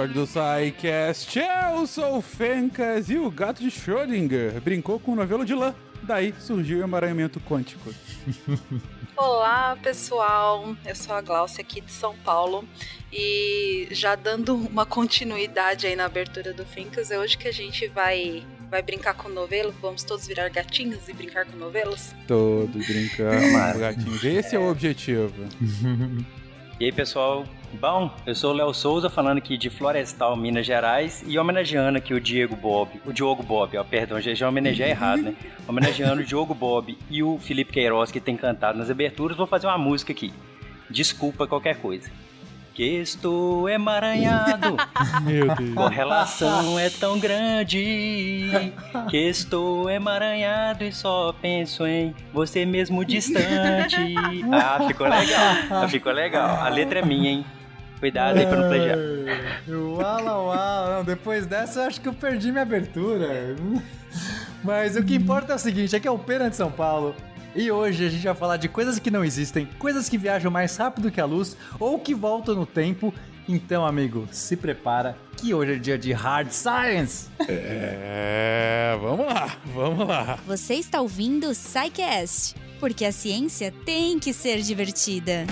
episódio do SciCast. Eu sou o Fencas e o gato de Schrödinger brincou com o novelo de lã. Daí surgiu o emaranhamento quântico. Olá, pessoal. Eu sou a Glaucia aqui de São Paulo. E já dando uma continuidade aí na abertura do Fencas, é hoje que a gente vai vai brincar com novelo? Vamos todos virar gatinhos e brincar com novelos? Todos brincar com gatinhos. Esse é o objetivo. E aí, pessoal? Bom, eu sou o Léo Souza, falando aqui de Florestal, Minas Gerais, e homenageando aqui o Diego Bob, o Diogo Bob, ó, perdão, já, já homenageei errado, né? Homenageando o Diogo Bob e o Felipe Queiroz, que tem cantado nas aberturas, vou fazer uma música aqui. Desculpa qualquer coisa. Que estou emaranhado. Meu Deus. Correlação é tão grande que estou emaranhado e só penso em você mesmo distante. Ah, ficou legal. Ah, ficou legal. A letra é minha, hein? Cuidado aí pra não plagiar. Uau, uau. Não, depois dessa eu acho que eu perdi minha abertura. Mas o que importa é o seguinte, é que é o Pena de São Paulo e hoje a gente vai falar de coisas que não existem, coisas que viajam mais rápido que a luz ou que voltam no tempo. Então, amigo, se prepara que hoje é dia de Hard Science. É, vamos lá, vamos lá. Você está ouvindo o SciCast, porque a ciência tem que ser divertida.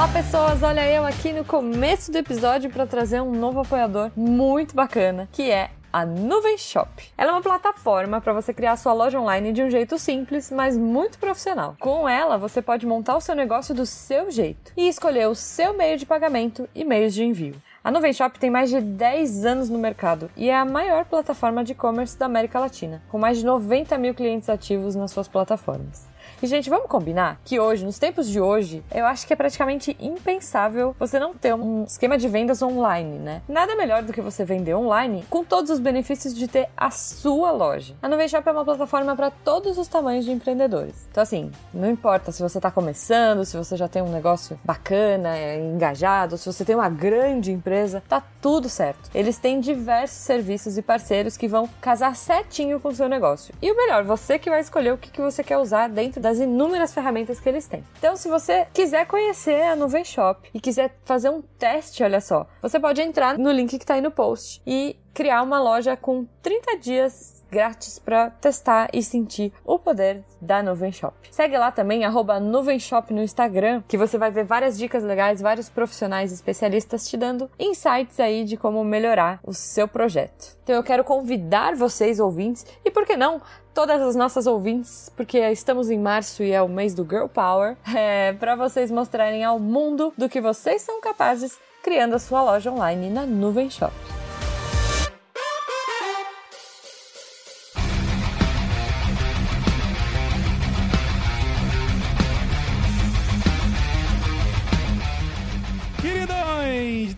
Olá pessoas, olha eu aqui no começo do episódio para trazer um novo apoiador muito bacana, que é a Nuvem Shop. Ela é uma plataforma para você criar sua loja online de um jeito simples, mas muito profissional. Com ela, você pode montar o seu negócio do seu jeito e escolher o seu meio de pagamento e meios de envio. A Nuvem Shop tem mais de 10 anos no mercado e é a maior plataforma de e-commerce da América Latina, com mais de 90 mil clientes ativos nas suas plataformas. E, gente, vamos combinar que hoje, nos tempos de hoje, eu acho que é praticamente impensável você não ter um esquema de vendas online, né? Nada melhor do que você vender online com todos os benefícios de ter a sua loja. A Nuvem Shop é uma plataforma para todos os tamanhos de empreendedores. Então, assim, não importa se você está começando, se você já tem um negócio bacana, é, engajado, se você tem uma grande empresa, tá tudo certo. Eles têm diversos serviços e parceiros que vão casar certinho com o seu negócio. E o melhor, você que vai escolher o que, que você quer usar dentro da das inúmeras ferramentas que eles têm. Então, se você quiser conhecer a Nuvem Shop e quiser fazer um teste, olha só, você pode entrar no link que está aí no post e criar uma loja com 30 dias grátis para testar e sentir o poder da Nuvem Shop. Segue lá também, arroba Nuvem Shop no Instagram, que você vai ver várias dicas legais, vários profissionais especialistas te dando insights aí de como melhorar o seu projeto. Então eu quero convidar vocês, ouvintes, e por que não, todas as nossas ouvintes, porque estamos em março e é o mês do Girl Power, é, para vocês mostrarem ao mundo do que vocês são capazes criando a sua loja online na Nuvem Shop.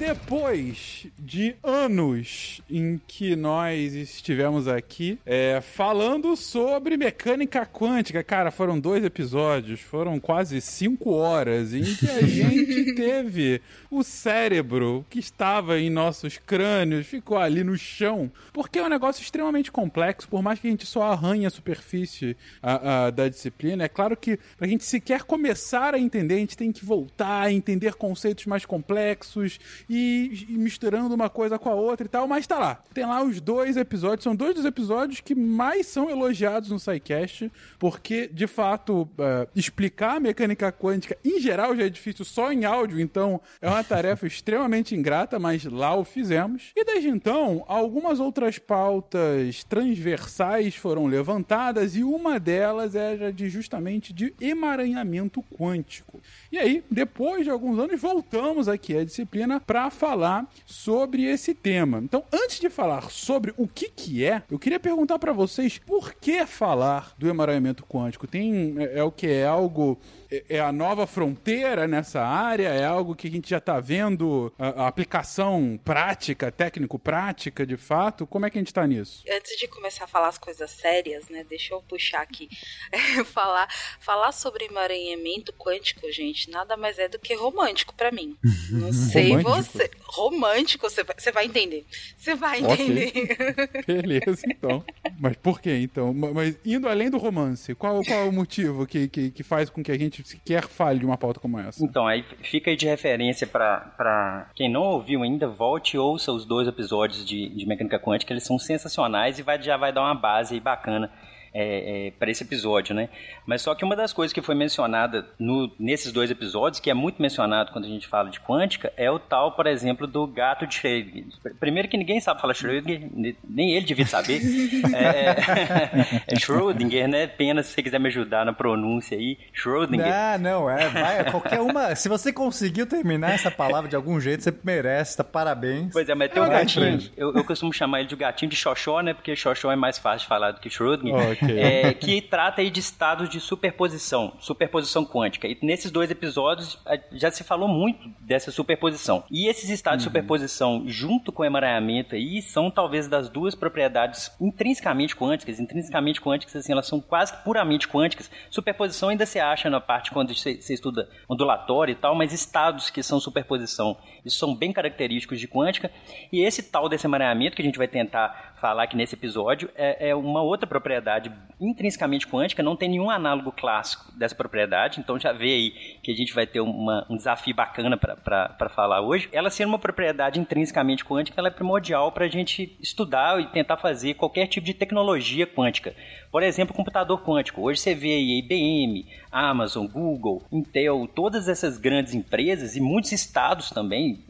Depois de anos em que nós estivemos aqui é, falando sobre mecânica quântica, cara, foram dois episódios, foram quase cinco horas em que a gente teve o cérebro que estava em nossos crânios, ficou ali no chão, porque é um negócio extremamente complexo, por mais que a gente só arranhe a superfície a, a, da disciplina. É claro que pra gente sequer começar a entender, a gente tem que voltar a entender conceitos mais complexos e, e misturando uma coisa com a outra e tal, mas tá lá. Tem lá os dois episódios, são dois dos episódios que mais são elogiados no SciCast, porque, de fato, uh, explicar a mecânica quântica em geral já é difícil só em áudio, então é uma tarefa extremamente ingrata, mas lá o fizemos. E desde então, algumas outras pautas transversais foram levantadas e uma delas era de justamente de emaranhamento quântico. E aí, depois de alguns anos, voltamos aqui à disciplina para falar sobre esse tema. Então, antes de falar sobre o que, que é, eu queria perguntar para vocês por que falar do emaranhamento quântico? Tem é, é o que é algo é, é a nova fronteira nessa área? É algo que a gente já está vendo a, a aplicação prática, técnico-prática, de fato? Como é que a gente está nisso? Antes de começar a falar as coisas sérias, né? Deixa eu puxar aqui. falar, falar sobre emaranhamento quântico, gente, nada mais é do que romântico para mim. Não sei romântico Você, romântico, você vai, você vai entender. Você vai entender. Beleza, então. Mas por que então? Ma- Mas indo além do romance, qual, qual é o motivo que, que, que faz com que a gente sequer fale de uma pauta como essa? Então, aí fica aí de referência pra, pra quem não ouviu ainda, volte e ouça os dois episódios de, de Mecânica Quântica, eles são sensacionais e vai, já vai dar uma base bacana é, é, para esse episódio, né? Mas só que uma das coisas que foi mencionada no- nesses dois episódios, que é muito mencionado quando a gente fala de quântica, é o tal, por exemplo, do gato de Schrödinger. Primeiro que ninguém sabe falar Schrödinger, ne- nem ele devia saber. é, é Schrödinger, né? Pena se você quiser me ajudar na pronúncia aí. Schrödinger. Ah, não, é, vai, qualquer uma. Se você conseguiu terminar essa palavra de algum jeito, você merece, tá? Parabéns. Pois é, mas tem um gatinho. Eu, eu costumo chamar ele de gatinho de Xoxó, né? Porque Xoxó é mais fácil de falar do que Schrödinger. É, que trata aí de estados de superposição, superposição quântica. E nesses dois episódios já se falou muito dessa superposição. E esses estados de superposição, junto com o emaranhamento aí, são talvez das duas propriedades intrinsecamente quânticas. Intrinsecamente quânticas, assim, elas são quase puramente quânticas. Superposição ainda se acha na parte quando você, você estuda ondulatório e tal, mas estados que são superposição, isso são bem característicos de quântica. E esse tal desse emaranhamento que a gente vai tentar falar aqui nesse episódio é, é uma outra propriedade intrinsecamente quântica, não tem nenhum análogo clássico dessa propriedade, então já vê aí que a gente vai ter uma- um desafio bacana para falar hoje. Ela sendo uma propriedade intrinsecamente quântica, ela é primordial para a gente estudar e tentar fazer qualquer tipo de tecnologia quântica. Por exemplo, computador quântico. Hoje você vê aí IBM, Amazon, Google, Intel, todas essas grandes empresas e muitos estados também.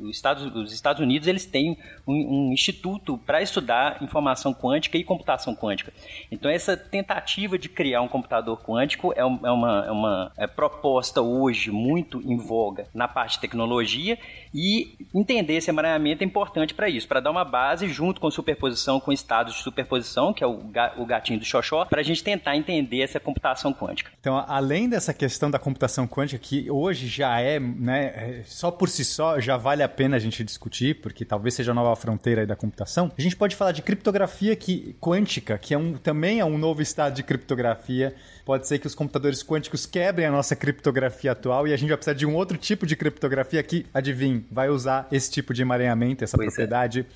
Os Estados, os Estados Unidos eles têm um, um instituto para estudar informação quântica e computação quântica. Então essa tentativa de criar um computador quântico é, é uma, é uma é proposta hoje muito em voga na parte de tecnologia e entender esse emaranhamento é importante para isso, para dar uma base junto com superposição, com estados de superposição, que é o, ga- o gatinho do Xoxó, para a gente tentar entender essa computação quântica. Então, além dessa questão da computação quântica, que hoje já é, né, é, só por si só já vale a pena a gente discutir, porque talvez seja a nova fronteira da computação, a gente pode falar de criptografia que, quântica, que é um, também é um novo estado de criptografia. Pode ser que os computadores quânticos quebrem a nossa criptografia atual e a gente vai precisar de um outro tipo de criptografia que, adivinhe, vai usar esse tipo de emaranhamento, essa Pois é. propriedade.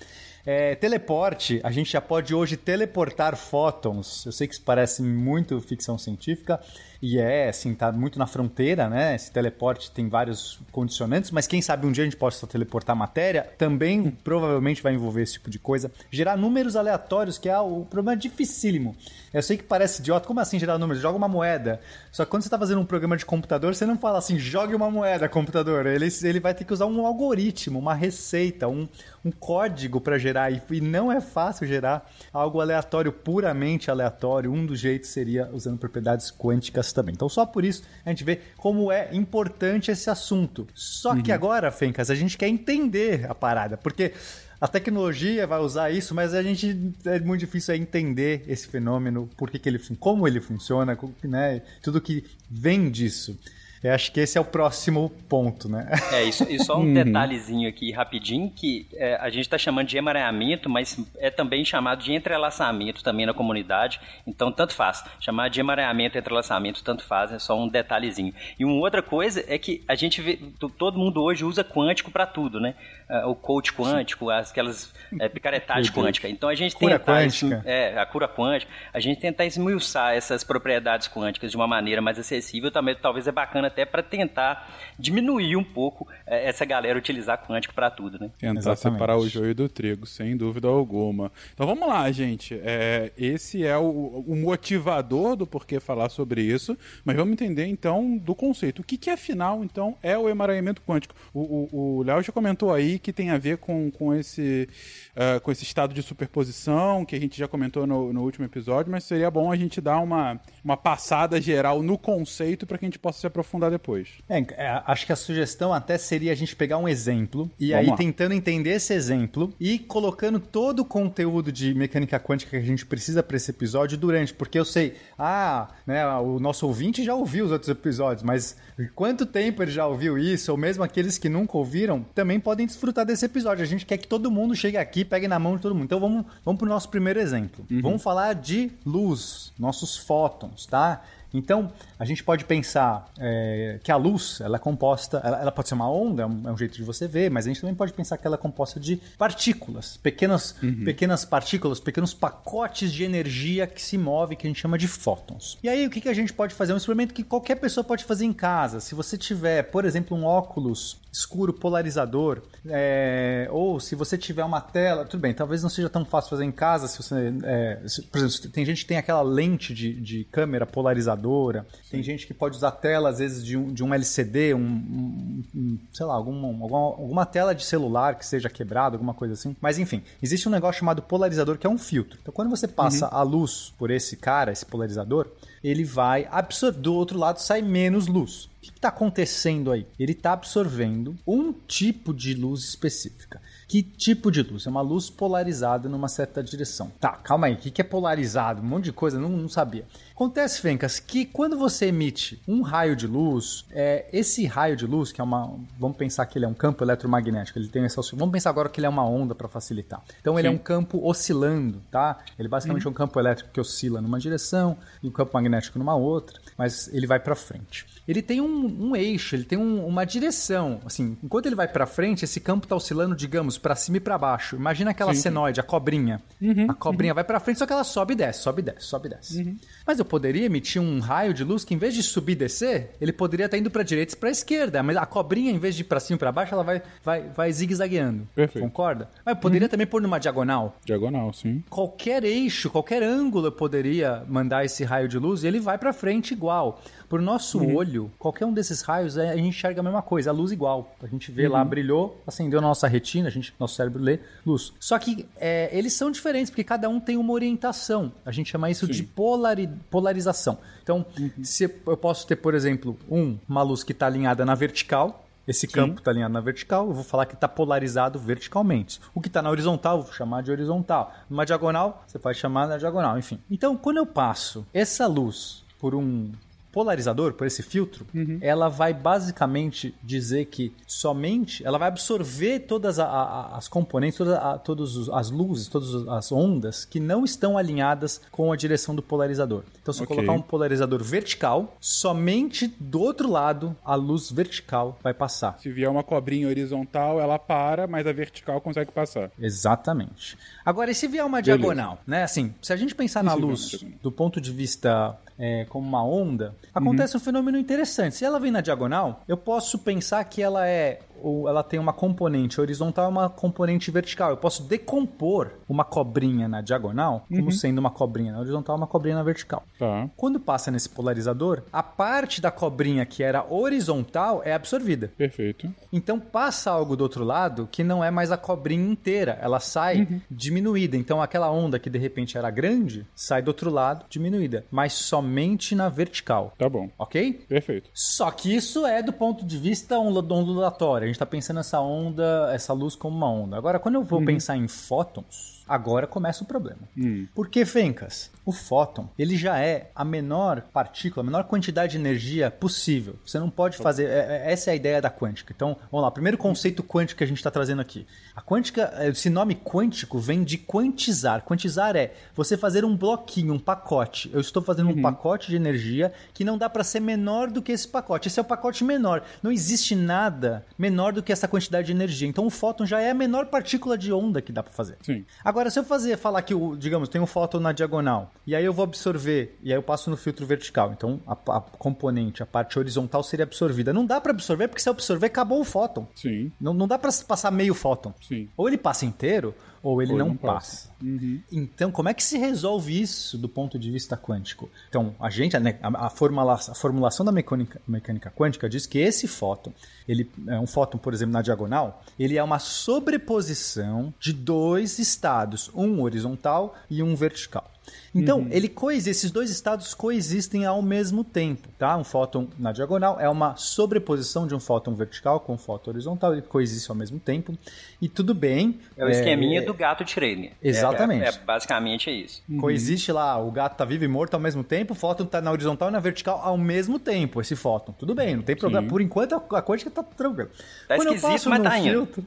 É, teleporte, a gente já pode hoje teleportar fótons. Eu sei que isso parece muito ficção científica e é, assim, tá muito na fronteira, né? Esse teleporte tem vários condicionantes, mas quem sabe um dia a gente possa teleportar matéria, também provavelmente vai envolver esse tipo de coisa. Gerar números aleatórios, que é o problema dificílimo. Eu sei que parece idiota, como assim gerar números? Joga uma moeda. Só que quando você está fazendo um programa de computador, você não fala assim, jogue uma moeda, computador. Ele, ele vai ter que usar um algoritmo, uma receita, um, um código para gerar. E, e não é fácil gerar algo aleatório, puramente aleatório. Um dos jeitos seria usando propriedades quânticas também. Então, só por isso a gente vê como é importante esse assunto. Só que agora, Fencas, a gente quer entender a parada, porque. A tecnologia vai usar isso, mas a gente é muito difícil é entender esse fenômeno, por que, que ele, como ele funciona, né? Tudo que vem disso. Eu acho que esse é o próximo ponto, né? É, e só, e só um detalhezinho aqui rapidinho, que é, a gente está chamando de emaranhamento, mas é também chamado de entrelaçamento também na comunidade, então tanto faz. Chamar de emaranhamento entrelaçamento tanto faz, é só um detalhezinho. E uma outra coisa é que a gente vê, todo mundo hoje usa quântico para tudo, né? Ah, O coach quântico, as- aquelas é, picaretagem quântica. Então a gente Cura tentar quântica. esmi- é, a cura quântica, a gente tentar esmiuçar essas propriedades quânticas de uma maneira mais acessível também talvez é bacana até para tentar diminuir um pouco eh, essa galera utilizar quântico para tudo, né? Tentar Exatamente. separar o joio do trigo, sem dúvida alguma. Então vamos lá, gente. É, esse é o, o motivador do porquê falar sobre isso, mas vamos entender então do conceito. O que, que afinal, então, é o emaranhamento quântico? O- Léo já comentou aí que tem a ver com, com, esse, ah, com esse estado de superposição, que a gente já comentou no, no último episódio, mas seria bom a gente dar uma, uma passada geral no conceito para que a gente possa se aprofundar depois. É, é, acho que a sugestão até seria a gente pegar um exemplo e Vamos aí lá. tentando entender esse exemplo e colocando todo o conteúdo de mecânica quântica que a gente precisa para esse episódio durante, porque eu sei, ah, né, o nosso ouvinte já ouviu os outros episódios, mas quanto tempo ele já ouviu isso, ou mesmo aqueles que nunca ouviram, também podem desfrutar desse episódio. A gente quer que todo mundo chegue aqui, pegue na mão de todo mundo. Então vamos, vamos pro nosso primeiro exemplo. Vamos falar de luz, nossos fótons, tá? Então, a gente pode pensar é, que a luz, ela é composta, ela, ela pode ser uma onda, é um, é um, jeito de você ver, mas a gente também pode pensar que ela é composta de partículas, pequenas, uhum. pequenas partículas, pequenos pacotes de energia que se move, que a gente chama de fótons. E aí, o que, que a gente pode fazer? Um experimento que qualquer pessoa pode fazer em casa. Se você tiver, por exemplo, um óculos escuro polarizador, é, ou se você tiver uma tela, tudo bem, talvez não seja tão fácil fazer em casa, se você, é, se, por exemplo, tem gente que tem aquela lente de, de câmera polarizadora, tem gente que pode usar tela, às vezes, de um, de um LCD, um, um, um sei lá, alguma, alguma, alguma tela de celular que seja quebrada, alguma coisa assim. Mas enfim, existe um negócio chamado polarizador que é um filtro. Então quando você passa uhum. a luz por esse cara, esse polarizador, ele vai absorver. Do outro lado sai menos luz. O que está acontecendo aí? Ele está absorvendo um tipo de luz específica. Que tipo de luz? É uma luz polarizada numa certa direção. Tá, calma aí. O que é polarizado? Um monte de coisa, não, não sabia. Acontece, Fencas, que quando você emite um raio de luz, é, esse raio de luz, que é uma. Vamos pensar que ele é um campo eletromagnético, ele tem essa. Vamos pensar agora que ele é uma onda para facilitar. Então ele é Sim. é um campo oscilando, tá? Ele basicamente uhum. é um campo elétrico que oscila numa direção e um campo magnético numa outra, mas ele vai para frente ele tem um, um, eixo, ele tem um, uma direção. Assim, enquanto ele vai para frente, esse campo está oscilando, digamos, para cima e para baixo. Imagina aquela Sim. senoide, a cobrinha. Uhum, a cobrinha uhum. vai para frente, só que ela sobe e desce, sobe e desce, sobe e desce. Uhum. Mas eu poderia emitir um raio de luz que, em vez de subir e descer, ele poderia estar indo para direita e para esquerda. Mas a cobrinha, em vez de ir para cima e para baixo, ela vai, vai, vai zigue-zagueando. Perfeito. Concorda? Mas eu poderia uhum. também pôr numa diagonal. Diagonal, sim. Qualquer eixo, qualquer ângulo eu poderia mandar esse raio de luz e ele vai para frente igual. Por nosso uhum. olho, qualquer um desses raios, é, a gente enxerga a mesma coisa, a luz igual. A gente vê uhum. lá, brilhou, acendeu na nossa retina, a gente, nosso cérebro lê luz. Só que é, eles são diferentes, porque cada um tem uma orientação. A gente chama isso Sim. de polari polarização. Então, uhum. se eu posso ter, por exemplo, um, uma luz que está alinhada na vertical, esse Sim. campo está alinhado na vertical, eu vou falar que está polarizado verticalmente. O que está na horizontal, eu vou chamar de horizontal. Numa diagonal, você pode chamar na diagonal, enfim. Então, quando eu passo essa luz por um polarizador, por esse filtro, uhum. ela vai basicamente dizer que somente ela vai absorver todas a, a, as componentes, todas, a, todas as luzes, todas as ondas que não estão alinhadas com a direção do polarizador. Então, se okay. eu colocar um polarizador vertical, somente do outro lado a luz vertical vai passar. Se vier uma cobrinha horizontal, ela para, mas a vertical consegue passar. Exatamente. Agora, e se vier uma Beleza. diagonal, né? Assim, se a gente pensar e na luz do ponto de vista é, como uma onda, acontece uhum. um fenômeno interessante. Se ela vem na diagonal, eu posso pensar que ela é ela tem uma componente horizontal e uma componente vertical. Eu posso decompor uma cobrinha na diagonal como uhum. sendo uma cobrinha na horizontal e uma cobrinha na vertical. Tá. Quando passa nesse polarizador, a parte da cobrinha que era horizontal é absorvida. Perfeito. Então passa algo do outro lado que não é mais a cobrinha inteira, ela sai uhum. diminuída. Então aquela onda que de repente era grande sai do outro lado diminuída, mas somente na vertical. Tá bom. Ok? Perfeito. Só que isso é do ponto de vista ondulatório. A gente está pensando essa onda, essa luz como uma onda. Agora, quando eu vou uhum. pensar em fótons, Agora começa o problema. Hum. Porque, Fencas, o fóton, ele já é a menor partícula, a menor quantidade de energia possível. Você não pode fazer. É, é, essa é a ideia da quântica. Então, vamos lá. Primeiro conceito quântico que a gente está trazendo aqui. A quântica, esse nome quântico vem de quantizar. Quantizar é você fazer um bloquinho, um pacote. Eu estou fazendo uhum. um pacote de energia que não dá para ser menor do que esse pacote. Esse é o pacote menor. Não existe nada menor do que essa quantidade de energia. Então, o fóton já é a menor partícula de onda que dá para fazer. Sim. Agora, se eu fazer, falar que, o, digamos, tem um fóton na diagonal, e aí eu vou absorver, e aí eu passo no filtro vertical. Então, a, a componente, a parte horizontal seria absorvida. Não dá para absorver, porque se eu absorver, acabou o fóton. Sim. Não, não dá para passar meio fóton. Sim. Ou ele passa inteiro, ou ele ou não, não, passa. passa. Uhum. Então, como é que se resolve isso do ponto de vista quântico? Então, a gente, né, a, a, formula, a formulação da mecânica, mecânica quântica diz que esse fóton, ele é um fóton, por exemplo, na diagonal, ele é uma sobreposição de dois estados, um horizontal e um vertical. Então, uhum. ele coexiste, esses dois estados coexistem ao mesmo tempo, tá? Um fóton na diagonal é uma sobreposição de um fóton vertical com um fóton horizontal, ele coexiste ao mesmo tempo. E tudo bem. É o esqueminha é, do gato de Schrödinger. Exatamente. É, é, basicamente é isso. Uhum. Coexiste lá, o gato tá vivo e morto ao mesmo tempo, o fóton tá na horizontal e na vertical ao mesmo tempo, esse fóton. Tudo bem, não tem problema. Sim. Por enquanto a quântica tá tranquila. Tá Quando esquisito, mas tá filtro...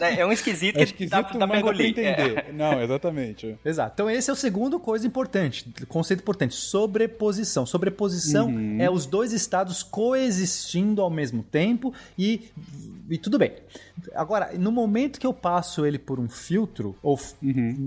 É, é um esquisito que é esquisito, dá, dá pra engolir. entender. Não, exatamente. Exato. Então esse é o segundo coisa coisa importante, conceito importante, sobreposição. Sobreposição é os dois estados coexistindo ao mesmo tempo e, e tudo bem. Agora, no momento que eu passo ele por um filtro, ou f-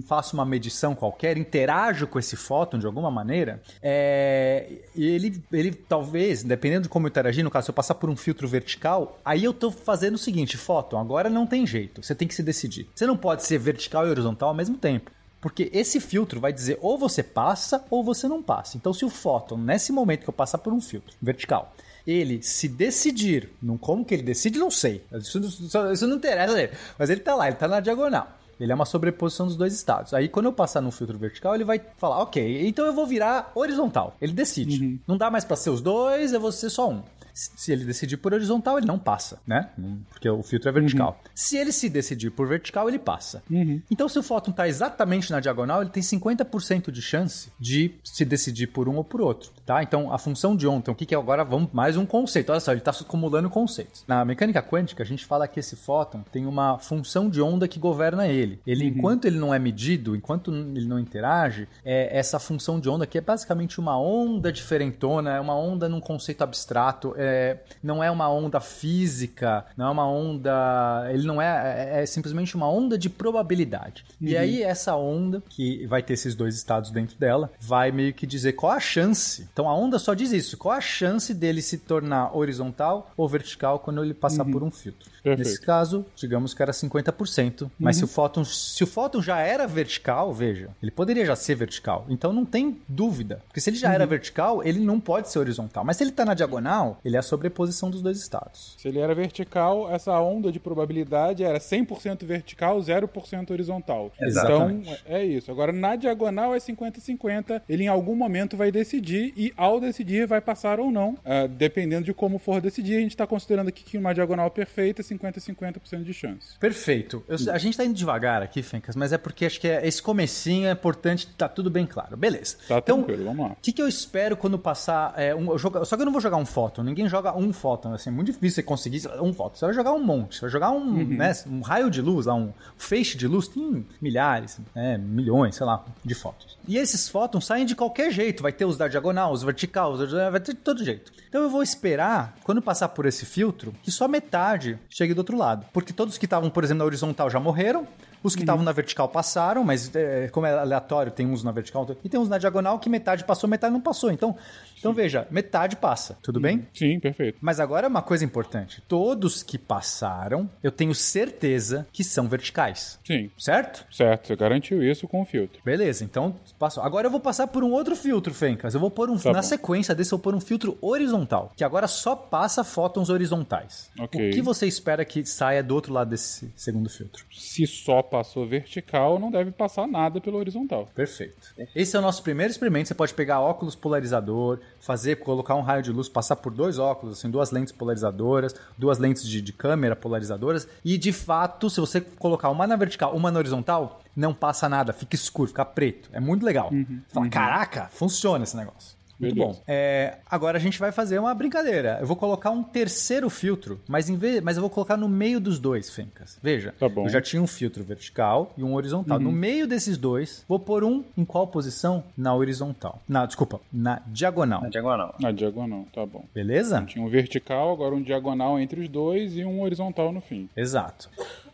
faço uma medição qualquer, interajo com esse fóton de alguma maneira, é, ele, ele talvez, dependendo de como eu interagir, no caso, se eu passar por um filtro vertical, aí eu tô fazendo o seguinte, fóton, agora não tem jeito, você tem que se decidir. Você não pode ser vertical e horizontal ao mesmo tempo. Porque esse filtro vai dizer ou você passa ou você não passa. Então, se o fóton, nesse momento que eu passar por um filtro vertical, ele se decidir, não como que ele decide, não sei. Isso, isso- isso não interessa a ele. Mas ele tá lá, ele tá na diagonal. Ele é uma sobreposição dos dois estados. Aí, quando eu passar no filtro vertical, ele vai falar, ok, então eu vou virar horizontal. Ele decide. Não dá mais pra ser os dois, eu vou ser só um. Se ele decidir por horizontal, ele não passa, né? Porque o filtro é vertical. Se ele se decidir por vertical, ele passa. Então, se o fóton está exatamente na diagonal, ele tem 50% de chance de se decidir por um ou por outro, tá? Então, a função de onda, então, o que, que é agora? Vamos mais um conceito. Olha só, ele está acumulando conceitos. Na mecânica quântica, a gente fala que esse fóton tem uma função de onda que governa ele. Ele, enquanto ele não é medido, enquanto ele não interage, é essa função de onda que é basicamente uma onda diferentona, é uma onda num conceito abstrato, é, não é uma onda física, não é uma onda. Ele não é. É, é simplesmente uma onda de probabilidade. E aí, essa onda, que vai ter esses dois estados dentro dela, vai meio que dizer qual a chance. Então a onda só diz isso: qual a chance dele se tornar horizontal ou vertical quando ele passar por um filtro. Perfeito. Nesse caso, digamos que era 50%. Mas se, o fóton, se o fóton já era vertical, veja, ele poderia já ser vertical. Então não tem dúvida. Porque se ele já era vertical, ele não pode ser horizontal. Mas se ele está na diagonal, ele é a sobreposição dos dois estados. Se ele era vertical, essa onda de probabilidade era 100% vertical, 0% horizontal. Exatamente. Então, é isso. Agora, na diagonal é 50-50. Ele em algum momento vai decidir e, ao decidir, vai passar ou não. Ah, dependendo de como for decidir, a gente está considerando aqui que uma diagonal perfeita é 50-50% de chance. Perfeito. Eu- a gente tá indo devagar aqui, Fencas, mas é porque acho que é- esse comecinho é importante, tá tudo bem claro. Beleza. Tá então, tranquilo, vamos lá. O que, que eu espero quando passar é, um, eu joga- Só que eu não vou jogar um fóton. Ninguém joga um fóton. Assim, é muito difícil você conseguir um fóton. Você vai jogar um monte. Você vai jogar um, Uhum. né, um raio de luz, um feixe de luz. Tem milhares, né, milhões, sei lá, de fótons. E esses fótons saem de qualquer jeito. Vai ter os da diagonal, os vertical, os da- vai ter de todo jeito. Então eu vou esperar, quando passar por esse filtro, que só metade chegue do outro lado. Porque todos que estavam, por exemplo, na horizontal já morreram. Os que estavam na vertical passaram, mas é, como é aleatório, tem uns na vertical e tem uns na diagonal que metade passou, metade não passou. Então, então veja, metade passa, tudo bem? Sim, perfeito. Mas agora é uma coisa importante. Todos que passaram, eu tenho certeza que são verticais. Sim. Certo? Certo, você garantiu isso com o filtro. Beleza, então passou. Agora eu vou passar por um outro filtro, Fencas. Eu vou pôr um. Tá na bom. sequência desse, eu vou pôr um filtro horizontal. Que agora só passa fótons horizontais. Ok. O que você espera que saia do outro lado desse segundo filtro? Se só passou vertical, não deve passar nada pelo horizontal. Perfeito. Esse é o nosso primeiro experimento. Você pode pegar óculos polarizador, fazer, colocar um raio de luz, passar por dois óculos, assim, duas lentes polarizadoras, duas lentes de, de câmera polarizadoras. E de fato, se você colocar uma na vertical, uma na horizontal, não passa nada, fica escuro, fica preto. É muito legal. Você fala, caraca, funciona esse negócio. Muito Beleza. bom. É, agora a gente vai fazer uma brincadeira. Eu vou colocar um terceiro filtro, mas, em vez, mas eu vou colocar no meio dos dois, Fencas. Veja, Tá bom. eu já tinha um filtro vertical e um horizontal. No meio desses dois, vou pôr um em qual posição? Na horizontal. Na, desculpa, na diagonal. Na diagonal. Na diagonal, tá bom. Beleza? Tinha um vertical, agora um diagonal entre os dois e um horizontal no fim. Exato.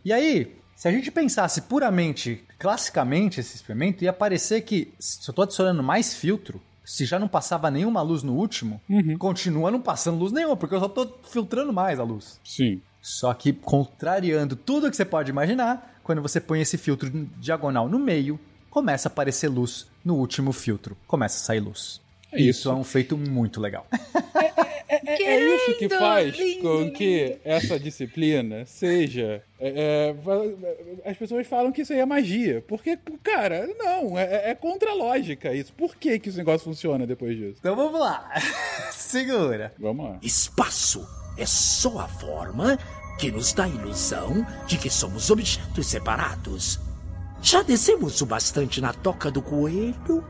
E aí, se a gente pensasse puramente, classicamente, esse experimento, ia parecer que se eu estou adicionando mais filtro, se já não passava nenhuma luz no último, continua não passando luz nenhuma, porque eu só estou filtrando mais a luz. Sim. Só que contrariando tudo que você pode imaginar, quando você põe esse filtro diagonal no meio, começa a aparecer luz no último filtro. Começa a sair luz. É isso. isso. é um feito muito legal. É, é isso que faz lindo, com que essa disciplina seja. é, é, as pessoas falam que isso aí é magia. Porque, cara, não, é, é contra a lógica isso. Por que, que esse negócio funciona depois disso? Então vamos lá. Segura. Vamos lá. Espaço é só a forma que nos dá a ilusão de que somos objetos separados. Já descemos o bastante na toca do coelho?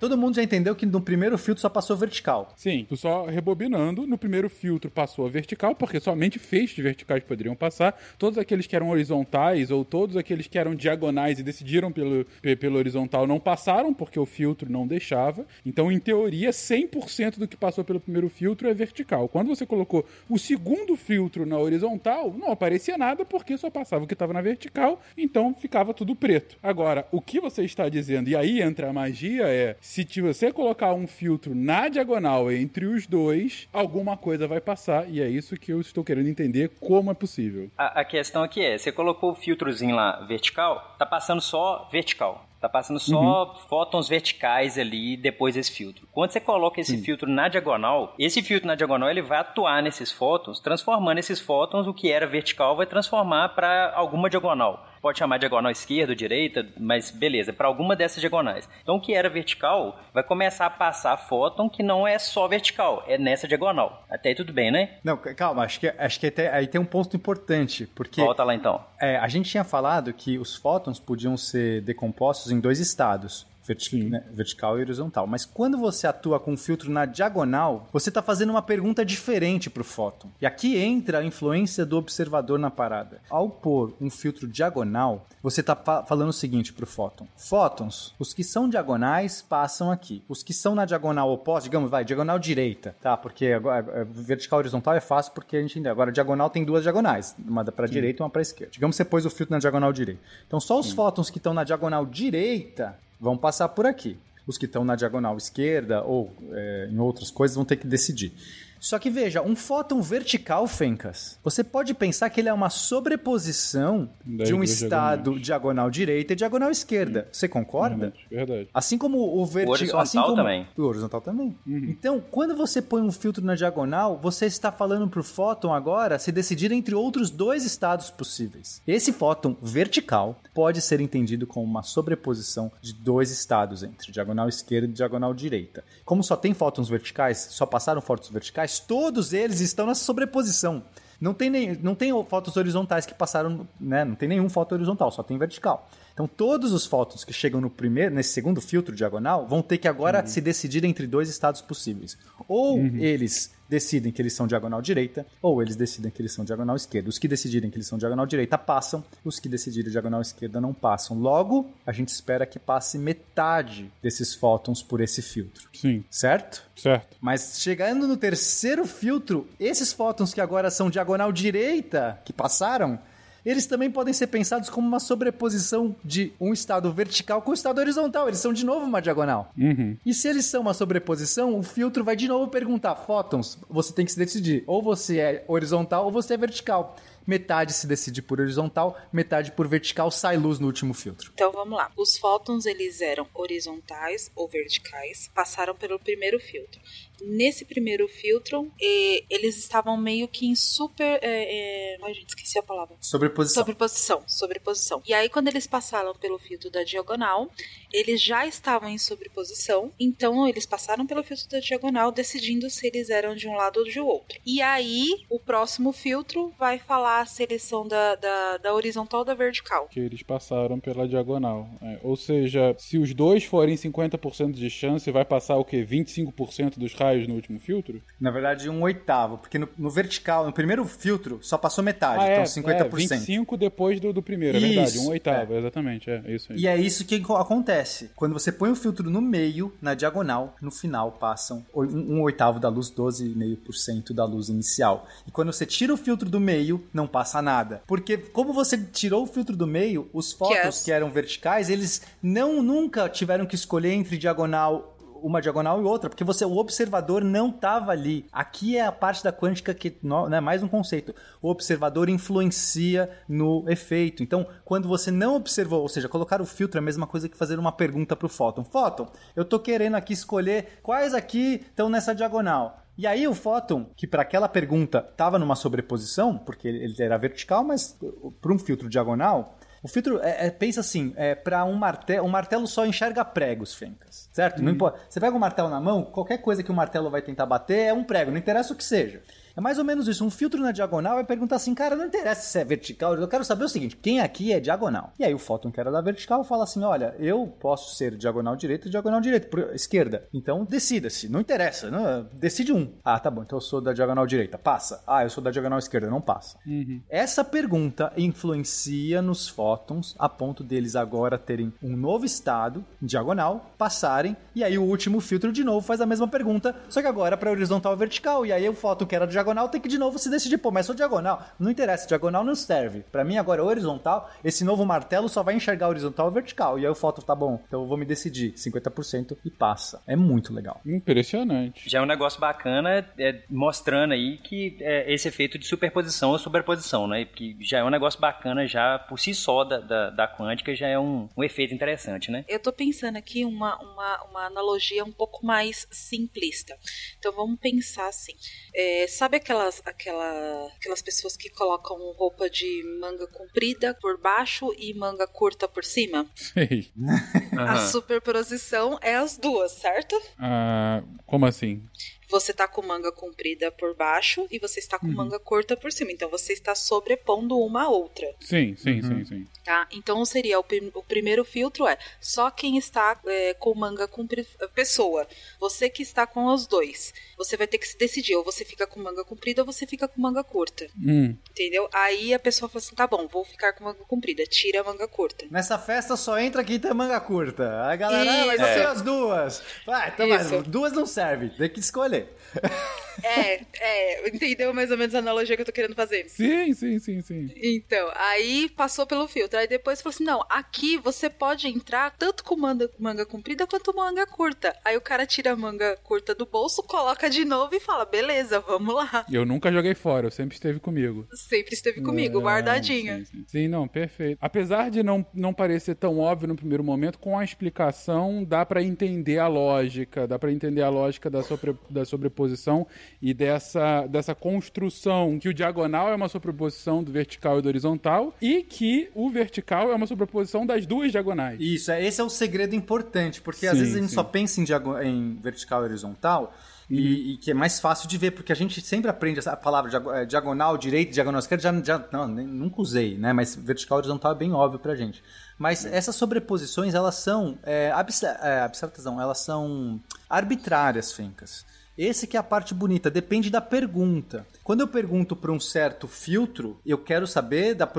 Todo mundo já entendeu que no primeiro filtro só passou vertical. Sim, tu só rebobinando, no primeiro filtro passou a vertical, porque somente feixes verticais poderiam passar. Todos aqueles que eram horizontais ou todos aqueles que eram diagonais e decidiram pelo, pe- pelo horizontal não passaram, porque o filtro não deixava. Então, em teoria, 100% do que passou pelo primeiro filtro é vertical. Quando você colocou o segundo filtro na horizontal, não aparecia nada, porque só passava o que estava na vertical, então ficava tudo preto. Agora, o que você está dizendo, e aí entra a magia, é se você colocar um filtro na diagonal entre os dois, alguma coisa vai passar, e é isso que eu estou querendo entender como é possível. A, a questão aqui é, você colocou o filtrozinho lá vertical, tá passando só vertical. Tá passando só fótons verticais ali depois desse filtro. Quando você coloca esse filtro na diagonal, esse filtro na diagonal ele vai atuar nesses fótons, transformando esses fótons, o que era vertical vai transformar para alguma diagonal. Pode chamar diagonal esquerda direita, mas beleza, para alguma dessas diagonais. Então o que era vertical vai começar a passar fóton que não é só vertical, é nessa diagonal. Até aí tudo bem, né? Não, calma, acho que, acho que até- aí tem um ponto importante, porque Volta lá então. é, a gente tinha falado que os fótons podiam ser decompostos em dois estados. Verti- né, vertical e horizontal. Mas quando você atua com um filtro na diagonal, você está fazendo uma pergunta diferente para o fóton. E aqui entra a influência do observador na parada. Ao pôr um filtro diagonal, você está falando o seguinte para o fóton: fótons, os que são diagonais passam aqui. Os que são na diagonal oposta, digamos, vai, diagonal direita, tá? Porque agora, é, vertical e horizontal é fácil porque a gente entende. Agora, diagonal tem duas diagonais, uma para direita e uma para esquerda. Digamos que você pôs o filtro na diagonal direita. Então, só os fótons que estão na diagonal direita vão passar por aqui. Os que estão na diagonal esquerda ou é, em outras coisas vão ter que decidir. Só que veja, um fóton vertical, Fencas, você pode pensar que ele é uma sobreposição de um estado diagonais. diagonal direita e diagonal esquerda. Você concorda? Verdade, verdade. Assim como o vertical. horizontal assim como... também. O horizontal também. Então, quando você põe um filtro na diagonal, você está falando pro fóton agora se decidir entre outros dois estados possíveis. Esse fóton vertical pode ser entendido como uma sobreposição de dois estados entre diagonal esquerda e diagonal direita. Como só tem fótons verticais, só passaram fótons verticais, todos eles estão nessa sobreposição. Não tem, nem, não tem fótons horizontais que passaram, né? Não tem nenhum fóton horizontal, só tem vertical. Então, todos os fótons que chegam no primeiro, nesse segundo filtro diagonal, vão ter que agora se decidir entre dois estados possíveis. Ou eles decidem que eles são diagonal direita, ou eles decidem que eles são diagonal esquerda. Os que decidirem que eles são diagonal direita passam, os que decidirem diagonal esquerda não passam. Logo, a gente espera que passe metade desses fótons por esse filtro. Sim, Certo? certo. Mas chegando no terceiro filtro, esses fótons que agora são diagonal direita, que passaram, eles também podem ser pensados como uma sobreposição de um estado vertical com o estado horizontal. Eles são de novo uma diagonal. E se eles são uma sobreposição, o filtro vai de novo perguntar: fótons, você tem que se decidir. Ou você é horizontal ou você é vertical. Metade se decide por horizontal, metade por vertical, sai luz no último filtro. Então vamos lá. Os fótons eles eram horizontais ou verticais, passaram pelo primeiro filtro. Nesse primeiro filtro, eles estavam meio que em super. eh, eh, Ai, gente, esqueci a palavra. Sobreposição. Sobreposição, sobreposição. E aí, quando eles passaram pelo filtro da diagonal, eles já estavam em sobreposição. Então, eles passaram pelo filtro da diagonal, decidindo se eles eram de um lado ou de outro. E aí, o próximo filtro vai falar se eles são da, da, da horizontal ou da vertical. Que eles passaram pela diagonal. É, ou seja, se os dois forem 50% de chance, vai passar o quê? 25% dos raios no último filtro? Na verdade, um oitavo, porque no, no vertical, no primeiro filtro, só passou metade, então 50%. é 25 depois do, do primeiro, é verdade. Isso, Um oitavo, exatamente. É isso aí. E é isso que co- acontece. Quando você põe o filtro no meio, na diagonal, no final passam um, um oitavo da luz, 12,5% da luz inicial. E quando você tira o filtro do meio, não passa nada. Porque como você tirou o filtro do meio, os fótons Yes. que eram verticais, eles não nunca tiveram que escolher entre diagonal uma diagonal e outra, porque você o observador não estava ali. Aqui é a parte da quântica que não é mais um conceito. O observador influencia no efeito. Então, quando você não observou, ou seja, colocar o filtro é a mesma coisa que fazer uma pergunta para o fóton. Fóton, eu tô querendo aqui escolher quais aqui estão nessa diagonal. E aí o fóton, que para aquela pergunta estava numa sobreposição, porque ele ele era vertical, mas para um filtro diagonal, o filtro, é, é- pensa assim, é, para um martelo, um martelo só enxerga pregos, Fencas, certo? Não importa. Você pega um martelo na mão, qualquer coisa que o martelo vai tentar bater é um prego, não interessa o que seja. É mais ou menos isso. Um filtro na diagonal é perguntar assim, cara, não interessa se é vertical, eu quero saber o seguinte, quem aqui é diagonal? E aí o fóton que era da vertical fala assim, olha, eu posso ser diagonal direita e diagonal direita, por esquerda. Então decida-se, não interessa, não, decide um. Ah, tá bom, então eu sou da diagonal direita, passa. Ah, eu sou da diagonal esquerda, não passa. Essa pergunta influencia nos fótons a ponto deles agora terem um novo estado, diagonal, passarem, e aí o último filtro de novo faz a mesma pergunta, só que agora para horizontal e vertical. E aí o fóton que era diagonal tem que de novo se decidir, pô, mas sou diagonal. Não interessa, diagonal não serve. Para mim agora é horizontal, esse novo martelo só vai enxergar horizontal e vertical. E aí o fóton tá bom, então eu vou me decidir, 50% e passa. É muito legal. Impressionante. Já é um negócio bacana é, mostrando aí que é, esse efeito de superposição ou sobreposição, né? Que já é um negócio bacana já por si só da, da, da quântica, já é um, um efeito interessante, né? Eu tô pensando aqui uma, uma, uma analogia um pouco mais simplista. Então vamos pensar assim. É, sabe aquelas, aquela, aquelas pessoas que colocam roupa de manga comprida por baixo e manga curta por cima? Sei. A superposição é as duas, certo? Ah, como assim? Você tá com manga comprida por baixo e você está com manga curta por cima. Então você está sobrepondo uma a outra. Sim, sim, sim, sim. Tá? Então seria o, prim- o primeiro filtro é só quem está é, com manga comprida. Pessoa, você que está com os dois. Você vai ter que se decidir, ou você fica com manga comprida ou você fica com manga curta. Hum. Entendeu? Aí a pessoa fala assim: tá bom, vou ficar com manga comprida, tira a manga curta. Nessa festa só entra quem tem manga curta. A galera, ah, mas eu tenho as duas. Vai, então, duas não serve, tem que escolher. É, é, entendeu mais ou menos a analogia que eu tô querendo fazer? Sim, sim, sim, sim. Então, aí passou pelo filtro. Aí depois falou assim: não, aqui você pode entrar tanto com manga, manga comprida quanto manga curta. Aí o cara tira a manga curta do bolso, coloca de novo e fala: beleza, vamos lá. Eu nunca joguei fora, eu sempre esteve comigo. Sempre esteve comigo, É, guardadinha. Sim, sim. Sim, não, perfeito. Apesar de não, não parecer tão óbvio no primeiro momento, com a explicação dá pra entender a lógica, dá pra entender a lógica da, sobre, da sobreposição e dessa, dessa construção que o diagonal é uma sobreposição do vertical e do horizontal e que o vertical é uma sobreposição das duas diagonais. Isso, é, esse é o segredo importante, porque às Sim, vezes a gente sim. só pensa em, em vertical e horizontal. E, e que é mais fácil de ver, porque a gente sempre aprende essa palavra eh, diagonal, direita, diagonal esquerda, já, já não, nem- nunca usei, né? Mas vertical e horizontal é bem óbvio pra gente. Mas essas sobreposições, elas são é, abstra é, abstratas, não, elas são arbitrárias, Fencas. Esse que é a parte bonita, depende da pergunta. Quando eu pergunto para um certo filtro, eu quero saber, da,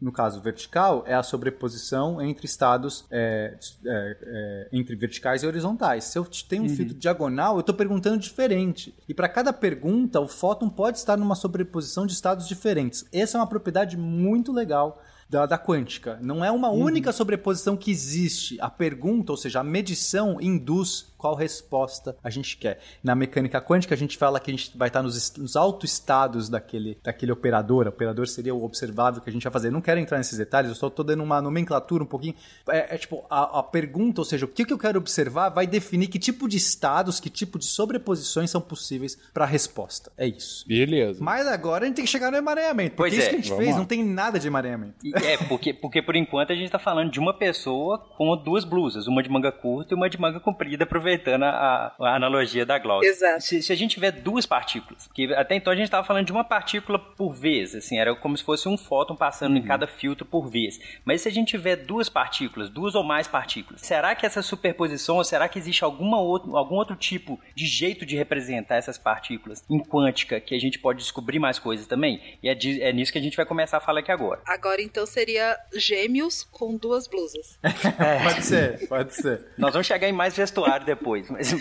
no caso vertical, é a sobreposição entre estados é, é, é, entre verticais e horizontais. Se eu te- tenho um filtro diagonal, eu estou perguntando diferente. E para cada pergunta, o fóton pode estar numa sobreposição de estados diferentes. Essa é uma propriedade muito legal da, da quântica. Não é uma única sobreposição que existe. A pergunta, ou seja, a medição, induz qual resposta a gente quer. Na mecânica quântica, a gente fala que a gente vai estar nos, nos autoestados daquele, daquele operador. O operador seria o observável que a gente vai fazer. Eu não quero entrar nesses detalhes, eu só estou dando uma nomenclatura um pouquinho. É, é tipo, a, a pergunta, ou seja, o que, que eu quero observar, vai definir que tipo de estados, que tipo de sobreposições são possíveis para a resposta. É isso. Beleza. Mas agora a gente tem que chegar no emaranhamento. Porque Pois isso é, que a gente vamos fez lá. não tem nada de emaranhamento. É, porque, porque por enquanto a gente tá falando de uma pessoa com duas blusas, uma de manga curta e uma de manga comprida, aproveitando a, a analogia da Glaucia. Exato. Se, se a gente tiver duas partículas, porque até então a gente tava falando de uma partícula por vez, assim, era como se fosse um fóton passando em cada filtro por vez. Mas se a gente tiver duas partículas, duas ou mais partículas, será que essa superposição, ou será que existe alguma outro, algum outro tipo de jeito de representar essas partículas em quântica que a gente pode descobrir mais coisas também? E é, di- é nisso que a gente vai começar a falar aqui agora. Agora então seria gêmeos com duas blusas. Pode ser, pode ser. Nós vamos chegar em mais vestuário depois. Mas...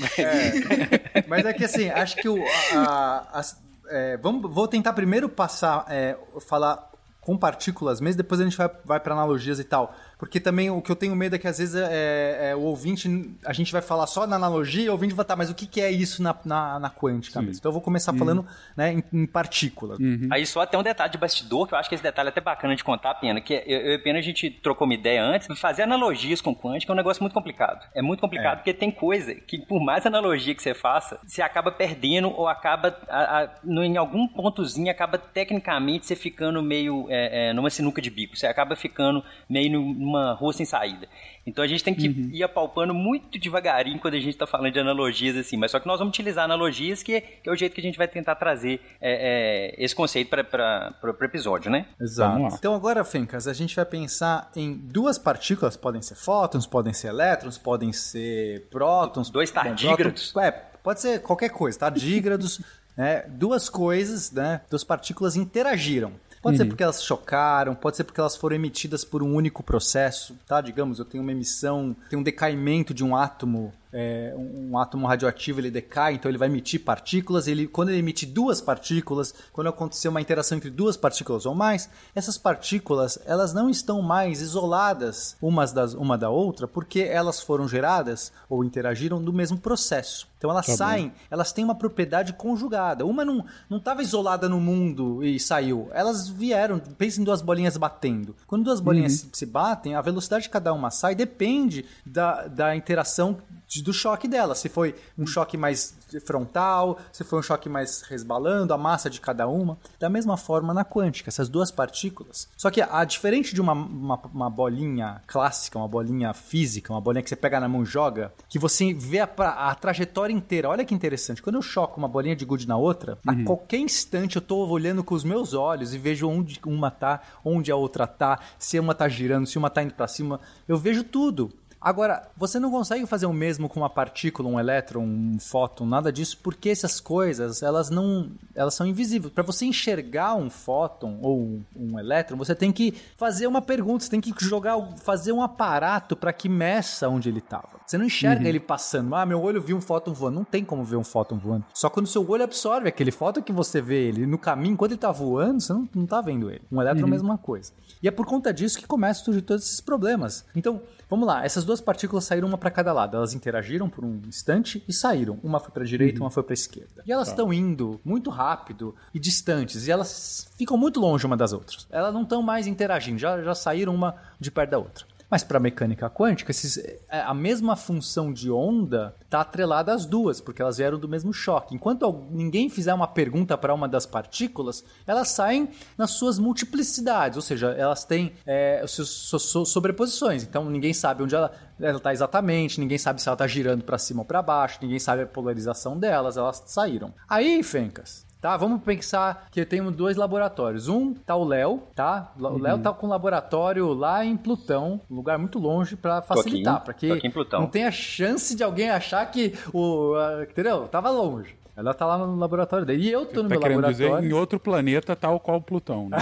Mas é que assim, acho que o. a- a- é, vamos, vou tentar primeiro passar, é, falar com partículas mesmo, depois a gente vai, vai para analogias e tal. Porque também o que eu tenho medo é que às vezes é, é, o ouvinte, a gente vai falar só na analogia, o ouvinte vai estar, mas o que, que é isso na, na, na quântica mesmo? Então eu vou começar falando né, em, em partículas. Aí só até um detalhe de bastidor, que eu acho que esse detalhe é até bacana de contar, Pena, que eu, eu e Pena a gente trocou uma ideia antes, fazer analogias com quântica é um negócio muito complicado. É muito complicado porque tem coisa que, por mais analogia que você faça, você acaba perdendo ou acaba, a- a- no- em algum pontozinho, acaba tecnicamente você ficando meio é, é, numa sinuca de bico, você acaba ficando meio numa rua sem saída. Então a gente tem que uhum. ir apalpando muito devagarinho quando a gente está falando de analogias assim, mas só que nós vamos utilizar analogias que, que é o jeito que a gente vai tentar trazer é, é, esse conceito para o episódio, né? Exato. Então agora, Fencas, a gente vai pensar em duas partículas, podem ser fótons, podem ser elétrons, podem ser prótons. Dois tardígrados. É, pode ser qualquer coisa, tardígrados. né? Duas coisas, né? Duas partículas interagiram. Pode uhum. ser porque elas chocaram, pode ser porque elas foram emitidas por um único processo, tá? Digamos, eu tenho uma emissão, tem um decaimento de um átomo é, um átomo radioativo ele decai, então ele vai emitir partículas. Ele, quando ele emite duas partículas, quando acontecer uma interação entre duas partículas ou mais, essas partículas elas não estão mais isoladas umas das, uma da outra, porque elas foram geradas ou interagiram do mesmo processo. Então elas tá saem, bom. elas têm uma propriedade conjugada. Uma não estava isolada no mundo e saiu. Elas vieram, pensa em duas bolinhas batendo. Quando duas bolinhas uhum. se batem, a velocidade de cada uma sai depende da, da interação do choque dela. Se foi um choque mais frontal, se foi um choque mais resbalando, a massa de cada uma. Da mesma forma na quântica, essas duas partículas. Só que a diferente de uma, uma, uma bolinha clássica, uma bolinha física, uma bolinha que você pega na mão e joga, que você vê a, a trajetória inteira. Olha que interessante. Quando eu choco uma bolinha de gude na outra, uhum. a qualquer instante eu tô olhando com os meus olhos e vejo onde uma tá, onde a outra tá, se uma tá girando, se uma tá indo para cima. Eu vejo tudo. Agora, você não consegue fazer o mesmo com uma partícula, um elétron, um fóton, nada disso, porque essas coisas, elas não, elas são invisíveis. Para você enxergar um fóton ou um elétron, você tem que fazer uma pergunta, você tem que jogar, fazer um aparato para que meça onde ele estava. Você não enxerga uhum. ele passando. Ah, meu olho viu um fóton voando. Não tem como ver um fóton voando. Só quando seu olho absorve aquele fóton que você vê ele no caminho, quando ele está voando, você não, não tá vendo ele. Um elétron é uhum. a mesma coisa. E é por conta disso que começam a surgir todos esses problemas. Então, Vamos lá, essas duas partículas saíram uma para cada lado. Elas interagiram por um instante e saíram. Uma foi para a direita, uhum. uma foi para a esquerda. E elas estão tá. indo muito rápido e distantes. E elas ficam muito longe uma das outras. Elas não estão mais interagindo, já, já saíram uma de perto da outra. Mas para a mecânica quântica, esses, é, a mesma função de onda está atrelada às duas, porque elas vieram do mesmo choque. Enquanto ninguém fizer uma pergunta para uma das partículas, elas saem nas suas multiplicidades, ou seja, elas têm é, suas sobreposições. Então ninguém sabe onde ela está exatamente, ninguém sabe se ela está girando para cima ou para baixo, ninguém sabe a polarização delas, elas saíram. Aí, Fencas, tá? Vamos pensar que eu tenho dois laboratórios. Um tá o Léo, tá? O uhum. Léo tá com um laboratório lá em Plutão, um lugar muito longe para facilitar, para que não tenha chance de alguém achar que o, entendeu? Tava longe. Ela tá lá no laboratório dele. E eu tô no tá meu laboratório. Dizer, em outro planeta, tal qual Plutão, né?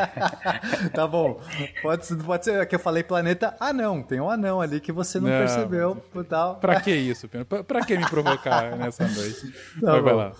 tá bom. Pode, pode ser que eu falei planeta anão. Tem um anão ali que você não, não percebeu. Tal. Pra que isso, Pena? Pra, pra que me provocar nessa noite? Tá vai, vai lá.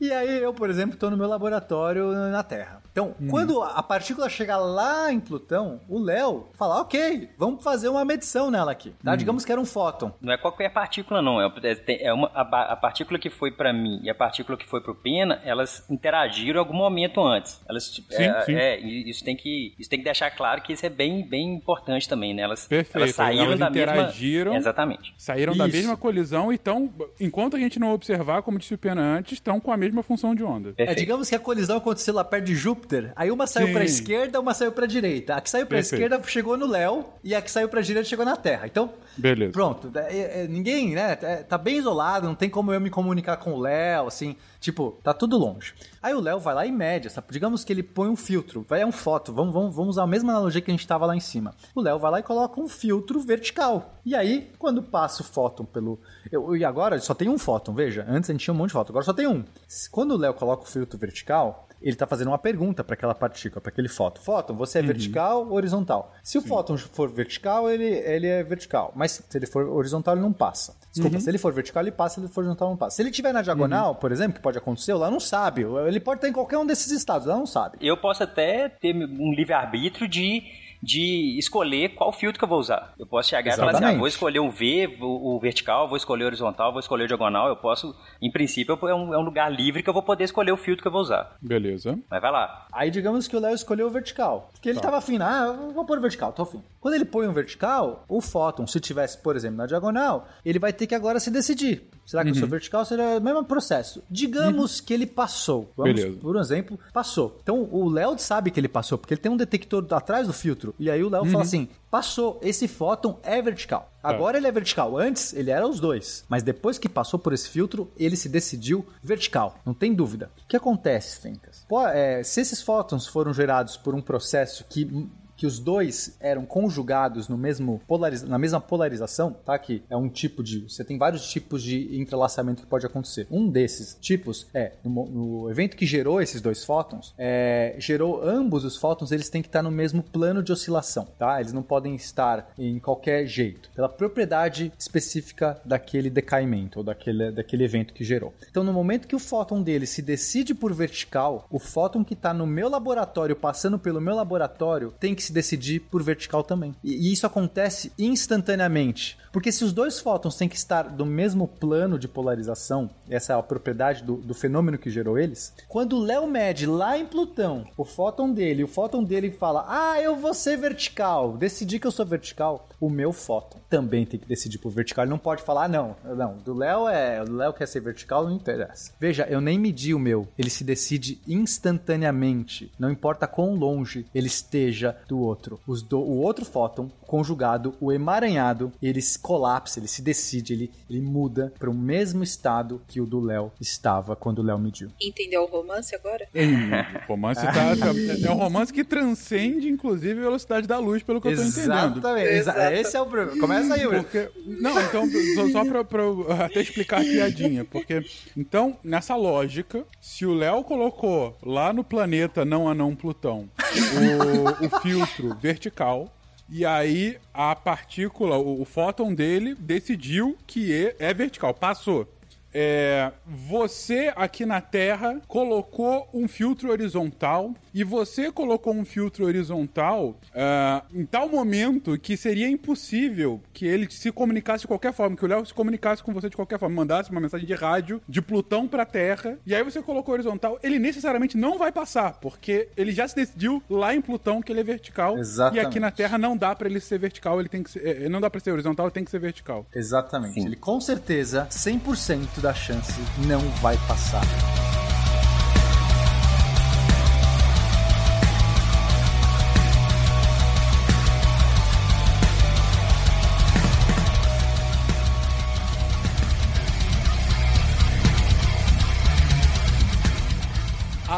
E aí eu, por exemplo, estou no meu laboratório na Terra. Então, hum. quando a partícula chegar lá em Plutão, o Léo fala, ok, vamos fazer uma medição nela aqui. Tá? Hum. Digamos que era um fóton. Não é qualquer partícula, não. É, é, é uma, a, a, partícula que foi para mim e a partícula que foi para o Pena, elas interagiram em algum momento antes. Elas, tipo, sim, é, sim. é, isso tem que isso tem que deixar claro que isso é bem, bem importante também, né? Elas, Perfeito. elas saíram elas da interagiram, mesma... Exatamente. Saíram isso. da mesma colisão e estão, enquanto a gente não observar, como disse o Pena antes, estão com a mesma mesma função de onda. É, digamos que a colisão aconteceu lá perto de Júpiter, aí uma saiu para a esquerda, uma saiu para a direita. A que saiu para a esquerda chegou no Léo e a que saiu para a direita chegou na Terra. Então, Beleza. pronto. É, é, ninguém, né? É, tá bem isolado, não tem como eu me comunicar com o Léo, assim. Tipo, tá tudo longe. Aí o Léo vai lá e mede, digamos que ele põe um filtro, vai é um foto, vamos, vamos, vamos usar a mesma analogia que a gente tava lá em cima. O Léo vai lá e coloca um filtro vertical. E aí, quando passa o fóton pelo. Eu, e agora só tem um fóton, veja. Antes a gente tinha um monte de fóton, agora só tem um. Quando o Léo coloca o filtro vertical, ele está fazendo uma pergunta para aquela partícula, para aquele fóton. Fóton, você é uhum. vertical ou horizontal? Se Sim. o fóton for vertical, ele, ele é vertical. Mas se ele for horizontal, ele não passa. Desculpa, uhum. se ele for vertical, ele passa. Se ele for horizontal, não passa. Se ele estiver na diagonal, uhum. por exemplo, que pode acontecer, lá não sabe. Ele pode estar em qualquer um desses estados, lá não sabe. Eu posso até ter um livre-arbítrio de de escolher qual filtro que eu vou usar. Eu posso chegar Exatamente. e falar assim, ah, vou escolher o V, o, o, vertical, vou escolher o horizontal, vou escolher o diagonal. Eu posso, em princípio, é um, é um, lugar livre que eu vou poder escolher o filtro que eu vou usar. Beleza. Mas vai lá. Aí digamos que o Léo escolheu o vertical. Porque ele tá. tava afim, ah, vou pôr o vertical, tô afim. Quando ele põe um vertical, o fóton, se tivesse, por exemplo, na diagonal, ele vai ter que agora se decidir. Será que eu sou Uhum. vertical? Será o mesmo processo. Digamos que ele passou. Vamos, Beleza. por um exemplo, passou. Então o Léo sabe que ele passou, porque ele tem um detector atrás do filtro. E aí o Léo Uhum. fala assim: passou, esse fóton é vertical. Tá. Agora ele é vertical. Antes ele era os dois. Mas depois que passou por esse filtro, ele se decidiu vertical. Não tem dúvida. O que acontece, Fencas? É, se esses fótons foram gerados por um processo que que os dois eram conjugados no mesmo polariza na mesma polarização, tá? Que é um tipo de. Você tem vários tipos de entrelaçamento que pode acontecer. Um desses tipos é no, no evento que gerou esses dois fótons, é, gerou ambos os fótons, eles têm que estar no mesmo plano de oscilação, tá? Eles não podem estar em qualquer jeito, pela propriedade específica daquele decaimento ou daquele, daquele evento que gerou. Então, no momento que o fóton dele se decide por vertical, o fóton que está no meu laboratório, passando pelo meu laboratório, tem que se decidir por vertical também. E, e isso acontece instantaneamente. Porque se os dois fótons têm que estar do mesmo plano de polarização, essa é a propriedade do, do fenômeno que gerou eles, quando o Léo mede lá em Plutão o fóton dele, o fóton dele fala: Ah, eu vou ser vertical, decidi que eu sou vertical, o meu fóton também tem que decidir por vertical. Ele não pode falar, ah, não, não, do Léo é. O Léo quer ser vertical, não interessa. Veja, eu nem medi o meu, ele se decide instantaneamente. Não importa quão longe ele esteja do outro. Os do- o outro fóton conjugado, o emaranhado, ele se colapsa, ele se decide, ele, ele muda para o mesmo estado que o do Léo estava quando o Léo mediu. Entendeu o romance agora? O romance tá, tá- é um romance que transcende, inclusive, a velocidade da luz, pelo que eu tô entendendo. Exatamente. Exa- Esse é o problema. Começa aí. Porque, não, então, só, só eu até explicar a piadinha. Porque, então, nessa lógica, se o Léo colocou lá no planeta não anão Plutão o, o filtro vertical, e aí a partícula, o, o fóton dele, decidiu que é, é vertical, passou. É, você aqui na Terra colocou um filtro horizontal e você colocou um filtro horizontal ah, em tal momento que seria impossível que ele se comunicasse de qualquer forma, que o Léo se comunicasse com você de qualquer forma, mandasse uma mensagem de rádio de Plutão pra Terra e aí você colocou horizontal, ele necessariamente não vai passar, porque ele já se decidiu lá em Plutão que ele é vertical e Exatamente. aqui na Terra não dá pra ele ser vertical, ele tem que ser, eh, não dá pra ser horizontal, ele tem que ser vertical. Exatamente. Sim. Ele com certeza, 100% da chance, não vai passar.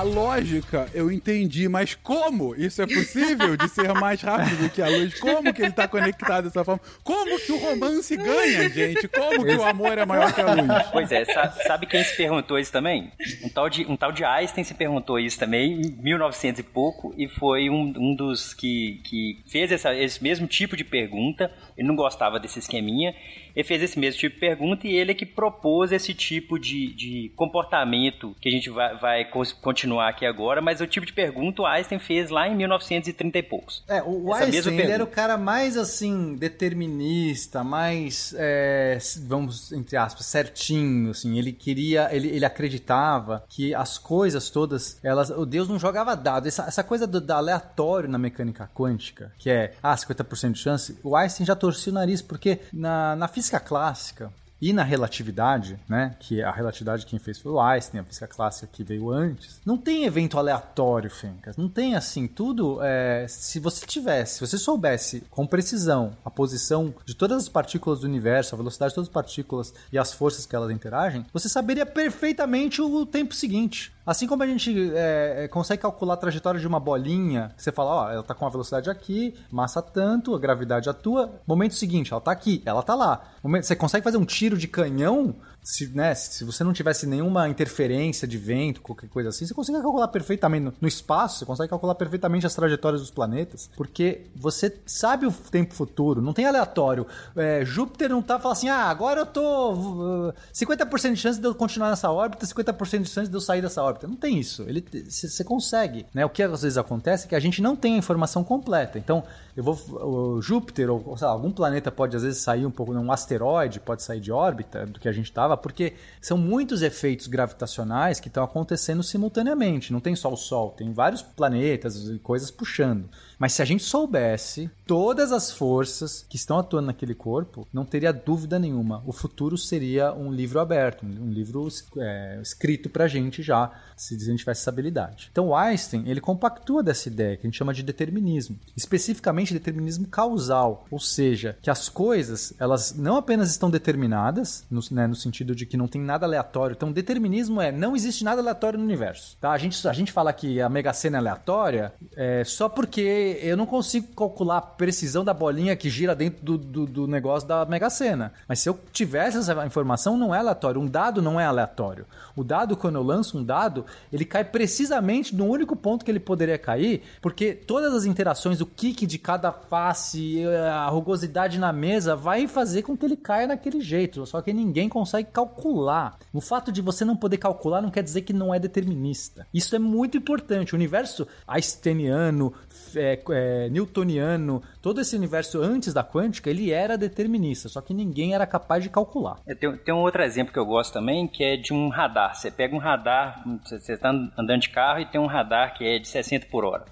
A lógica eu entendi, mas como isso é possível de ser mais rápido do que a luz? Como que ele tá conectado dessa forma? Como que o romance ganha, gente? Como que o amor é maior que a luz? Pois é, sa- sabe quem se perguntou isso também? Um tal de, um tal de Einstein se perguntou isso também em 1900 e pouco e foi um, um dos que, que fez essa- esse mesmo tipo de pergunta. Ele não gostava desse esqueminha. Ele fez esse mesmo tipo de pergunta e ele é que propôs esse tipo de, de comportamento que a gente vai, vai continuar aqui agora, mas o tipo de pergunta o Einstein fez lá em 1930 e poucos. É, o Essa Einstein, ele era o cara mais, assim, determinista, mais, é, vamos, entre aspas, certinho, assim. Ele queria, ele, ele acreditava que as coisas todas, elas, o Deus não jogava dado. Essa, essa coisa do, da aleatório na mecânica quântica, que é, ah, 50% de chance, o Einstein já torcia o nariz, porque na, na física clássica, e na relatividade, né? Que a relatividade quem fez foi o Einstein, a física clássica que veio antes. Não tem evento aleatório, Fencas. Não tem assim, tudo. é, se você tivesse, se você soubesse com precisão a posição de todas as partículas do universo, a velocidade de todas as partículas e as forças que elas interagem, você saberia perfeitamente o tempo seguinte. Assim como a gente é, é, consegue calcular a trajetória de uma bolinha, você fala, ó, ela tá com a velocidade aqui, massa tanto, a gravidade atua. Momento seguinte, ela tá aqui, ela tá lá. Momento- você consegue fazer um tiro de canhão, se, né, se você não tivesse nenhuma interferência de vento, qualquer coisa assim, você consegue calcular perfeitamente no, espaço, você consegue calcular perfeitamente as trajetórias dos planetas, porque você sabe o tempo futuro, não tem aleatório. É, Júpiter não tá falando assim, ah, agora eu tô uh, 50% de chance de eu continuar nessa órbita, 50% de chance de eu sair dessa órbita. Não tem isso. Ele você consegue, né? O que às vezes acontece é que a gente não tem a informação completa. Então, eu vou Júpiter ou sei lá, algum planeta pode às vezes sair um pouco, um asteroide pode sair de órbita do que a gente estava, porque são muitos efeitos gravitacionais que estão acontecendo simultaneamente. Não tem só o Sol, tem vários planetas e coisas puxando. Mas se a gente soubesse todas as forças que estão atuando naquele corpo, não teria dúvida nenhuma. O futuro seria um livro aberto, um livro é, escrito pra gente já, se a gente tivesse essa habilidade. Então Einstein, ele compactua dessa ideia que a gente chama de determinismo, especificamente determinismo causal, ou seja, que as coisas, elas não apenas estão determinadas, no, né, no sentido de que não tem nada aleatório. Então determinismo é, não existe nada aleatório no universo. Tá? A, gente, a gente fala que a Mega Sena é aleatória é, só porque eu não consigo calcular a precisão da bolinha que gira dentro do, do, do negócio da Mega Sena. Mas se eu tivesse essa informação, não é aleatório. Um dado não é aleatório. O dado, quando eu lanço um dado, ele cai precisamente no único ponto que ele poderia cair, porque todas as interações, o kick de cada face, a rugosidade na mesa, vai fazer com que ele caia naquele jeito. Só que ninguém consegue calcular. O fato de você não poder calcular não quer dizer que não é determinista. Isso é muito importante. O universo einsteiniano, é, é, newtoniano, todo esse universo antes da quântica, ele era determinista, só que ninguém era capaz de calcular. É, tem, tem, um outro exemplo que eu gosto também, que é de um radar. Você pega um radar, você está andando de carro e tem um radar que é de 60 por hora.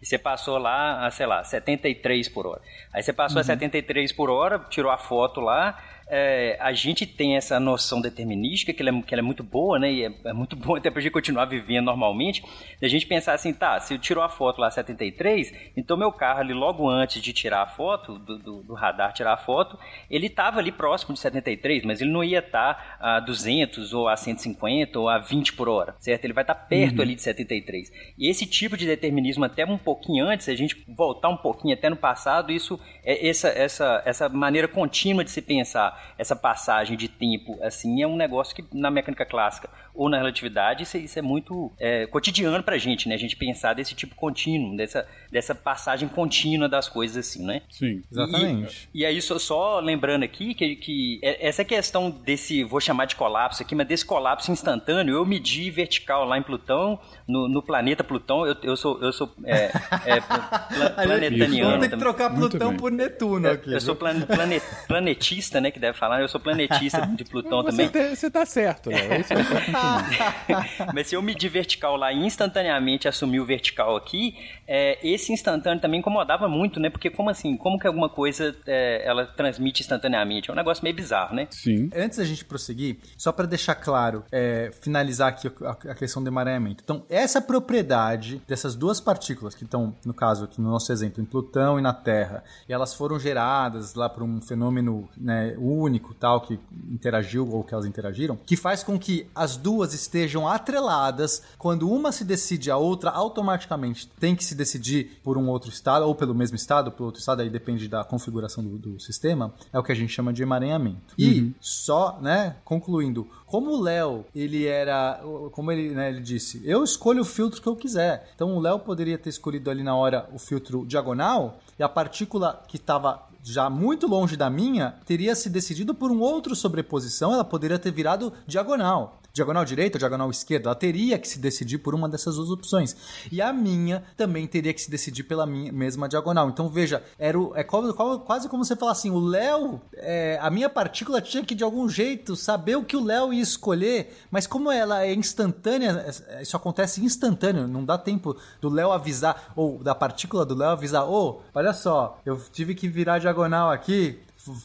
E você passou lá a, sei lá, 73 por hora. Aí você passou uhum. a 73 por hora, tirou a foto lá, é, a gente tem essa noção determinística, que ela é, que ela é muito boa, né? E é, é muito bom até pra gente continuar vivendo normalmente. a gente pensar assim, tá, se eu tirou a foto lá 73, então meu carro ali logo antes de tirar a foto, do, do, do radar tirar a foto, ele tava ali próximo de 73, mas ele não ia estar tá a 200 ou a 150 ou a 20 por hora, certo? Ele vai estar tá perto uhum. ali de 73. E esse tipo de determinismo até um pouquinho antes, a gente voltar um pouquinho até no passado, isso é essa, essa, essa maneira contínua de se pensar essa passagem de tempo, assim, é um negócio que na mecânica clássica ou na relatividade, isso, isso é muito é, cotidiano pra gente, né? A gente pensar desse tipo contínuo, dessa, dessa passagem contínua das coisas, assim, né? Sim, exatamente. E, e aí, só, só lembrando aqui que, que essa questão desse, vou chamar de colapso aqui, mas desse colapso instantâneo, eu medi vertical lá em Plutão, no, no planeta Plutão, eu, eu sou, eu sou é, é, planetaniano. Vamos ter que trocar Plutão por Netuno aqui. Eu, sou plan, planet, planetista, né, que deve falar, eu sou planetista de Plutão você também. Tá, você tá certo, né? É isso Mas se eu medir vertical lá e instantaneamente assumir o vertical aqui, é, esse instantâneo também incomodava muito, né? Porque como assim? Como que alguma coisa é, ela transmite instantaneamente? É um negócio meio bizarro, né? Sim. Antes da gente prosseguir, só para deixar claro, é, finalizar aqui a, a, questão do emaranhamento. Então, essa propriedade dessas duas partículas que estão, no caso aqui no nosso exemplo, em Plutão e na Terra, e elas foram geradas lá por um fenômeno né, único, tal, que interagiu ou que elas interagiram, que faz com que as duas estejam atreladas. Quando uma se decide, a outra automaticamente tem que se decidir por um outro estado, ou pelo mesmo estado, por outro estado, aí depende da configuração do, do sistema, é o que a gente chama de emaranhamento. E uhum. só, né, concluindo, como o Léo, ele era, como ele, né, ele disse, eu escolho o filtro que eu quiser. Então o Léo poderia ter escolhido ali na hora o filtro diagonal e a partícula que estava já muito longe da minha teria se decidido por um outro sobreposição, ela poderia ter virado diagonal diagonal direita ou diagonal esquerda, ela teria que se decidir por uma dessas duas opções. E a minha também teria que se decidir pela minha mesma diagonal. Então veja, era o, é quase como você falar assim: o Léo, é, a minha partícula tinha que de algum jeito saber o que o Léo ia escolher, mas como ela é instantânea, é, isso acontece instantâneo, não dá tempo do Léo avisar, ou da partícula do Léo avisar: ô, oh, olha só, eu tive que virar diagonal aqui,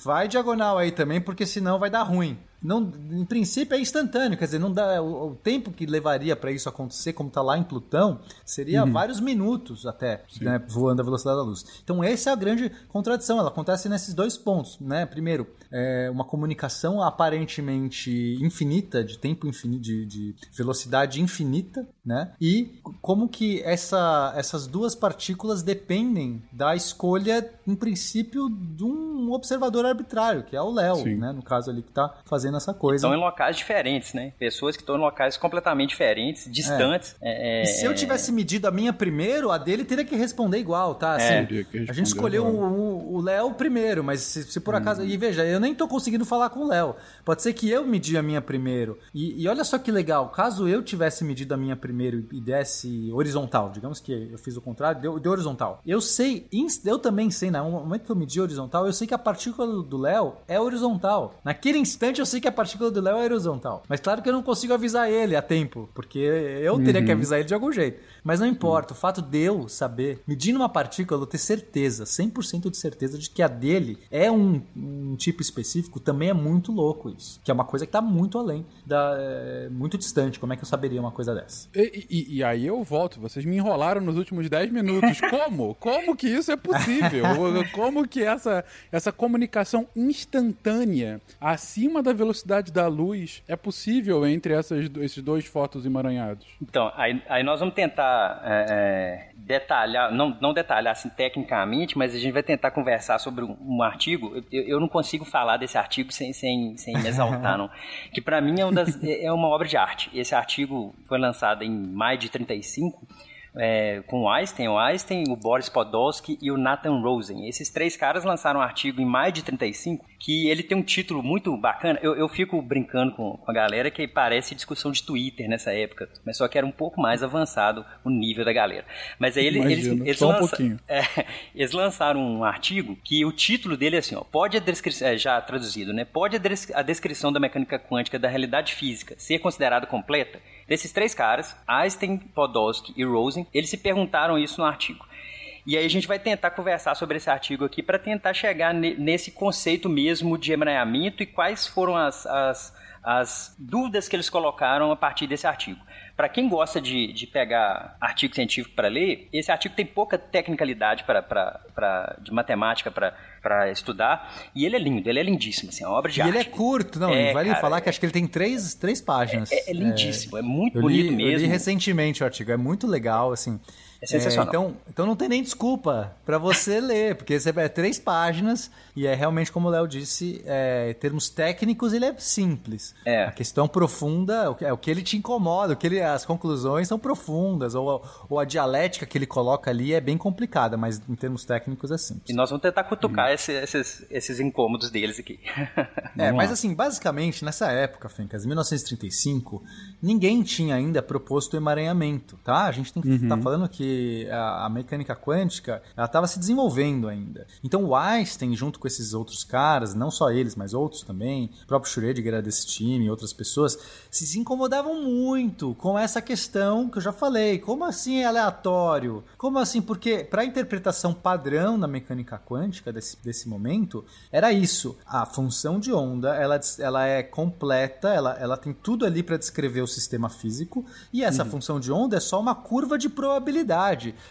vai diagonal aí também, porque senão vai dar ruim não, em princípio é instantâneo, quer dizer, não dá o, o tempo que levaria para isso acontecer, como está lá em Plutão, seria uhum. vários minutos até, né, voando a velocidade da luz. Então essa é a grande contradição, ela acontece nesses dois pontos, né? Primeiro, é uma comunicação aparentemente infinita, de tempo infinito, de, de velocidade infinita, né? E como que essa, essas duas partículas dependem da escolha, em princípio, de um observador arbitrário, que é o Léo, né? No caso ali que está fazendo fazendo essa coisa. Estão em locais diferentes, né? Pessoas que estão em locais completamente diferentes, distantes. É. É, e se eu tivesse medido a minha primeiro, a dele teria que responder igual, tá? Assim, é. a gente escolheu o Léo primeiro, mas se, se por acaso. Hum. E veja, eu nem tô conseguindo falar com o Léo. Pode ser que eu medi a minha primeiro. E, e, olha só que legal, caso eu tivesse medido a minha primeiro e desse horizontal, digamos que eu fiz o contrário, deu, deu horizontal. Eu sei, eu também sei, né? No momento que eu medi horizontal, eu sei que a partícula do Léo é horizontal. Naquele instante eu sei sei que a partícula do Léo é horizontal. Mas claro que eu não consigo avisar ele a tempo, porque eu teria que avisar ele de algum jeito. Mas não importa, o fato de eu saber, medindo uma partícula, eu ter certeza, 100% de certeza de que a dele é um, um tipo específico, também é muito louco isso. Que é uma coisa que tá muito além, da, é, muito distante. Como é que eu saberia uma coisa dessa? E, e- e aí eu volto, vocês me enrolaram nos últimos 10 minutos. Como? Como que isso é possível? Como que essa, essa comunicação instantânea acima da velocidade da luz é possível entre essas, esses dois fotos emaranhados? Então, aí, aí nós vamos tentar é, é, detalhar, não, não detalhar assim tecnicamente, mas a gente vai tentar conversar sobre um, um artigo. Eu, eu não consigo falar desse artigo sem, sem, sem me exaltar, não. Que para mim é, um das- é uma obra de arte. Esse artigo foi lançado em maio de 35. É, com o Einstein, o Einstein, o Boris Podolsky e o Nathan Rosen. Esses três caras lançaram um artigo em maio de 35 que ele tem um título muito bacana. Eu, eu fico brincando com, com a galera que parece discussão de Twitter nessa época, mas só que era um pouco mais avançado o nível da galera. Mas aí ele- eles, Imagino, eles, só um lança- pouquinho. é, eles lançaram um artigo que o título dele é assim, ó, pode a descrição, é, já traduzido, né? Pode a, a descrição da mecânica quântica da realidade física ser considerada completa? Desses três caras, Einstein, Podolsky e Rosen, eles se perguntaram isso no artigo. E aí a gente vai tentar conversar sobre esse artigo aqui para tentar chegar ne- nesse conceito mesmo de emaranhamento e quais foram as, as, as dúvidas que eles colocaram a partir desse artigo. Para quem gosta de, de pegar artigo científico para ler, esse artigo tem pouca tecnicalidade pra, pra, pra- de matemática para estudar e ele é lindo, ele é lindíssimo, assim, é uma obra de E arte. ele é curto, não, É, vale cara, falar que acho que ele tem três, três páginas. É, é lindíssimo, é, muito Eu li, bonito eu li mesmo. recentemente o artigo, é muito legal, assim. É sensacional. então, então não tem nem desculpa pra você ler, porque você é três páginas e é realmente, como o Léo disse, é, em termos técnicos ele é simples. É. A questão profunda é o que ele te incomoda, o que ele, as conclusões são profundas, ou, ou a dialética que ele coloca ali é bem complicada, mas em termos técnicos é simples. E nós vamos tentar cutucar esse- esses, esses incômodos deles aqui. É, mas assim, basicamente, nessa época, Fencas, 1935, ninguém tinha ainda proposto o emaranhamento, tá? A gente tem que estar falando que a, a mecânica quântica, ela estava se desenvolvendo ainda. Então o Einstein, junto com esses outros caras, não só eles, mas outros também, o próprio Schrödinger era desse time, outras pessoas, se, incomodavam muito com essa questão que eu já falei. Como assim é aleatório? Como assim? Porque para a interpretação padrão na mecânica quântica desse, desse momento, era isso. A função de onda, ela, ela é completa, ela, ela tem tudo ali para descrever o sistema físico, e essa função de onda é só uma curva de probabilidade.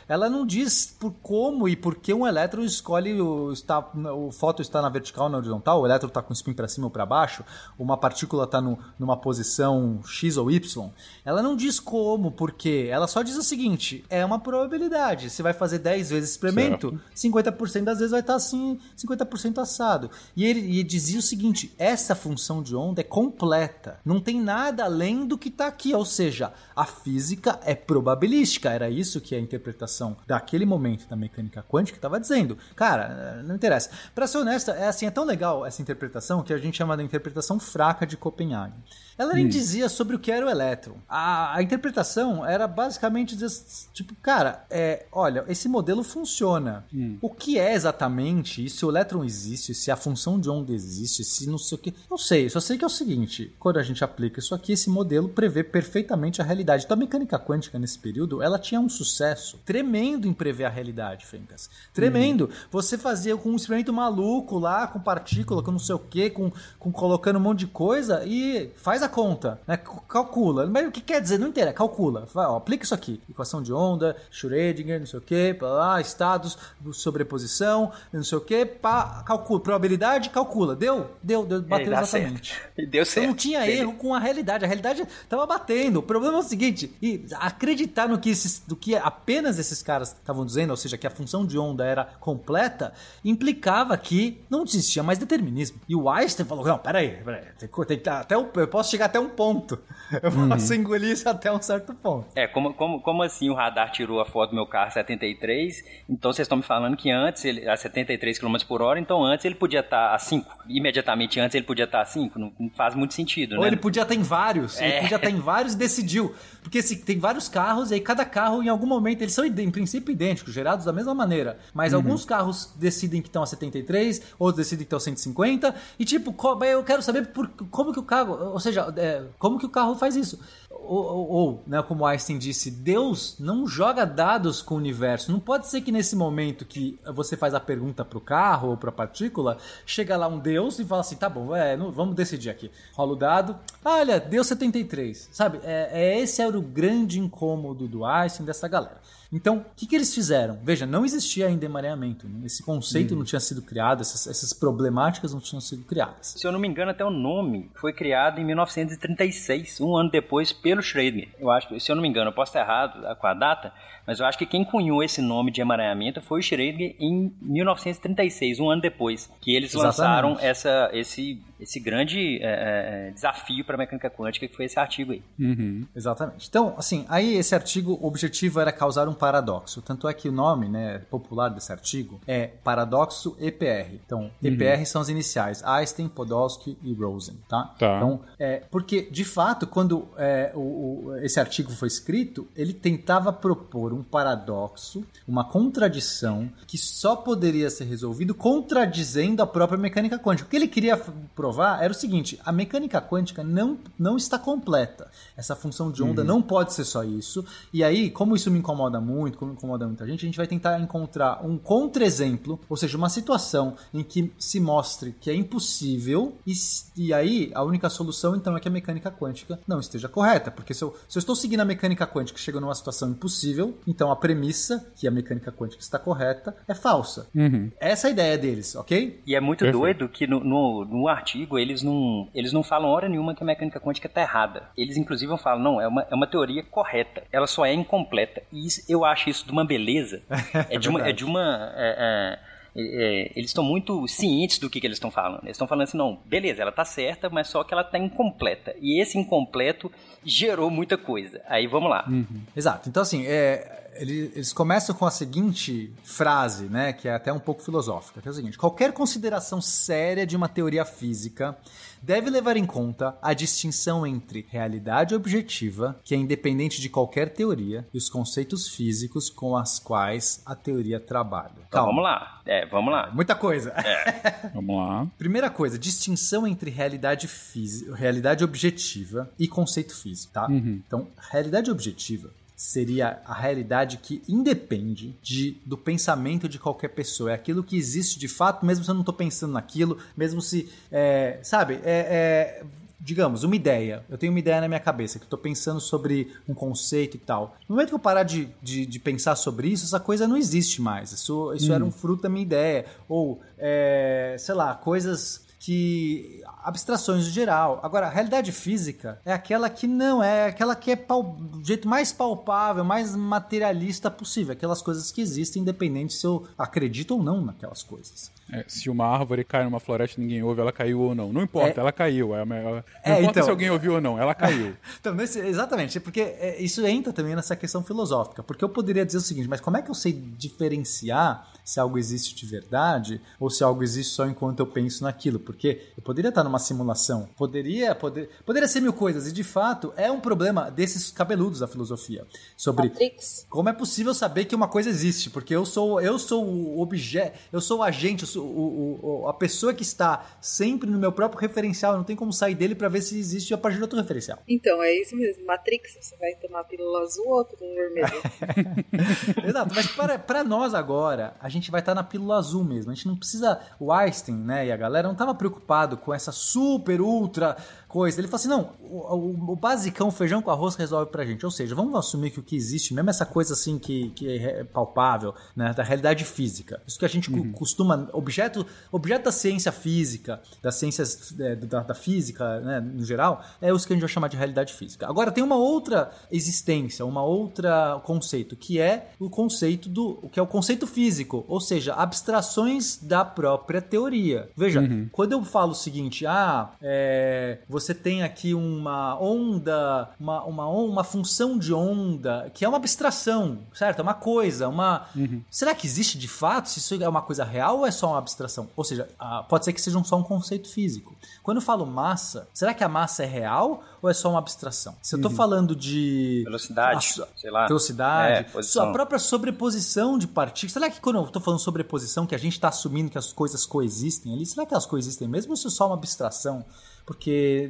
Ela não diz por como e por que um elétron escolhe o, está, o fóton está na vertical ou na horizontal, o elétron está com o spin para cima ou para baixo, uma partícula está numa posição X ou Y. Ela não diz como, por quê. Ela só diz o seguinte: é uma probabilidade. Você vai fazer 10 vezes experimento, 50% das vezes vai estar assim, 50% assado. E ele, e ele dizia o seguinte: essa função de onda é completa. Não tem nada além do que está aqui. Ou seja, a física é probabilística. Era isso que a interpretação daquele momento da mecânica quântica estava dizendo. Cara, não interessa. Para ser honesta, é assim, é tão legal essa interpretação que a gente chama de interpretação fraca de Copenhague. Ela nem dizia sobre o que era o elétron. A, a interpretação era basicamente dizer, tipo, cara, é, olha, esse modelo funciona. O que é exatamente, e se o elétron existe, se a função de onda existe, se não sei o que. Não sei, só sei que é o seguinte: quando a gente aplica isso aqui, esse modelo prevê perfeitamente a realidade. Então a mecânica quântica nesse período, ela tinha um sucesso tremendo em prever a realidade, Fencas. Tremendo. Você fazia com um experimento maluco lá, com partícula, com não sei o que, com, com colocando um monte de coisa e faz a conta, né? Calcula. Mas o que quer dizer? Não inteira, calcula. Vai, ó, aplica isso aqui. Equação de onda, Schrödinger, não sei o que, lá, estados, sobreposição, não sei o que, pá, calcula. Probabilidade, calcula. Deu? Deu, deu bateu dá exatamente. certo. E deu certo. Então não tinha erro com a realidade. A realidade tava batendo. O problema é o seguinte: e acreditar no que, esses, do que apenas esses caras estavam dizendo, ou seja, que a função de onda era completa, implicava que não existia mais determinismo. E o Einstein falou: não, peraí, peraí. Tem, tem dar até eu posso chegar até um ponto. Eu posso engolir isso até um certo ponto. É, como, como, como assim o radar tirou a foto do meu carro 73? Então vocês estão me falando que antes, ele, a 73 km por hora, então antes ele podia estar a 5. Imediatamente antes ele podia estar a 5. Não, não faz muito sentido, Ou né? ele podia estar em vários, ele É. podia estar em vários e decidiu. Porque se tem vários carros, e aí cada carro, em algum momento, eles são em princípio idênticos, gerados da mesma maneira, mas uhum. alguns carros decidem que estão a 73, outros decidem que estão a 150, e tipo, eu quero saber por, como que o carro, ou seja, é, como que o carro faz isso ou, ou, ou, né, como Einstein disse, Deus não joga dados com o universo. Não pode ser que nesse momento que você faz a pergunta para o carro ou para a partícula, chega lá um Deus e fala assim: tá bom, é, não, vamos decidir aqui. Rola o dado. Ah, olha, deu 73. Sabe? É, é, esse era o grande incômodo do Einstein dessa galera. Então, o que, que eles fizeram? Veja, não existia ainda emaranhamento. Né? Esse conceito uhum. não tinha sido criado, essas, essas, problemáticas não tinham sido criadas. Se eu não me engano, até o nome foi criado em 1936, um ano depois, pelo Schrödinger. Eu acho, se eu não me engano, eu posso estar errado com a data, mas eu acho que quem cunhou esse nome de emaranhamento foi o Schrödinger em 1936, um ano depois, que eles Exatamente. lançaram essa, esse, esse grande é, é, desafio para a mecânica quântica, que foi esse artigo aí. Uhum. Exatamente. Então, assim, aí esse artigo, o objetivo era causar um paradoxo. Tanto é que o nome né, popular desse artigo é Paradoxo EPR. Então, EPR uhum. são as iniciais Einstein, Podolsky e Rosen. Tá? tá. Então, é, porque, de fato, quando é, o, o, esse artigo foi escrito, ele tentava propor um paradoxo, uma contradição que só poderia ser resolvido contradizendo a própria mecânica quântica. O que ele queria provar era o seguinte: a mecânica quântica não, não está completa. Essa função de onda uhum. não pode ser só isso. E aí, como isso me incomoda muito, muito, como incomoda muita gente, a gente vai tentar encontrar um contra-exemplo, ou seja, uma situação em que se mostre que é impossível, e, e aí a única solução então é que a mecânica quântica não esteja correta, porque se eu, se eu estou seguindo a mecânica quântica e chego numa situação impossível, então a premissa que a mecânica quântica está correta é falsa. Uhum. Essa é a ideia deles, ok? E é muito Perfeito. doido que no, no, no, artigo eles não, eles não falam hora nenhuma que a mecânica quântica está errada. Eles inclusive falam, não, é uma, é uma teoria correta, ela só é incompleta. E isso, eu acho isso de uma beleza. É, de uma. É de uma é, é, é, eles estão muito cientes do que, que eles estão falando. Eles estão falando assim, não, beleza, ela está certa, mas só que ela está incompleta. E esse incompleto gerou muita coisa. Aí vamos lá. Uhum. Exato. Então, assim, é, eles começam com a seguinte frase, né, que é até um pouco filosófica, que é o seguinte: qualquer consideração séria de uma teoria física deve levar em conta a distinção entre realidade objetiva, que é independente de qualquer teoria, e os conceitos físicos com as quais a teoria trabalha. Então, vamos lá. É, vamos lá. Muita coisa. É. vamos lá. Primeira coisa, distinção entre realidade física, realidade objetiva e conceito físico, tá? Uhum. Então, realidade objetiva seria a realidade que independe de, do pensamento de qualquer pessoa. É aquilo que existe de fato, mesmo se eu não estou pensando naquilo, mesmo se. É, sabe? É, é, digamos, uma ideia. Eu tenho uma ideia na minha cabeça, que eu estou pensando sobre um conceito e tal. No momento que eu parar de, de, de pensar sobre isso, essa coisa não existe mais. Isso, isso hum. era um fruto da minha ideia. Ou, é, sei lá, coisas que abstrações no geral. Agora, a realidade física é aquela que não é, aquela que é pal, do jeito mais palpável, mais materialista possível, aquelas coisas que existem, independente se eu acredito ou não naquelas coisas. É, se uma árvore cai numa floresta e ninguém ouve, ela caiu ou não. Não importa, é... ela caiu. É, não é, importa então... se alguém ouviu ou não, ela caiu. então, nesse, exatamente, porque é, isso entra também nessa questão filosófica. Porque eu poderia dizer o seguinte, mas como é que eu sei diferenciar se algo existe de verdade ou se algo existe só enquanto eu penso naquilo? Porque eu poderia estar numa simulação, poderia, poder, poderia ser mil coisas, e de fato é um problema desses cabeludos da filosofia. Sobre Matrix. como é possível saber que uma coisa existe, porque eu sou, eu sou o objeto, eu sou o agente, eu sou o, o, a pessoa que está sempre no meu próprio referencial, não tem como sair dele para ver se existe a partir de outro referencial. Então, é isso mesmo. Matrix, você vai tomar pílula azul ou pílula vermelha? Exato, mas para, para nós agora, a gente vai estar na pílula azul mesmo. A gente não precisa. O Einstein, né, e a galera não estava preocupado com essa super, ultra coisa. Ele falou assim: não, o, o, o, basicão feijão com arroz resolve pra gente. Ou seja, vamos assumir que o que existe, mesmo essa coisa assim que, que é palpável, né, da realidade física. Isso que a gente uhum. costuma. Objeto, objeto da ciência física, das ciências é, da, da, física, né, no geral, é os que a gente vai chamar de realidade física. Agora, tem uma outra existência, uma outra conceito, que é o conceito do. que é o conceito físico, ou seja, abstrações da própria teoria. Veja, uhum. quando eu falo o seguinte, ah, é, você você tem aqui uma onda, uma, uma, uma função de onda, que é uma abstração, certo? É uma coisa, uma. Uhum. Será que existe de fato? Se isso é uma coisa real ou é só uma abstração? Ou seja, pode ser que seja só um conceito físico. Quando eu falo massa, será que a massa é real ou é só uma abstração? Se eu tô falando de. Velocidade, a sei lá. Velocidade, É, posição. sua própria sobreposição de partículas. Será que quando eu tô falando sobreposição, que a gente tá assumindo que as coisas coexistem ali, será que elas coexistem mesmo ou isso é só uma abstração? Porque,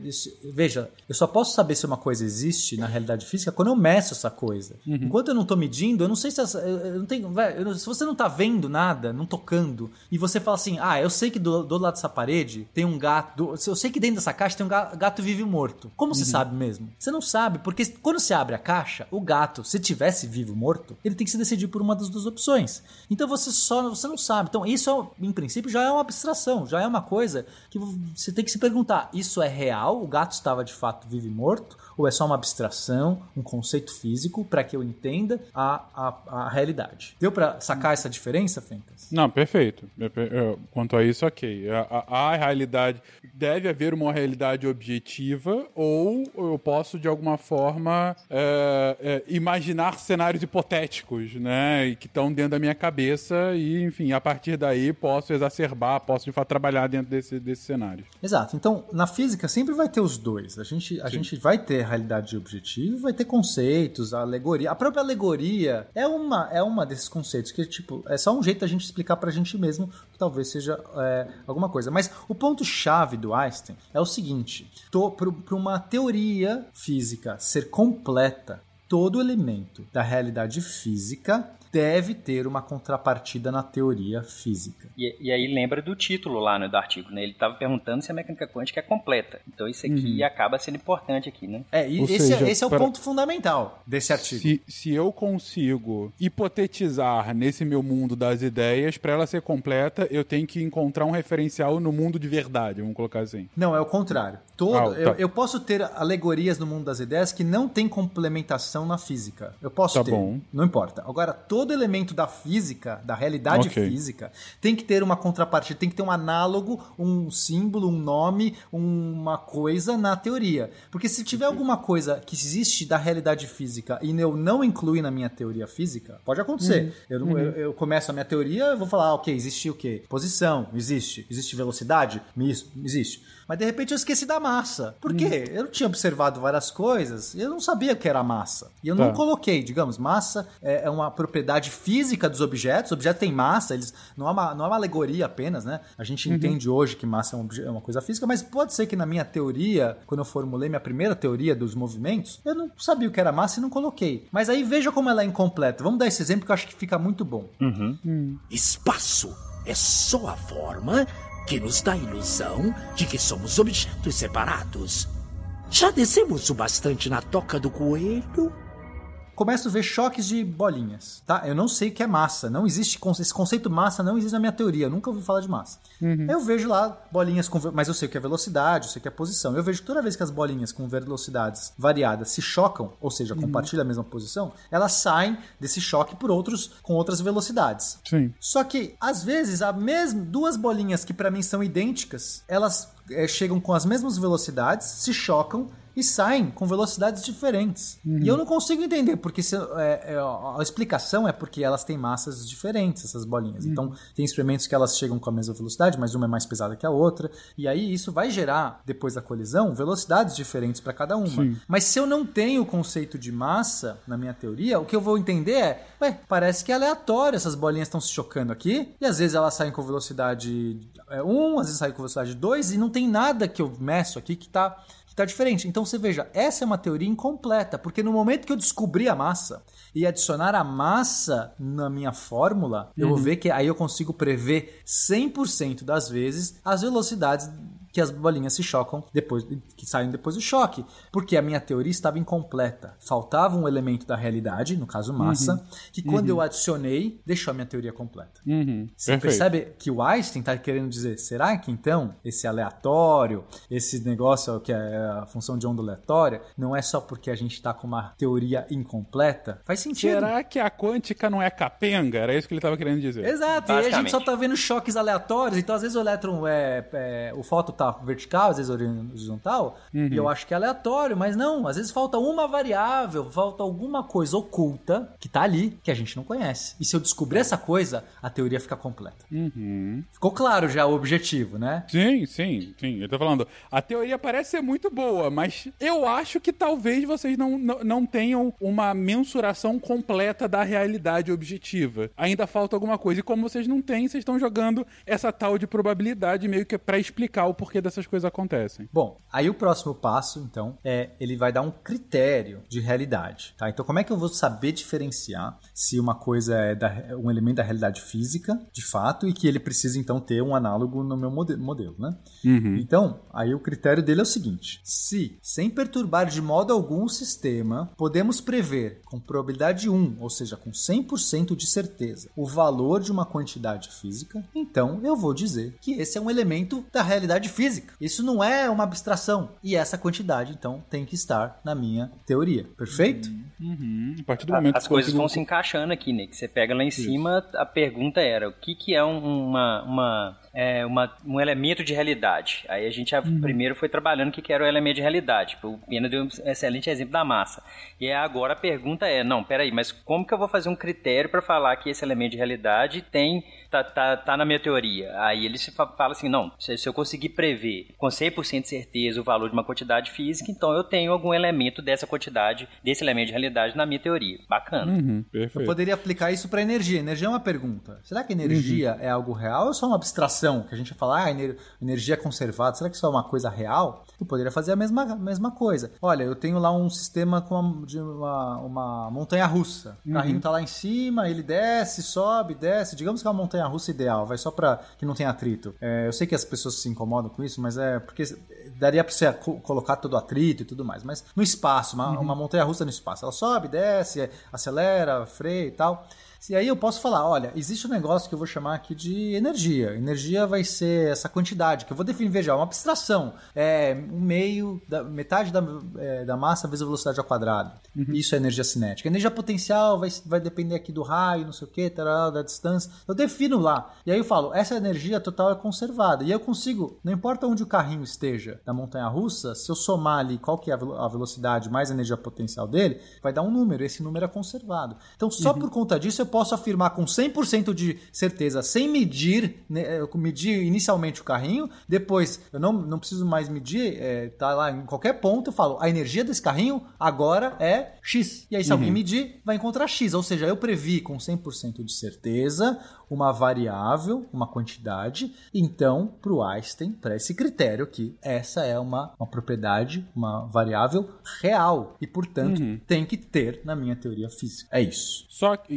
veja, eu só posso saber se uma coisa existe na realidade física quando eu meço essa coisa. Enquanto eu não tô medindo, eu não sei se essa, eu, não tenho, se você não tá vendo nada, não tocando, e você fala assim, ah, eu sei que do, do lado dessa parede tem um gato, eu sei que dentro dessa caixa tem um ga- gato vivo e morto. Como você sabe mesmo? Você não sabe, porque quando você abre a caixa, o gato, se tivesse vivo ou morto, ele tem que se decidir por uma das duas opções. Então você só, você não sabe. Então isso, é, em princípio, já é uma abstração, já é uma coisa que você tem que se perguntar, isso é real? O gato estava de fato vivo e morto? Ou é só uma abstração, um conceito físico para que eu entenda a, a, a realidade? Deu para sacar essa diferença, Fencas? Não, perfeito. Eu- eu- Quanto a isso, ok. A, a- a realidade. Deve haver uma realidade objetiva, ou eu posso, de alguma forma, é, é, imaginar cenários hipotéticos, né? e Que estão dentro da minha cabeça, e, enfim, a partir daí posso exacerbar, posso de fato trabalhar dentro desse, desse cenário. Exato. Então, na física sempre vai ter os dois. A gente, a gente vai ter realidade objetiva, vai ter conceitos, a alegoria. A própria alegoria é uma, é uma desses conceitos que, tipo, é só um jeito da gente explicar pra gente mesmo que talvez seja é, alguma coisa. Mas o ponto-chave do Einstein é o seguinte: para uma teoria física ser completa, todo elemento da realidade física deve ter uma contrapartida na teoria física. E, e aí lembra do título lá né, do artigo, né? Ele estava perguntando se a mecânica quântica é completa. Então isso aqui acaba sendo importante aqui, né? É, e Ou esse, seja, é, esse é o pra- ponto fundamental desse artigo. Se, se eu consigo hipotetizar nesse meu mundo das ideias, para ela ser completa, eu tenho que encontrar um referencial no mundo de verdade, vamos colocar assim. Não, é o contrário. Todo, Ah, tá. eu, eu posso ter alegorias no mundo das ideias que não tem complementação na física. Eu posso Tá ter. bom. Não importa. Agora, todo elemento da física, da realidade Ok. física, tem que ter uma contrapartida, tem que ter um análogo, um símbolo, um nome, uma coisa na teoria. Porque se tiver alguma coisa que existe da realidade física e eu não incluir na minha teoria física, pode acontecer. Eu, não- eu, eu começo a minha teoria, eu vou falar, ah, ok, existe o quê? Posição, existe. Existe velocidade? Isso, existe. Mas de repente eu esqueci da massa. Por quê? Eu não tinha observado várias coisas e eu não sabia o que era massa. E eu não Tá. coloquei, digamos, massa é, é uma propriedade física dos objetos. O objeto tem massa, eles não é uma, não é uma alegoria apenas, né? A gente entende hoje que massa é, um é uma coisa física, mas pode ser que na minha teoria, quando eu formulei minha primeira teoria dos movimentos, eu não sabia o que era massa e não coloquei. Mas aí veja como ela é incompleta. Vamos dar esse exemplo que eu acho que fica muito bom. Espaço é só a forma que nos dá a ilusão de que somos objetos separados. Já descemos o bastante na toca do coelho? Começo a ver choques de bolinhas, tá? Eu não sei o que é massa, não existe esse conceito massa não existe na minha teoria, eu nunca ouvi falar de massa. Eu vejo lá bolinhas com, mas eu sei o que é velocidade, eu sei o que é posição. Eu vejo que toda vez que as bolinhas com velocidades variadas se chocam, ou seja, compartilham a mesma posição, elas saem desse choque por outros com outras velocidades. Sim. Só que, às vezes, a mesma duas bolinhas que pra mim são idênticas, elas eh, chegam com as mesmas velocidades, se chocam e saem com velocidades diferentes. E eu não consigo entender, porque se- é, é, a explicação é porque elas têm massas diferentes, essas bolinhas. Então, tem experimentos que elas chegam com a mesma velocidade, mas uma é mais pesada que a outra. E aí, isso vai gerar, depois da colisão, velocidades diferentes para cada uma. Sim. Mas se eu não tenho o conceito de massa na minha teoria, o que eu vou entender é, ué, parece que é aleatório, essas bolinhas estão se chocando aqui, e às vezes elas saem com velocidade 1, às vezes saem com velocidade 2, e não tem nada que eu meço aqui que tá, que tá diferente. Então você veja, essa é uma teoria incompleta, porque no momento que eu descobri a massa e adicionar a massa na minha fórmula, eu vou ver que aí eu consigo prever 100% das vezes as velocidades que as bolinhas se chocam depois que saem depois do choque, porque a minha teoria estava incompleta. Faltava um elemento da realidade, no caso massa, que quando eu adicionei, deixou a minha teoria completa. Uhum. Você Perfeito. percebe que o Einstein está querendo dizer, será que então esse aleatório, esse negócio que é a função de onda aleatória, não é só porque a gente está com uma teoria incompleta? Faz sentido. Será que a quântica não é capenga? Era isso que ele estava querendo dizer. Exato, e aí a gente só tá vendo choques aleatórios, então às vezes o elétron é, é- o fóton tá vertical, às vezes horizontal, e eu acho que é aleatório, mas não, às vezes falta uma variável, falta alguma coisa oculta que tá ali, que a gente não conhece. E se eu descobrir essa coisa, a teoria fica completa. Uhum. Ficou claro já o objetivo, né? Sim, sim, sim. Eu tô falando, a teoria parece ser muito boa, mas eu acho que talvez vocês não, não, não tenham uma mensuração completa da realidade objetiva. Ainda falta alguma coisa. E como vocês não têm, vocês estão jogando essa tal de probabilidade meio que pra explicar o porquê dessas coisas acontecem. Bom, aí o próximo passo, então, é ele vai dar um critério de realidade, tá? Então, como é que eu vou saber diferenciar se uma coisa é da- um elemento da realidade física, de fato, e que ele precisa, então, ter um análogo no meu mode- modelo, né? Então, aí o critério dele é o seguinte: se, sem perturbar de modo algum o sistema, podemos prever com probabilidade 1, ou seja, com 100% de certeza, o valor de uma quantidade física, então eu vou dizer que esse é um elemento da realidade física. Isso não é uma abstração. E essa quantidade, então, tem que estar na minha teoria. Perfeito? Uhum. A partir do momento As que coisas vão se encaixando aqui, né? Que você pega lá em cima, a pergunta era o que, que é um- uma, uma, é, uma- um elemento de realidade. Aí a gente a- primeiro foi trabalhando o que, que era o elemento de realidade. O Pena deu um excelente exemplo da massa. E agora a pergunta é, não, peraí, mas como que eu vou fazer um critério para falar que esse elemento de realidade tem tá, tá, tá na minha teoria? Aí ele se fa- fala assim, não, se, se eu conseguir prever com 100% de certeza o valor de uma quantidade física, então eu tenho algum elemento dessa quantidade, desse elemento de realidade na minha teoria. Bacana. Uhum, Eu perfeito. poderia aplicar isso para energia. Energia é uma pergunta. Será que energia é algo real ou é só uma abstração? Que a gente fala, ah, ener- energia conservada, será que isso é uma coisa real? Eu poderia fazer a mesma, a mesma coisa. Olha, eu tenho lá um sistema com uma, de uma, uma montanha russa. O carrinho tá lá em cima, ele desce, sobe, desce. Digamos que é uma montanha russa ideal, vai só para que não tenha atrito. É, eu sei que as pessoas se incomodam com isso, mas é porque daria para você co- colocar todo o atrito e tudo mais. Mas no espaço, uma, uma montanha russa no espaço, ela sobe, desce, acelera, freia e tal. E aí eu posso falar, olha, existe um negócio que eu vou chamar aqui de energia. Energia vai ser essa quantidade, que eu vou definir, veja, é uma abstração. É um meio, da, metade da, é, da massa vezes a velocidade ao quadrado. Isso é energia cinética. Energia potencial vai, vai depender aqui do raio, não sei o que, da distância. Eu defino lá. E aí eu falo, essa energia total é conservada. E eu consigo, não importa onde o carrinho esteja da montanha russa, se eu somar ali qual que é a velo- a velocidade mais a energia potencial dele, vai dar um número. Esse número é conservado. Então, só por conta disso, eu posso afirmar com 100% de certeza, sem medir, né, eu medir inicialmente o carrinho, depois eu não, não preciso mais medir, é, tá lá em qualquer ponto, eu falo, a energia desse carrinho agora é X. E aí, se alguém medir, vai encontrar X. Ou seja, eu previ com 100% de certeza uma variável, uma quantidade. Então, para o Einstein, para esse critério aqui, essa é uma, uma propriedade, uma variável real. E, portanto, tem que ter na minha teoria física. É isso. Só que,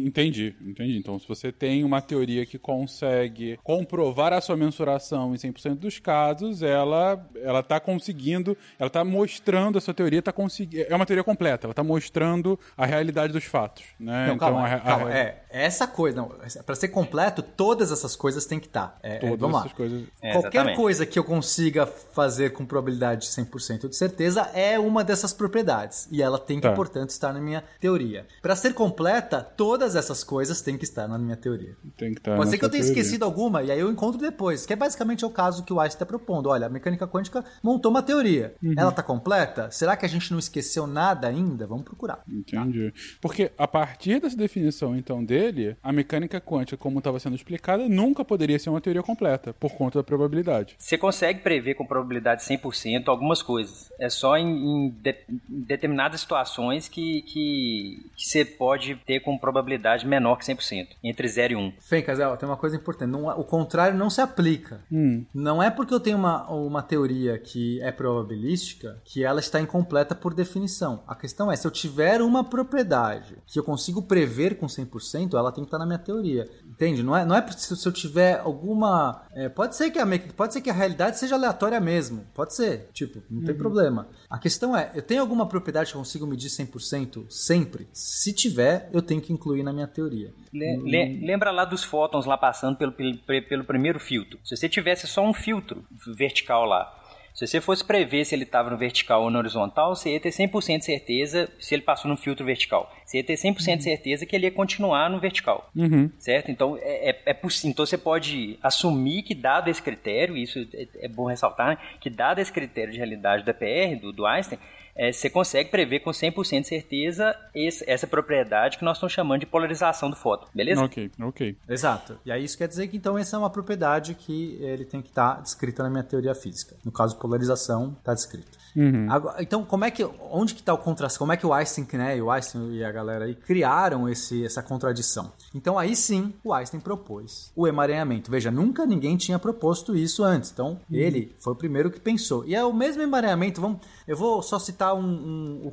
entendi, entendi. Então, se você tem uma teoria que consegue comprovar a sua mensuração em 100% dos casos, ela ela tá conseguindo, ela tá mostrando a sua teoria, tá conseguindo, é uma teoria completa, ela tá mostrando a realidade dos fatos, né? Não, calma, a- a- calma. É, essa coisa, não, para ser completo, todas essas coisas têm que estar. É, é, todas vamos lá. essas coisas. É, Qualquer exatamente. coisa que eu consiga fazer com probabilidade de 100% de certeza é uma dessas propriedades. E ela tem que, Tá. portanto, estar na minha teoria. Para ser completa, todas essas coisas têm que estar na minha teoria. Tem que estar Pode na ser que eu tenha teoria. esquecido alguma e aí eu encontro depois. Que é basicamente o caso que o Einstein está propondo. Olha, a mecânica quântica montou uma teoria. Uhum. Ela está completa? Será que a gente não esqueceu nada ainda? Vamos procurar. Entendi. Porque a partir dessa definição, então, dele, a mecânica quântica, como estava sendo explicada, nunca poderia ser uma teoria completa, por conta da probabilidade. Você consegue prever com probabilidade 100% algumas coisas. É só em, em de- em determinadas situações que, que, que você pode ter com probabilidade menor que 100%, entre 0 e 1. Fencas, ó, tem uma coisa importante. Não, o contrário não se aplica. Hum. Não é porque eu tenho uma, uma teoria que é probabilística que ela está incompleta por definição. A questão é, se eu tiver uma propriedade que eu consigo prever com 100%, ela tem que estar na minha teoria. Entende? Não é, não é se se eu tiver alguma... é, pode, ser que a, pode ser que a realidade seja aleatória mesmo. Pode ser. Tipo, não tem problema. A questão é, eu tenho alguma propriedade que eu consigo medir 100% sempre? Se tiver, eu tenho que incluir na minha teoria. Le- le- lembra lá dos fótons lá passando pelo, pelo, pelo primeiro filtro. Se você tivesse só um filtro vertical lá, Se você fosse prever se ele estava no vertical ou no horizontal, você ia ter 100% de certeza se ele passou no filtro vertical. Você ia ter 100% de certeza que ele ia continuar no vertical. Uhum. Certo? Então, é, é, é possível. Então, você pode assumir que, dado esse critério, isso é, é bom ressaltar, né? que, dado esse critério de realidade do EPR, do, do Einstein, é, você consegue prever com 100% de certeza esse, essa propriedade que nós estamos chamando de polarização do fóton, beleza? Ok, ok. Exato. E aí isso quer dizer que então essa é uma propriedade que ele tem que estar descrita na minha teoria física. No caso, polarização está descrito. Uhum. Agora, então, como é que, onde que está o contraste? Como é que o Einstein, né, o Einstein e a galera aí criaram esse, essa contradição? Então, aí sim, o Einstein propôs o emaranhamento. Veja, nunca ninguém tinha proposto isso antes. Então, ele foi o primeiro que pensou. E é o mesmo emaranhamento. Vamos, eu vou só citar um,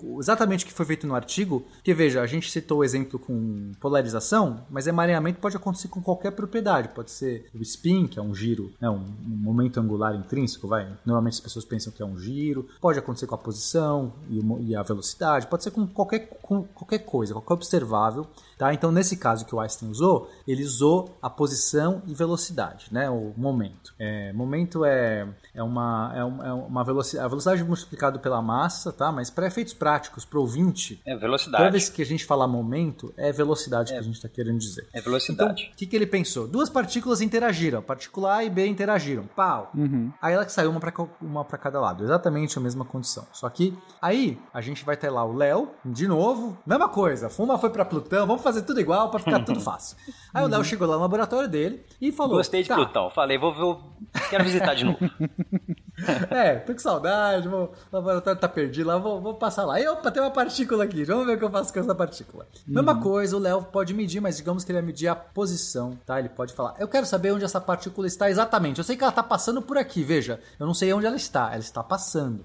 um- exatamente o que foi feito no artigo. Que veja, a gente citou o exemplo com polarização, mas emaranhamento pode acontecer com qualquer propriedade. Pode ser o spin, que é um giro, né, um, um momento angular intrínseco, vai. Normalmente as pessoas pensam que é um giro. Pode acontecer com a posição e, mo- e a velocidade. Pode ser com qualquer, com qualquer coisa, qualquer observável. Tá? Então, nesse caso que o Einstein usou, ele usou a posição e velocidade, né? o momento. É, momento é, é, uma, é, uma, é uma velocidade, a velocidade multiplicado pela massa, tá? mas para efeitos práticos, para o ouvinte, É toda velocidade. vez que a gente falar momento, é velocidade que a gente está querendo dizer. É Então, velocidade. o que, que ele pensou? Duas partículas interagiram, partícula A e B interagiram, pau. Aí ela que saiu uma para uma pra cada lado, exatamente a mesma condição. Só que aí a gente vai ter lá o Léo, de novo, mesma coisa. Fuma foi para Plutão, vamos fazer tudo igual para ficar tudo fácil. Aí o Léo chegou lá no laboratório dele e falou: Gostei de tá, Plutão. Falei, vou, vou quero visitar de novo. É, tô com saudade, vou, o laboratório tá perdido lá, vou, vou passar lá. E opa, tem uma partícula aqui, vamos ver o que eu faço com essa partícula. Mesma coisa, o Léo pode medir, mas digamos que ele vai medir a posição, tá? Ele pode falar, eu quero saber onde essa partícula está exatamente. Eu sei que ela tá passando por aqui, veja. Eu não sei onde ela está, ela está passando.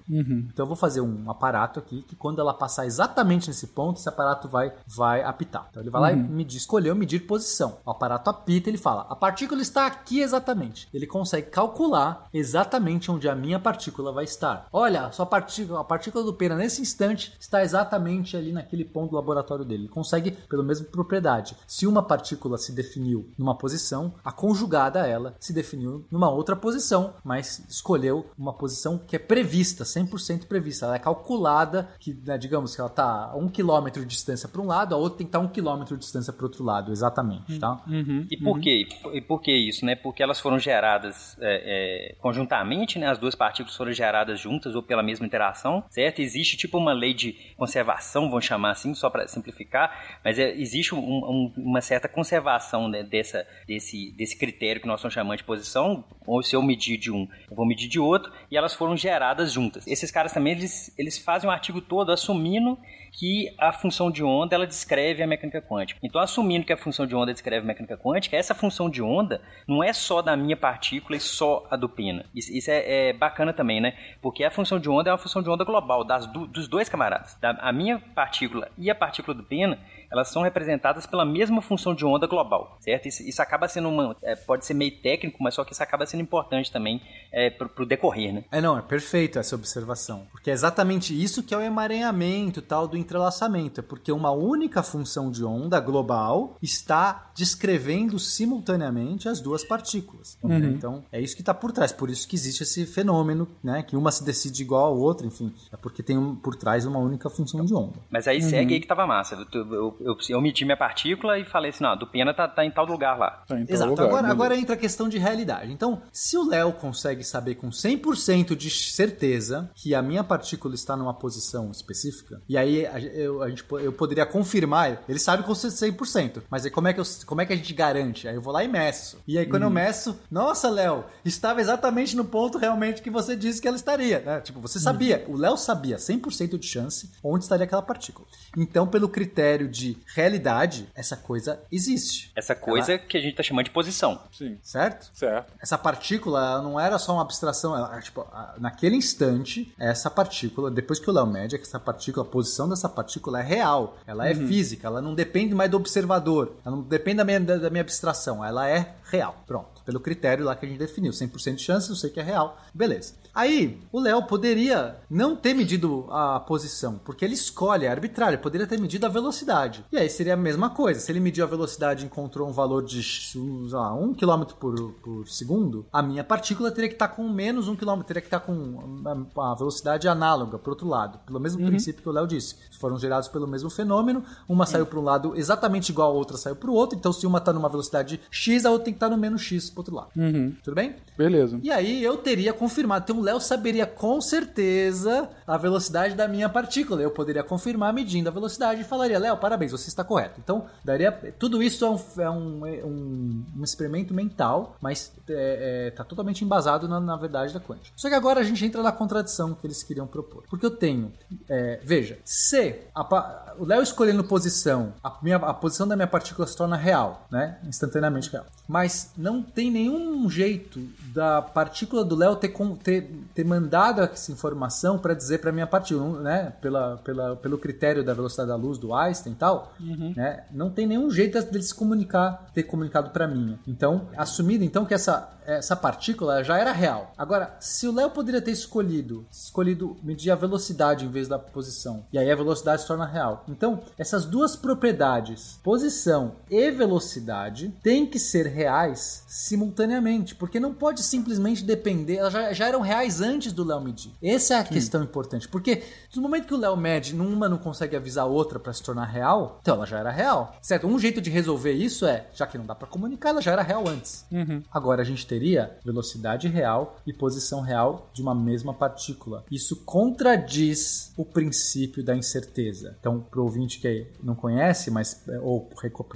Então eu vou fazer um aparato aqui, que quando ela passar exatamente nesse ponto, esse aparato vai, vai apitar. Então ele vai lá e medir, escolheu medir posição. O aparato apita, ele fala, a partícula está aqui exatamente. Ele consegue calcular exatamente onde a minha partícula vai estar. Olha, sua partícula, a partícula do pena nesse instante está exatamente ali naquele ponto do laboratório dele. Ele consegue, pela mesma propriedade, se uma partícula se definiu numa posição, a conjugada a ela se definiu numa outra posição, mas escolheu uma posição que é prevista, 100% prevista. Ela é calculada, que né, digamos que ela está a um quilômetro de distância para um lado, a outra tem que estar a um quilômetro de distância para outro lado, exatamente, tá? E por quê? E por que isso, né? Porque elas foram geradas é, é, conjuntamente, né? As duas partículas foram geradas juntas ou pela mesma interação, certo? Existe tipo uma lei de conservação, vamos chamar assim, só para simplificar, mas é, existe um- um- uma certa conservação né, dessa, desse, desse critério que nós estamos chamando de posição, ou se eu medir de um, eu vou medir de outro, e elas foram geradas juntas. Esses caras também, eles, eles fazem o artigo todo assumindo que a função de onda ela descreve a mecânica quântica. Então, assumindo que a função de onda descreve a mecânica quântica, essa função de onda não é só da minha partícula e só a do pena. Isso, isso é, é bacana também, né? Porque a função de onda é uma função de onda global das du- dos dois camaradas. Da, a minha partícula e a partícula do pena, elas são representadas pela mesma função de onda global, certo? Isso, isso acaba sendo uma... é, pode ser meio técnico, mas só que isso acaba sendo importante também é, pro, pro decorrer, né? É, não, é perfeito essa observação. Porque é exatamente isso que é o emaranhamento tal do entrelaçamento. É porque uma única função de onda global está descrevendo simultaneamente as duas partículas. né? Então, é isso que está por trás. Por isso que existe esse fenômeno, né? Que uma se decide igual à outra, enfim. É porque tem um- por trás uma única função de onda. Mas aí segue aí que tava massa. Eu, eu, eu, eu medi minha partícula e falei assim, não, a do pena tá, tá em tal lugar lá. Tá, então, Exato. lugar, Agora, agora entra a questão de realidade. Então, se o Léo consegue saber com 100% de certeza que a minha partícula está numa posição específica, e aí a, eu, a gente, eu poderia confirmar, ele sabe com 100%, mas aí como é, que eu, como é que a gente garante? Aí eu vou lá e meço. E aí quando eu meço, nossa, Léo, estava exatamente no ponto realmente que você disse que ela estaria. Né? Tipo, você sabia, o Léo sabia 100% de chance onde estaria aquela partícula. Então, pelo critério de realidade, essa coisa existe. Essa coisa que a gente tá chamando de posição. Sim, Certo? certo. Essa partícula ela não era só uma abstração, ela, tipo, a- naquele instante, essa partícula, depois que o Léo mede, é que essa partícula, a posição dessa partícula é real, ela é física, ela não depende mais do observador, ela não depende da minha, da, da minha abstração, ela é real. Pronto. Pelo critério lá que a gente definiu, 100% de chance, eu sei que é real, beleza. Aí, o Léo poderia não ter medido a posição, porque ele escolhe, é arbitrário, poderia ter medido a velocidade. E aí seria a mesma coisa. Se ele mediu a velocidade e encontrou um valor de, sei lá, 1 km por, por segundo, a minha partícula teria que estar com menos 1 km, teria que estar com a velocidade análoga, por outro lado. Pelo mesmo Uhum. princípio que o Léo disse. Foram gerados pelo mesmo fenômeno, uma saiu para um lado exatamente igual a outra saiu para o outro. Então, se uma está numa velocidade x, a outra tem que estar no menos x pro outro lado. Uhum. Tudo bem? Beleza. E aí eu teria confirmado. Então Léo saberia com certeza a velocidade da minha partícula. Eu poderia confirmar medindo a velocidade e falaria, Léo, parabéns, você está correto. Então, daria. Tudo isso é um, é um, é um, um experimento mental, mas é, é, tá totalmente embasado na, na verdade da quântica. Só que agora a gente entra na contradição que eles queriam propor. Porque eu tenho. é, veja, se a o Léo escolhendo posição, a, minha, a posição da minha partícula se torna real, né? Instantaneamente real. Mas não tem nenhum jeito da partícula do Léo ter, ter, ter mandado essa informação para dizer para minha partícula, né? Pela, pela, pelo critério da velocidade da luz do Einstein e tal, né? Não tem nenhum jeito dele se comunicar, ter comunicado para mim. Então, assumido então que essa essa partícula já era real. Agora, se o Léo poderia ter escolhido, escolhido medir a velocidade em vez da posição, e aí a velocidade se torna real. Então, essas duas propriedades, posição e velocidade, têm que ser reais simultaneamente, porque não pode simplesmente depender, elas já, já eram reais antes do Léo medir. Essa é a questão importante, porque no momento que o Léo mede, uma não consegue avisar a outra para se tornar real, então ela já era real. Certo? Um jeito de resolver isso é, já que não dá para comunicar, ela já era real antes. Agora a gente teria velocidade real e posição real de uma mesma partícula. Isso contradiz o princípio da incerteza. Então, para o ouvinte que não conhece, mas é, ou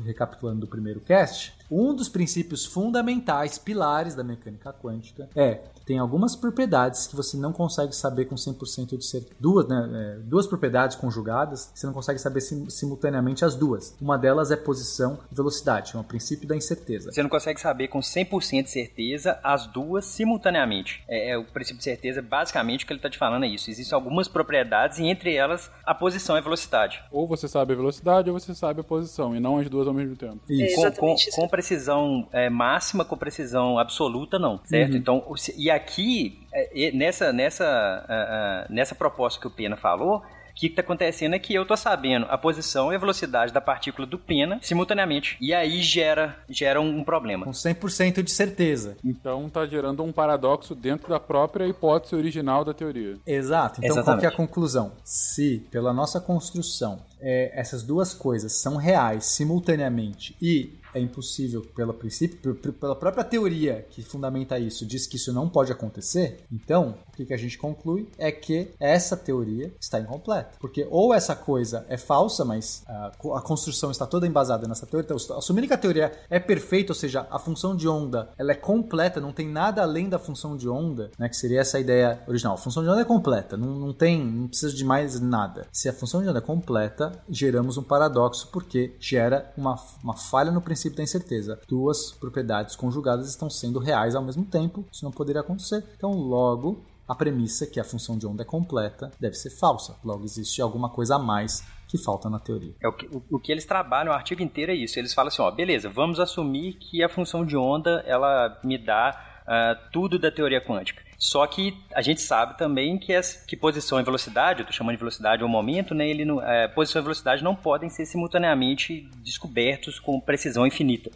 recapitulando do primeiro cast, um dos princípios fundamentais, pilares da mecânica quântica é tem algumas propriedades que você não consegue saber com 100% de certeza. Duas, né, é, duas propriedades conjugadas, você não consegue saber sim- simultaneamente as duas. Uma delas é posição e velocidade, é o princípio da incerteza. Você não consegue saber com 100% de certeza as duas simultaneamente. É, é o princípio de certeza, basicamente, o que ele está te falando é isso. Existem algumas propriedades e entre elas a posição e a velocidade. Ou você sabe a velocidade ou você sabe a posição, e não as duas ao mesmo tempo. Isso. Com, com, com precisão é, máxima, com precisão absoluta, não, certo? Então, o se- e aqui, é, e nessa, nessa, ah, ah, nessa proposta que o Pena falou, o que está acontecendo é que eu estou sabendo a posição e a velocidade da partícula do Pena simultaneamente. E aí gera, gera um, problema. Com 100% de certeza. Então tá gerando um paradoxo dentro da própria hipótese original da teoria. Exato. Então, qual Exatamente. que é a conclusão? Se, pela nossa construção, é, essas duas coisas são reais simultaneamente e é impossível, pelo princípio, pela própria teoria que fundamenta isso, diz que isso não pode acontecer, então o que, a gente conclui é que essa teoria está incompleta. Porque ou essa coisa é falsa, mas a, a construção está toda embasada nessa teoria, então, assumindo que a teoria é perfeita, ou seja, a função de onda ela é completa, não tem nada além da função de onda, né, que seria essa ideia original. A função de onda é completa, não, não tem, não precisa de mais nada. Se a função de onda é completa, geramos um paradoxo porque gera uma, uma falha no princípio da incerteza. Duas propriedades conjugadas estão sendo reais ao mesmo tempo, isso não poderia acontecer. Então, logo, a premissa que a função de onda é completa deve ser falsa. Logo, existe alguma coisa a mais que falta na teoria. É o que, o, o que eles trabalham, o artigo inteiro é isso. Eles falam assim, ó, beleza, vamos assumir que a função de onda, ela me dá ah, tudo da teoria quântica. Só que a gente sabe também que, as, que posição e velocidade, eu estou chamando de velocidade ou momento, né, ele eh, posição e velocidade não podem ser simultaneamente descobertos com precisão infinita.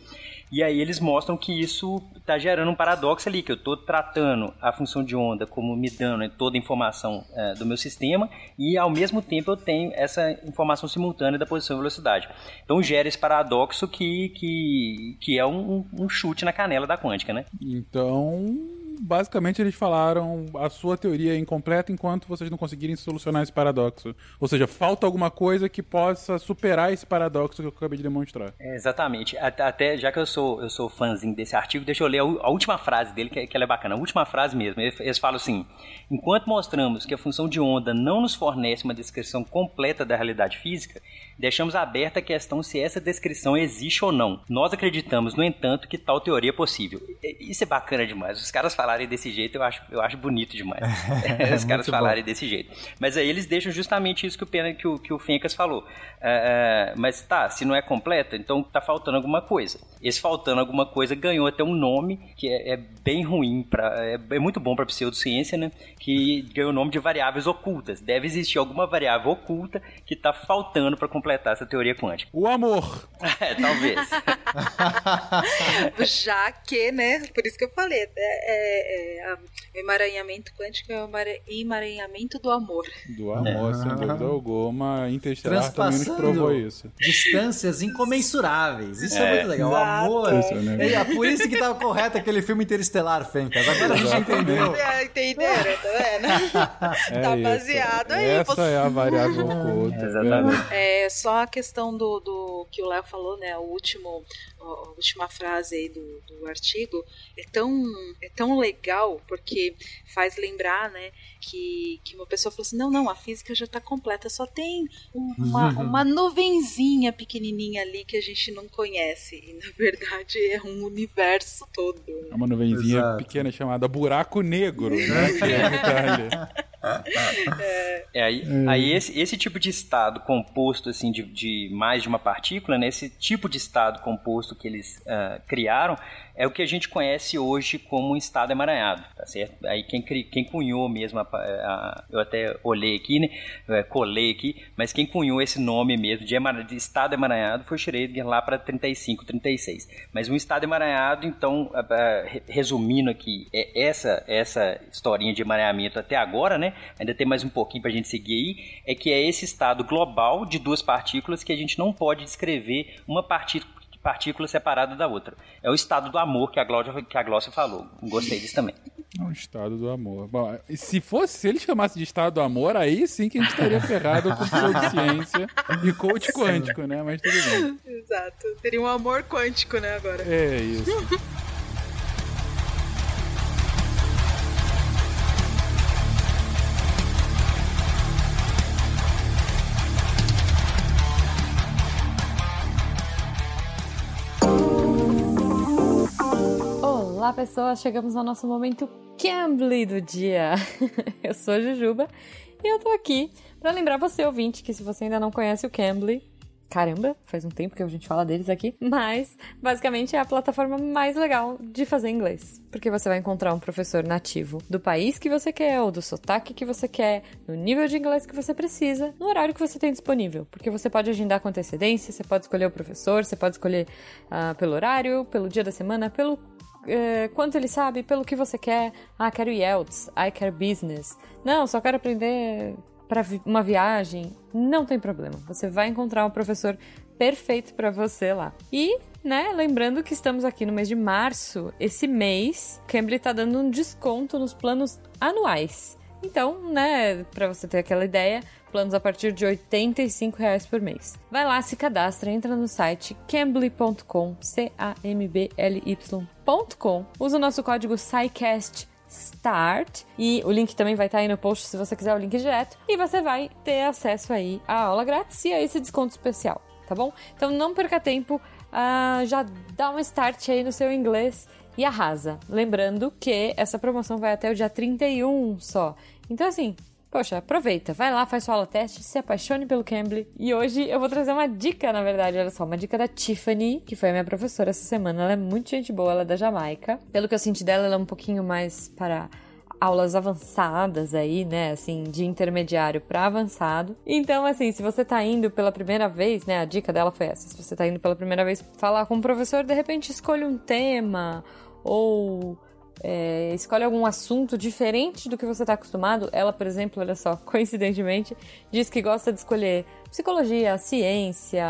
E aí eles mostram que isso está gerando um paradoxo ali, que eu estou tratando a função de onda como me dando né, toda a informação eh, do meu sistema e ao mesmo tempo eu tenho essa informação simultânea da posição e velocidade. Então gera esse paradoxo que, que, que é um, um chute na canela da quântica, né? Então, basicamente eles falaram a sua teoria é incompleta enquanto vocês não conseguirem solucionar esse paradoxo. Ou seja, falta alguma coisa que possa superar esse paradoxo que eu acabei de demonstrar. É, exatamente. Até, já que eu sou, eu sou fãzinho desse artigo, deixa eu ler a, última frase dele, que, é- que ela é bacana. A última frase mesmo. Eles falam assim: enquanto mostramos que a função de onda não nos fornece uma descrição completa da realidade física, deixamos aberta a questão se essa descrição existe ou não. Nós acreditamos, no entanto, que tal teoria é possível. Isso é bacana demais. Os caras falarem desse jeito, eu acho, eu acho bonito demais. Os caras falarem bom. desse jeito. Mas aí eles deixam justamente isso que o Pena, que o, que o Fencas falou. É, é, mas tá, se não é completa, então tá faltando alguma coisa. Esse faltando alguma coisa ganhou até um nome que é, é bem ruim, pra, é, é muito bom para pseudociência, né? Que ganhou o nome de variáveis ocultas. Deve existir alguma variável oculta que tá faltando para completar essa teoria quântica. O amor. é, talvez. Já que, né? Por isso que eu falei, é, é, é o emaranhamento quântico é o emaranhamento do amor. Do amor, é. sem dúvida alguma. Interestelar também nos provou isso. Distâncias incomensuráveis. Isso é, é muito legal. O amor. É, é, por isso que tava correto aquele filme Interestelar, Fencas. Agora a gente entendeu. Entenderam, tá vendo? tá baseado aí. Essa é a variável oculta. Exatamente. É só a questão do, do que o Léo falou, né? O último a última frase aí do, do artigo é tão, é tão legal porque faz lembrar, né, que, que uma pessoa falou assim, não, não, a física já está completa, só tem uma, uma nuvenzinha pequenininha ali que a gente não conhece e na verdade é um universo todo. Né? É uma nuvenzinha Exato. pequena chamada buraco negro, né, que é é. é, aí, é. aí esse, esse tipo de estado composto assim de, de mais de uma partícula, né, esse tipo de estado composto que eles uh, criaram é o que a gente conhece hoje como estado emaranhado, tá certo? Aí quem, quem cunhou mesmo, a, a, eu até olhei aqui, né, é, colei aqui, mas quem cunhou esse nome mesmo de, de estado emaranhado foi Schrödinger lá para 35, 36. Mas um estado emaranhado, então, resumindo aqui, é essa, essa historinha de emaranhamento até agora, né, ainda tem mais um pouquinho para a gente seguir aí, é que é esse estado global de duas partículas que a gente não pode descrever uma partícula partícula separada da outra. É o estado do amor que a Glória, que a Glócia falou. Gostei disso também. É o estado do amor. Bom, se fosse, se ele chamasse de estado do amor, aí sim que a gente estaria ferrado com ciência e coach quântico, né? Mas tudo bem. Exato. Teria um amor quântico, né, agora. É isso. Olá, pessoas! Chegamos ao nosso momento Cambly do dia. eu sou a Jujuba e eu tô aqui para lembrar você, ouvinte, que se você ainda não conhece o Cambly, caramba, faz um tempo que a gente fala deles aqui, mas basicamente é a plataforma mais legal de fazer inglês, porque você vai encontrar um professor nativo do país que você quer ou do sotaque que você quer, no nível de inglês que você precisa, no horário que você tem disponível, porque você pode agendar com antecedência, você pode escolher o professor, você pode escolher uh, pelo horário, pelo dia da semana, pelo é, quanto ele sabe, pelo que você quer. Ah, quero IELTS, I quero business. Não, só quero aprender para vi uma viagem. Não tem problema. Você vai encontrar um professor perfeito para você lá. E, né, lembrando que estamos aqui no mês de março, esse mês, Cambly tá dando um desconto nos planos anuais. Então, né, para você ter aquela ideia, planos a partir de 85 reais por mês. Vai lá, se cadastra, entra no site cambly.com, C-A-M-B-L-Y.com, usa o nosso código SciCast Start e o link também vai estar aí no post se você quiser o link direto e você vai ter acesso aí à aula grátis e a esse desconto especial, tá bom? Então não perca tempo, uh, já dá um start aí no seu inglês e arrasa. Lembrando que essa promoção vai até o dia 31 só. Então assim, Poxa, aproveita, vai lá, faz sua aula teste, se apaixone pelo Cambly. E hoje eu vou trazer uma dica, na verdade, olha só, uma dica da Tiffany, que foi a minha professora essa semana. Ela é muito gente boa, ela é da Jamaica. Pelo que eu senti dela, ela é um pouquinho mais para aulas avançadas aí, né, assim, de intermediário para avançado. Então, assim, se você tá indo pela primeira vez, né, a dica dela foi essa, se você tá indo pela primeira vez falar com o professor, de repente escolha um tema ou é, escolhe algum assunto diferente do que você está acostumado. Ela, por exemplo, olha só, coincidentemente, diz que gosta de escolher psicologia, ciência,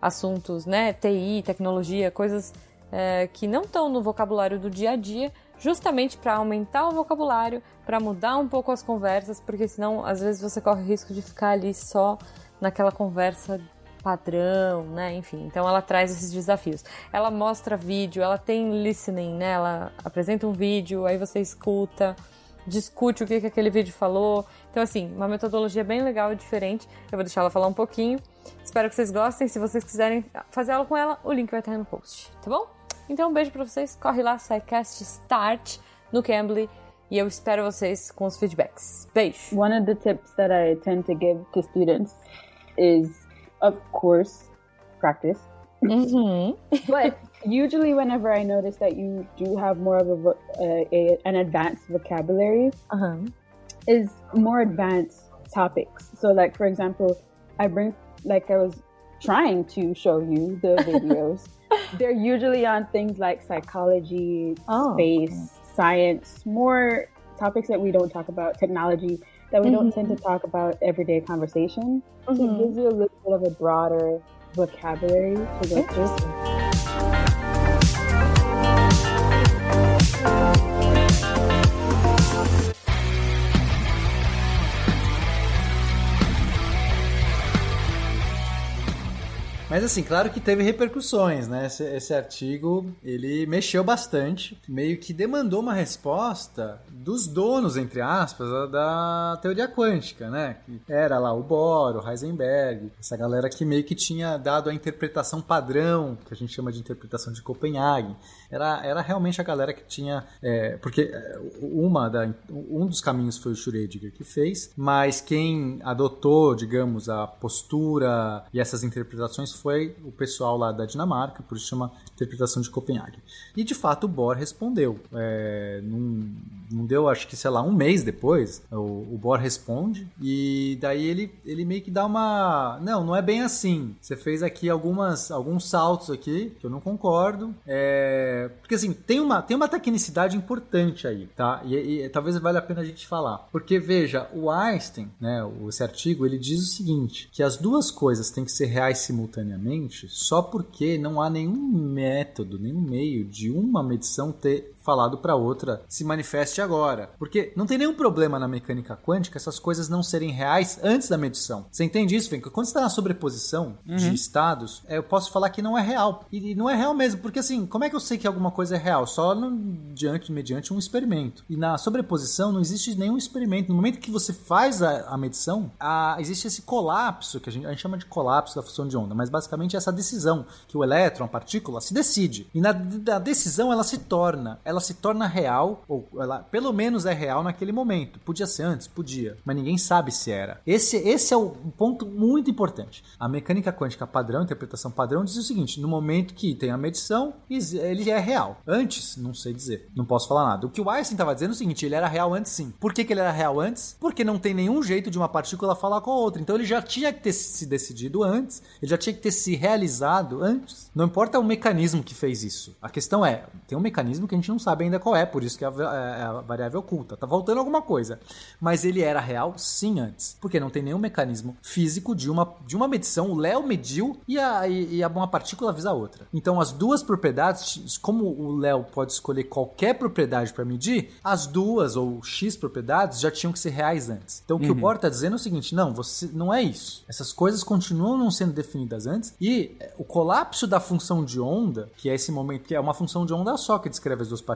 assuntos, né, TI, tecnologia, coisas é, que não estão no vocabulário do dia a dia, justamente para aumentar o vocabulário, para mudar um pouco as conversas, porque senão às vezes você corre o risco de ficar ali só naquela conversa padrão, né? Enfim, então ela traz esses desafios. Ela mostra vídeo, ela tem listening, né? Ela apresenta um vídeo, aí você escuta, discute o que, que aquele vídeo falou. Então, assim, uma metodologia bem legal e diferente. Eu vou deixar ela falar um pouquinho. Espero que vocês gostem. Se vocês quiserem fazer aula com ela, o link vai estar aí no post, tá bom? Então, um beijo pra vocês. Corre lá, SciCast Start no Cambly. E eu espero vocês com os feedbacks. Beijo! One of the tips that I tend to give to students is, of course, practice. Uhum. but usually, whenever I notice that you do have more of a, uh, a an advanced vocabulary, Aham. is more advanced topics. So, like for example, I bring like I was trying to show you the videos. They're usually on things like psychology, Oh, space, science, more topics that we don't talk about, technology that we don't tend to mm-hmm. talk about everyday conversation. So it gives mm-hmm. you a little bit of a broader vocabulary to go through. Mas assim, claro que teve repercussões, né? Esse, esse artigo, ele mexeu bastante, meio que demandou uma resposta dos donos, entre aspas, da- teoria quântica, né? Que era lá o Bohr, o Heisenberg, essa galera que meio que tinha dado a interpretação padrão, que a gente chama de interpretação de Copenhague. Era, era realmente a galera que tinha... é, porque é, uma da, um dos caminhos foi o Schrödinger que fez, mas quem adotou, digamos, a postura e essas interpretações foi o pessoal lá da Dinamarca, por isso chama interpretação de Copenhague. E de fato o Bohr respondeu. É, não, deu, acho que, sei lá, um mês depois, o, o Bohr responde e daí ele, ele meio que dá uma. Não, não é bem assim. Você fez aqui algumas, alguns saltos aqui que eu não concordo. É, porque assim, tem uma, tem uma tecnicidade importante aí, tá? E, e talvez valha a pena a gente falar. Porque veja, o Einstein, né, esse artigo, ele diz o seguinte: que as duas coisas têm que ser reais simultaneamente só porque não há nenhum método, nenhum meio de uma medição ter falado para outra se manifeste agora. Porque não tem nenhum problema na mecânica quântica essas coisas não serem reais antes da medição. Você entende isso, Fenka? Quando você está na sobreposição de estados, é, eu posso falar que não é real. E, e não é real mesmo, porque assim, como é que eu sei que alguma coisa é real? Só no, diante, mediante um experimento. E na sobreposição não existe nenhum experimento. No momento que você faz a, a medição, a- existe esse colapso, que a gente, a gente chama de colapso da função de onda, mas basicamente é essa decisão, que o elétron, a partícula, se decide. E na, na decisão ela se torna, ela se torna real, ou ela pelo menos é real naquele momento. Podia ser antes? Podia, mas ninguém sabe se era. Esse, esse é o ponto muito importante. A mecânica quântica padrão, interpretação padrão, diz o seguinte: no momento que tem a medição, ele é real. Antes, não sei dizer, não posso falar nada. O que o Einstein estava dizendo é o seguinte: ele era real antes sim. Por que, que ele era real antes? Porque não tem nenhum jeito de uma partícula falar com a outra. Então ele já tinha que ter se decidido antes, ele já tinha que ter se realizado antes. Não importa o mecanismo que fez isso. A questão é: tem um mecanismo que a gente não sabe ainda qual é, por isso que é a, va- é a variável oculta. Tá faltando alguma coisa. Mas ele era real sim antes. Porque não tem nenhum mecanismo físico de uma, de uma medição. O Léo mediu e, a, e, a- uma partícula avisa a outra. Então as duas propriedades, como o Léo pode escolher qualquer propriedade para medir, as duas ou X propriedades já tinham que ser reais antes. Então o que o Bohr está dizendo é o seguinte: não, você não é isso. Essas coisas continuam não sendo definidas antes e é, o colapso da função de onda, que é esse momento que é uma função de onda só que descreve as duas partículas.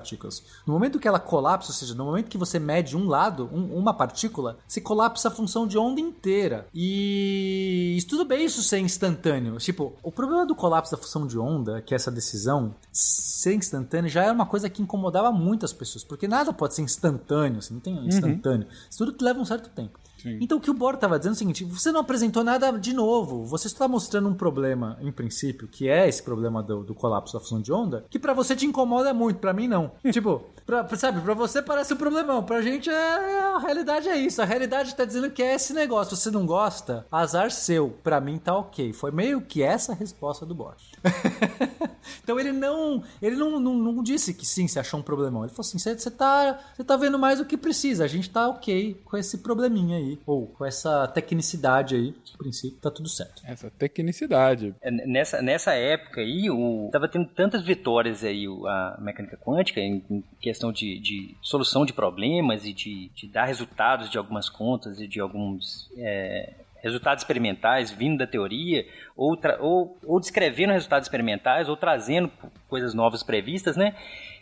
No momento que ela colapsa, ou seja, no momento que você mede um lado, um- uma partícula, se colapsa a função de onda inteira. E isso tudo bem isso ser instantâneo. Tipo, o problema do colapso da função de onda, que é essa decisão ser instantâneo, já era uma coisa que incomodava muitas pessoas, porque nada pode ser instantâneo, você não tem um instantâneo. Isso tudo leva um certo tempo. Então o que o Bohr estava dizendo é o seguinte: você não apresentou nada de novo, você está mostrando um problema, em princípio, que é esse problema do, do colapso da função de onda, que para você te incomoda muito, para mim não. tipo, pra, pra- sabe, para você parece um problemão, pra gente é, a realidade é isso. A realidade tá dizendo que é esse negócio. Você não gosta, azar seu. Para mim tá ok. Foi meio que essa a resposta do Bohr. então ele não, ele não, não, não disse que sim, você achou um problemão. Ele falou assim: você você tá, você tá vendo mais do que precisa. A gente tá ok com esse probleminha aí, ou com essa tecnicidade aí. No princípio, tá tudo certo. Essa tecnicidade. É, Nessa, nessa época aí, o, tava tendo tantas vitórias aí o- a mecânica quântica em, em questão de, de solução de problemas e de, de dar resultados de algumas contas e de alguns é, resultados experimentais vindo da teoria, ou, ou, ou descrevendo resultados experimentais, ou trazendo coisas novas previstas, né?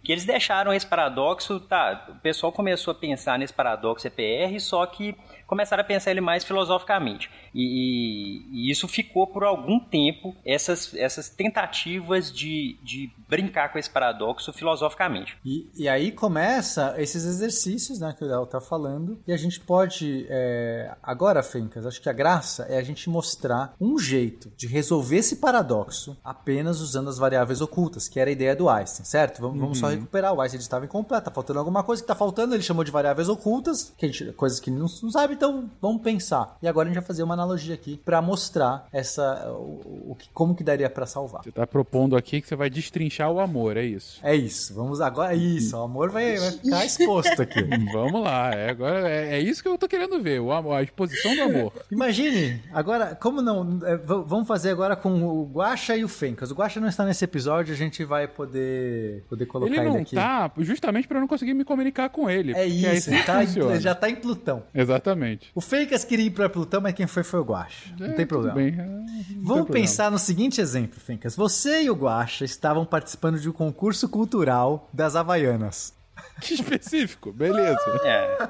Que eles deixaram esse paradoxo, tá, o pessoal começou a pensar nesse paradoxo EPR, só que começaram a pensar ele mais filosoficamente. E, e, e, isso ficou por algum tempo, essas, essas tentativas de, de brincar com esse paradoxo filosoficamente. E, e aí começa esses exercícios né, que o Léo tá falando, e a gente pode. É... Agora, Fencas, acho que a graça é a gente mostrar um jeito de resolver esse paradoxo apenas usando as variáveis ocultas, que era a ideia do Einstein, certo? Vamos, uhum. vamos só. Recuperar. O Einstein estava incompleto, tá faltando alguma coisa que tá faltando, ele chamou de variáveis ocultas, que a gente, coisas que ele não, não sabe, então vamos pensar. E agora a gente vai fazer uma analogia aqui para mostrar essa o, o, como que daria para salvar. Você tá propondo aqui que você vai destrinchar o amor, é isso? É isso. Vamos agora. Isso, o amor vai, vai ficar exposto aqui. vamos lá. É, agora é, é, isso que eu tô querendo ver, o amor, a exposição do amor. Imagine, agora, como não. É, vamos fazer agora com o Guacha e o Fencas. O Guacha não está nesse episódio, a gente vai poder, poder colocar ele não aqui. tá, justamente para eu não conseguir me comunicar com ele. É isso, ele, tá em, já tá em Plutão. Exatamente. O Fencas queria ir pra Plutão, mas quem foi foi o Guacha. É, não tem problema. Bem, não Vamos tem pensar problema. no seguinte exemplo, Fencas. Você e o Guacha estavam participando de um concurso cultural das Havaianas. Que específico, beleza. É.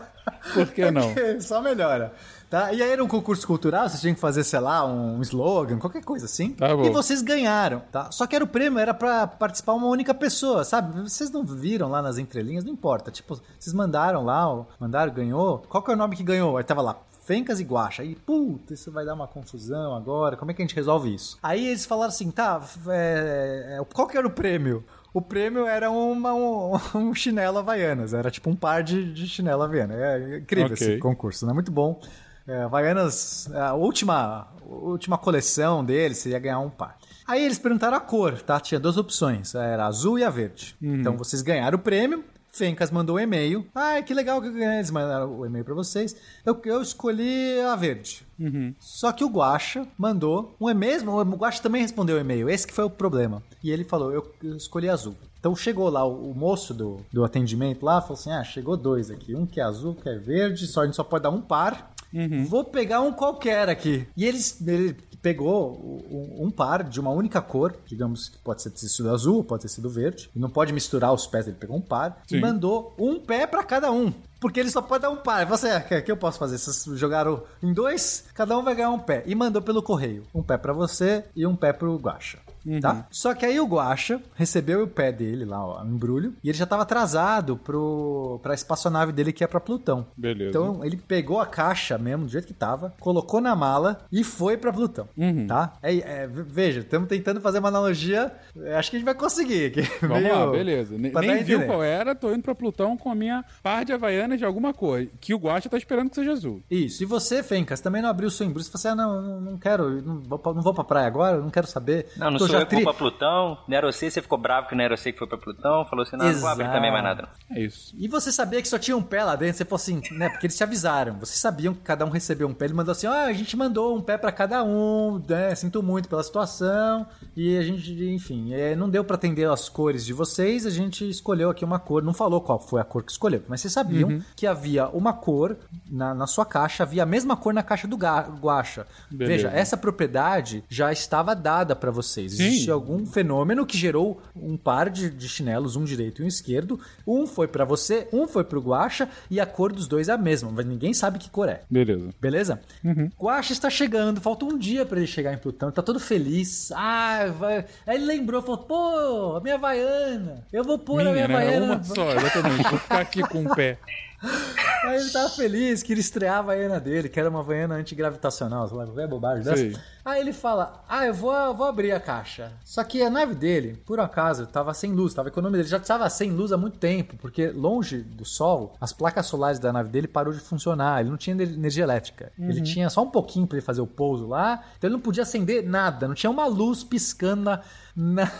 Por que não? Só melhora. Tá? E aí era um concurso cultural, vocês tinham que fazer, sei lá, um slogan, qualquer coisa assim. Tá e vocês ganharam, tá? Só que era o prêmio, era para participar uma única pessoa, sabe? Vocês não viram lá nas entrelinhas, não importa. Tipo, vocês mandaram lá, mandaram, ganhou. Qual que é o nome que ganhou? Aí tava lá, Fencas e Guacha. Aí, puta, isso vai dar uma confusão agora. Como é que a gente resolve isso? Aí eles falaram assim, tá, é, é, qual que era o prêmio? O prêmio era uma, um, um chinelo Havaianas, era tipo um par de, de chinelo Havaiana. É incrível okay. esse concurso, né? Muito bom. É, Havaianas, a última, última coleção deles, você ia ganhar um par. Aí eles perguntaram a cor, tá? Tinha duas opções, era a azul e a verde. Uhum. Então vocês ganharam o prêmio, Fencas mandou um e-mail. Ah, que legal que. Eles mandaram o e-mail para vocês. Eu, eu escolhi a verde. Uhum. Só que o Guacha mandou um e-mail mesmo. O Guacha também respondeu o e-mail. Esse que foi o problema. E ele falou: eu, eu escolhi azul. Então chegou lá o, o, moço do, do atendimento lá, falou assim: ah, chegou dois aqui. Um que é azul, que é verde. Só, a gente só pode dar um par. Uhum. Vou pegar um qualquer aqui. E eles, ele pegou um, um, par de uma única cor, digamos que pode ter sido azul, pode ter sido verde, e não pode misturar os pés, ele pegou um par Sim. e mandou um pé para cada um. Porque ele só pode dar um par. Você, o que eu posso fazer? Vocês jogaram em dois, cada um vai ganhar um pé. E mandou pelo correio. Um pé para você e um pé pro Guacha. Uhum. Tá? Só que aí o Guacha recebeu o pé dele lá, ó, o embrulho, e ele já tava atrasado pro, pra espaçonave dele que é pra Plutão. Beleza. Então ele pegou a caixa mesmo, do jeito que tava, colocou na mala e foi pra Plutão. Uhum. Tá? É, é, veja, estamos tentando fazer uma analogia, acho que a gente vai conseguir aqui. Vamos Meio... lá, beleza. Nem, nem viu qual era, tô indo pra Plutão com a minha par de Havaiana de alguma cor, que o Guacha tá esperando que seja azul. Isso. E você, Fencas, também não abriu o seu embrulho, você falou assim, ah, não, não quero, não vou, não vou pra praia agora, não quero saber. Não, não sou eu que vou pra Plutão, não era você, você ficou bravo que não era você que foi pra Plutão, falou assim, não, Exato. não vou abrir também mais nada. É isso. E você sabia que só tinha um pé lá dentro, você falou assim, né, porque eles te avisaram, vocês sabiam que cada um recebeu um pé, ele mandou assim, ah, a gente mandou um pé para cada um, né, sinto muito pela situação, e a gente, enfim, é, não deu para atender as cores de vocês, a gente escolheu aqui uma cor, não falou qual foi a cor que escolheu, mas vocês sabiam uhum. que havia uma cor na, na sua caixa, havia a mesma cor na caixa do Guacha. Veja, essa propriedade já estava dada para vocês, algum algum fenômeno que gerou um par de, de chinelos, um direito e um esquerdo. Um foi para você, um foi pro Guacha e a cor dos dois é a mesma, mas ninguém sabe que cor é. Beleza. Beleza? Uhum. Guacha está chegando, falta um dia para ele chegar em Plutão, tá todo feliz. Ah, vai. Aí ele lembrou, falou: pô, a minha Havaiana, eu vou pôr minha, a minha né? Havaiana. Uma só, exatamente, vou ficar aqui com o pé. Aí ele tava feliz que ele estreava a Havaiana dele, que era uma Havaiana antigravitacional, sei lá, é bobagem dessa. Aí ele fala: Ah, eu vou, eu vou abrir a caixa. Só que a nave dele, por acaso, tava sem luz, tava economia dele já estava sem luz há muito tempo, porque longe do sol, as placas solares da nave dele parou de funcionar, ele não tinha energia elétrica. Uhum. Ele tinha só um pouquinho para ele fazer o pouso lá, então ele não podia acender nada, não tinha uma luz piscando na, na,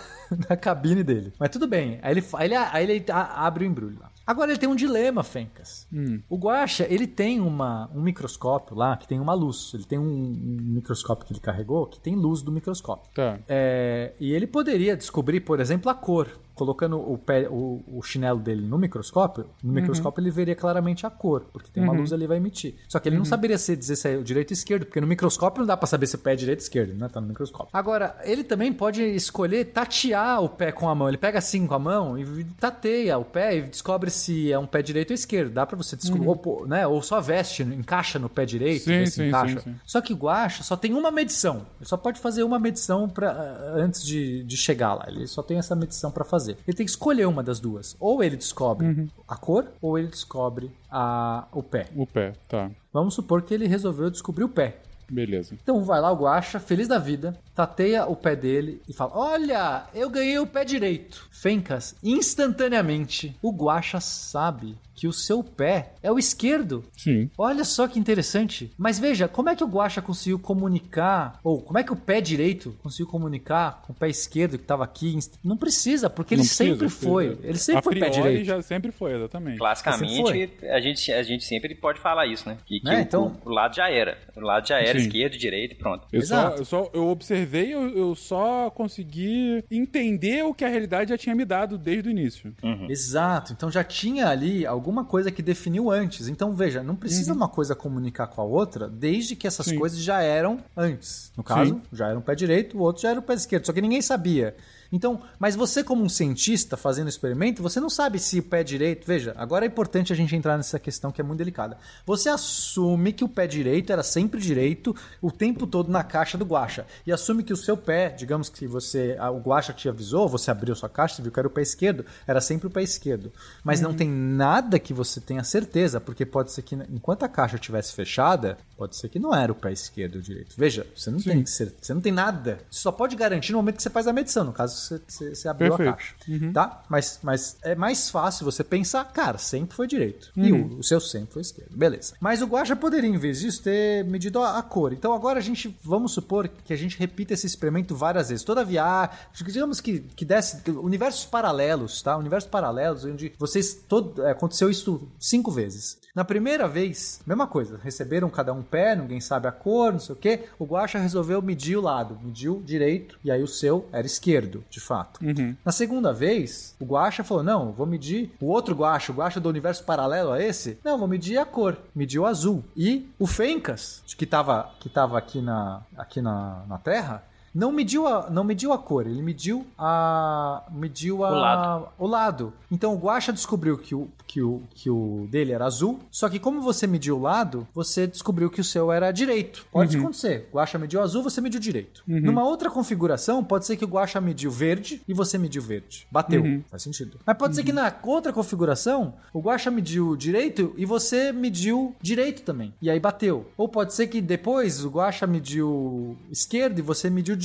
na cabine dele. Mas tudo bem, aí ele, aí ele, aí ele abre o embrulho lá. Agora ele tem um dilema, Fencas. Hum. O Guaxa, ele tem uma, um microscópio lá que tem uma luz. Ele tem um, um microscópio que ele carregou que tem luz do microscópio. Tá. É, e ele poderia descobrir, por exemplo, a cor colocando o, pé, o, o chinelo dele no microscópio, no microscópio ele veria claramente a cor, porque tem uma Uhum. luz ali vai emitir. Só que ele não saberia se dizer se é o direito ou esquerdo, porque no microscópio não dá pra saber se o pé é direito ou esquerdo, né? Tá no microscópio. Agora, ele também pode escolher tatear o pé com a mão. Ele pega assim com a mão e tateia o pé e descobre se é um pé direito ou esquerdo. Dá pra você descobrir, ou, pô, né? Ou só veste, encaixa no pé direito, Sim, sim, encaixa. sim. Só que o guacha só tem uma medição. Ele só pode fazer uma medição pra, ah, antes de, de chegar lá. Ele só tem essa medição pra fazer. Ele tem que escolher uma das duas. Ou ele descobre Uhum. a cor, ou ele descobre a, o pé. O pé, tá. Vamos supor que ele resolveu descobrir o pé. Beleza. Então vai lá o Guaxa, feliz da vida, tateia o pé dele e fala: Olha, eu ganhei o pé direito. Fencas, instantaneamente, o Guaxa sabe que o seu pé é o esquerdo. Sim. Olha só que interessante. Mas veja, como é que o Guaxa conseguiu comunicar, ou como é que o pé direito conseguiu comunicar com o pé esquerdo que estava aqui? Não precisa, porque ele precisa, sempre precisa. foi. Ele sempre A foi pé direito. já sempre foi, exatamente. Classicamente, a gente, a gente sempre pode falar isso, né? Que, que Né, o, então- o lado já era. O lado já era Sim. esquerdo, direito e pronto. Eu só, Exato. eu só eu observei, eu, eu só consegui entender o que a realidade já tinha me dado desde o início. Exato. Então já tinha ali alguma coisa que definiu antes. Então veja, não precisa uma coisa comunicar com a outra, desde que essas Sim. coisas já eram antes. No caso, Sim. já era um pé direito, o outro já era o pé esquerdo. Só que ninguém sabia. Então, mas você como um cientista fazendo experimento, você não sabe se o pé direito, veja, agora é importante a gente entrar nessa questão que é muito delicada. Você assume que o pé direito era sempre direito o tempo todo na caixa do guacha e assume que o seu pé, digamos que você, a- o guacha te avisou, você abriu sua caixa, você viu que era o pé esquerdo, era sempre o pé esquerdo. Mas não tem nada que você tenha certeza, porque pode ser que enquanto a caixa estivesse fechada, pode ser que não era o pé esquerdo ou direito. Veja, você não tem certeza, você não tem nada. Você só pode garantir no momento que você faz a medição, no caso você, você, você abriu Perfeito. a caixa, tá? Mas, mas é mais fácil você pensar, cara, sempre foi direito. E o, o seu sempre foi esquerdo. Beleza. Mas o guacha poderia, em vez disso, ter medido a, a cor. Então agora a gente, vamos supor que a gente repita esse experimento várias vezes. Toda viagem, digamos que, que desse universos paralelos, tá? Universos paralelos, onde vocês, todo, é, aconteceu isso cinco vezes. Na primeira vez, mesma coisa, receberam cada um pé, ninguém sabe a cor, não sei o quê. O Guaxa resolveu medir o lado, mediu direito, e aí o seu era esquerdo, de fato. Na segunda vez, o Guaxa falou: não, vou medir o outro Guaxa, o Guaxa do universo paralelo a esse. Não, vou medir a cor, mediu azul. E o Fencas, que tava, que tava aqui, na, aqui na, na Terra. Não mediu, a, não mediu a cor, ele mediu a. mediu a, O lado. o lado. Então o Guaxa descobriu que o, que, o, que o dele era azul, só que como você mediu o lado, você descobriu que o seu era direito. Pode acontecer. O Guaxa mediu azul, você mediu direito. Numa outra configuração, pode ser que o Guaxa mediu verde e você mediu verde. Bateu. Faz sentido. Mas pode ser que na outra configuração, o Guaxa mediu direito e você mediu direito também. E aí bateu. Ou pode ser que depois o Guaxa mediu esquerdo e você mediu direito.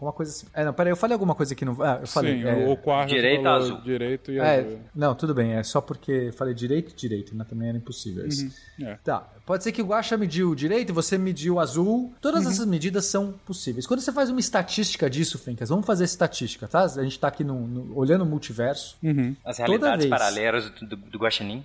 Uma coisa assim. É, não, peraí, eu falei alguma coisa que não. Ah, eu falei. Sim, é... o quarto Direito falou azul. Direito e É, azul. não, tudo bem. É só porque falei direito, direito, mas também era impossível isso. É. Tá. Pode ser que o Guaxa mediu direito e você mediu azul. Todas essas medidas são possíveis. Quando você faz uma estatística disso, Fencas, vamos fazer estatística, tá? A gente tá aqui no, no- olhando o multiverso. As Toda realidades vez. paralelas do, do, do Guaxinim.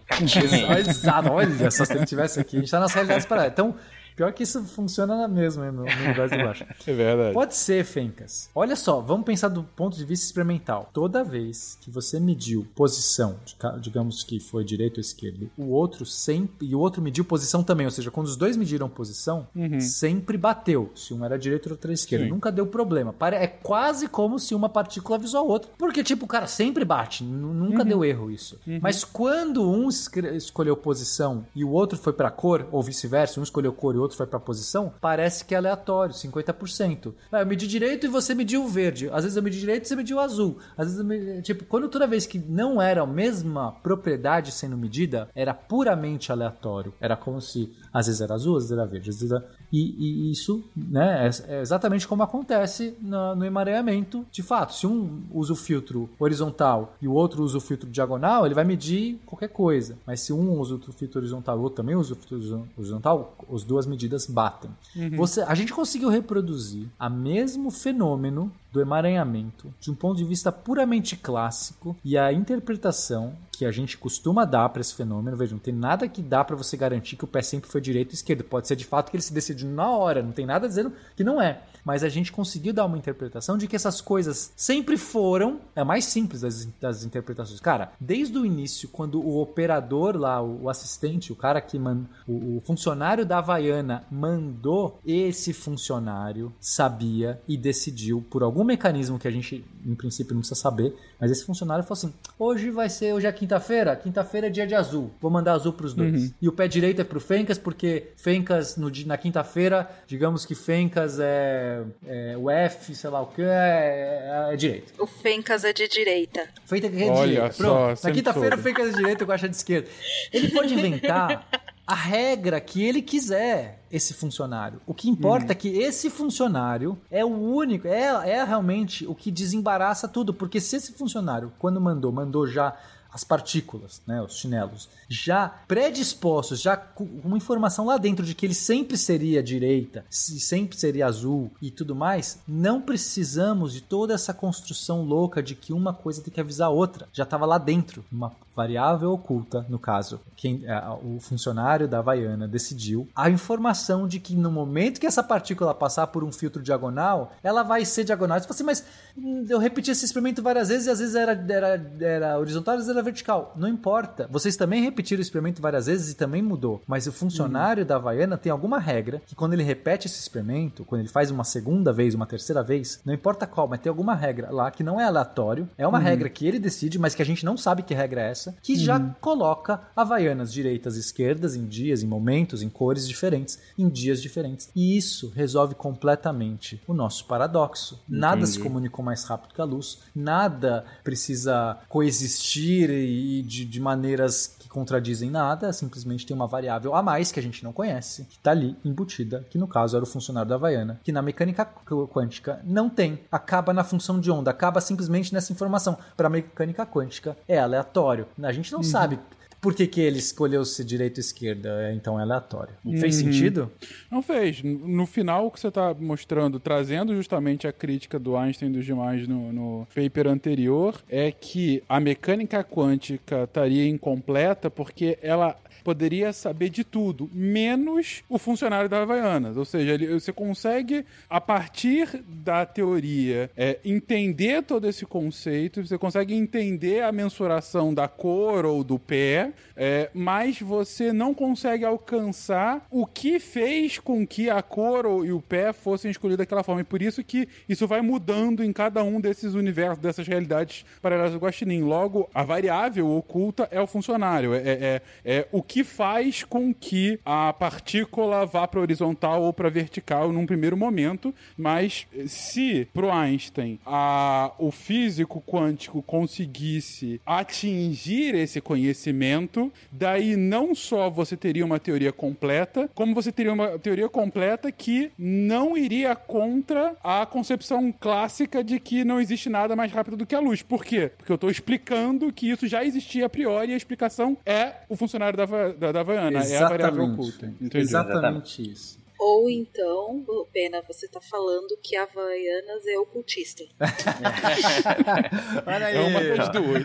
Exato, olha só se ele tivesse aqui. A gente tá nas realidades paralelas. Então, pior que isso funciona mesmo no, no universo do Guaxa. É verdade. Pode ser, Fencas. Olha só, vamos pensar do ponto de vista experimental. Toda vez que você mediu posição, de digamos que foi direito ou esquerdo, o outro sempre. E o outro mediu posição também, ou seja, quando os dois mediram posição, sempre bateu. Se um era direito, o outro era esquerdo. Sim. Nunca deu problema. É quase como se uma partícula avisou a outra. Porque, tipo, o cara sempre bate. Nunca deu erro isso. Mas quando um escolheu posição e o outro foi pra cor, ou vice-versa, um escolheu cor e o outro foi pra posição, parece que é aleatório, 50%. Ah, eu medi direito e você mediu o verde. Às vezes eu medi direito e você mediu o azul. Às vezes medi... Tipo, quando toda vez que não era a mesma propriedade sendo medida, era puramente aleatório. Era como se às vezes era azul, às vezes era verde, às vezes era... E, e isso, né, é, é exatamente como acontece na- no emaranhamento de fato. Se um usa o filtro horizontal e o outro usa o filtro diagonal, ele vai medir qualquer coisa. Mas se um usa o filtro horizontal e o outro também usa o filtro horizontal, as duas medidas batem. Você, a gente conseguiu reproduzir o mesmo fenômeno do emaranhamento de um ponto de vista puramente clássico e a interpretação que a gente costuma dar para esse fenômeno. Veja, não tem nada que dá para você garantir que o pé sempre foi direito ou esquerdo. Pode ser de fato que ele se decidiu na hora, não tem nada dizendo que não é. Mas a gente conseguiu dar uma interpretação de que essas coisas sempre foram. É mais simples das, das interpretações. Cara, desde o início, quando o operador lá, o, o assistente, o cara que man, o, o funcionário da Havaiana mandou, esse funcionário sabia e decidiu, por algum mecanismo que a gente, em princípio, não precisa saber, mas esse funcionário falou assim: hoje vai ser, hoje é quinta-feira, quinta-feira é dia de azul, vou mandar azul pros dois. Uhum. E o pé direito é pro Fencas, porque Fencas no, na quinta-feira, digamos que Fencas é, é o F, sei lá o que, é, é direito. O Fencas é de direita. Feita que é Olha direita. só, Pronto. Na quinta-feira, soube. Fencas é direita, eu gosto de esquerda. Ele pode inventar a regra que ele quiser, esse funcionário. O que importa é que esse funcionário é o único, é, é realmente o que desembaraça tudo. Porque se esse funcionário, quando mandou, mandou já as partículas, né, os chinelos, já predispostos, já com uma informação lá dentro de que ele sempre seria direita, se- sempre seria azul e tudo mais, não precisamos de toda essa construção louca de que uma coisa tem que avisar a outra. Já estava lá dentro, uma variável oculta, no caso, quem é, o funcionário da Havaiana decidiu a informação de que no momento que essa partícula passar por um filtro diagonal, ela vai ser diagonal. Você fala assim, mas hum, eu repeti esse experimento várias vezes e às vezes era, era, era horizontal, às vezes era vertical. Não importa. Vocês também repetiram o experimento várias vezes e também mudou. Mas o funcionário da Havaiana tem alguma regra que quando ele repete esse experimento, quando ele faz uma segunda vez, uma terceira vez, não importa qual, mas tem alguma regra lá que não é aleatório, é uma regra que ele decide, mas que a gente não sabe que regra é essa, que já coloca Havaianas direitas e esquerdas em dias, em momentos, em cores diferentes, em dias diferentes. E isso resolve completamente o nosso paradoxo. Nada se Entendi. comunicou mais rápido que a luz, nada precisa coexistir e de, de maneiras que contradizem nada, simplesmente tem uma variável a mais que a gente não conhece, que está ali embutida, que no caso era o funcionário da Havaiana, que na mecânica qu- quântica não tem, acaba na função de onda, acaba simplesmente nessa informação. Para a mecânica quântica é aleatório. A gente não sabe por que, que ele escolheu ser direita ou esquerda, é, então é aleatório. Fez sentido? Não fez. No no final, o que você está mostrando, trazendo justamente a crítica do Einstein e dos demais no, no paper anterior, é que a mecânica quântica estaria incompleta porque ela poderia saber de tudo, menos o funcionário da Havaianas. Ou seja, ele- você consegue, a partir da teoria, é, entender todo esse conceito, você consegue entender a mensuração da cor ou do pé, é, mas você não consegue alcançar o que fez com que a cor e o pé fossem escolhidos daquela forma. E por isso que isso vai mudando em cada um desses universos, dessas realidades paralelas do Guaxinim. Logo, a variável oculta é o funcionário. É, é- é o que faz com que a partícula vá para horizontal ou para vertical num primeiro momento. Mas se pro Einstein a, o físico quântico conseguisse atingir esse conhecimento, daí não só você teria uma teoria completa, como você teria uma teoria completa que não iria contra a concepção clássica de que não existe nada mais rápido do que a luz. Por quê? Porque eu estou explicando que isso já existia a priori e a explicação é o funcionário da, da, da Havaiana, é a variável oculta. Entendeu? Exatamente isso. Ou então, Pena, você tá falando que a Havaianas é ocultista. Olha aí. É uma das duas.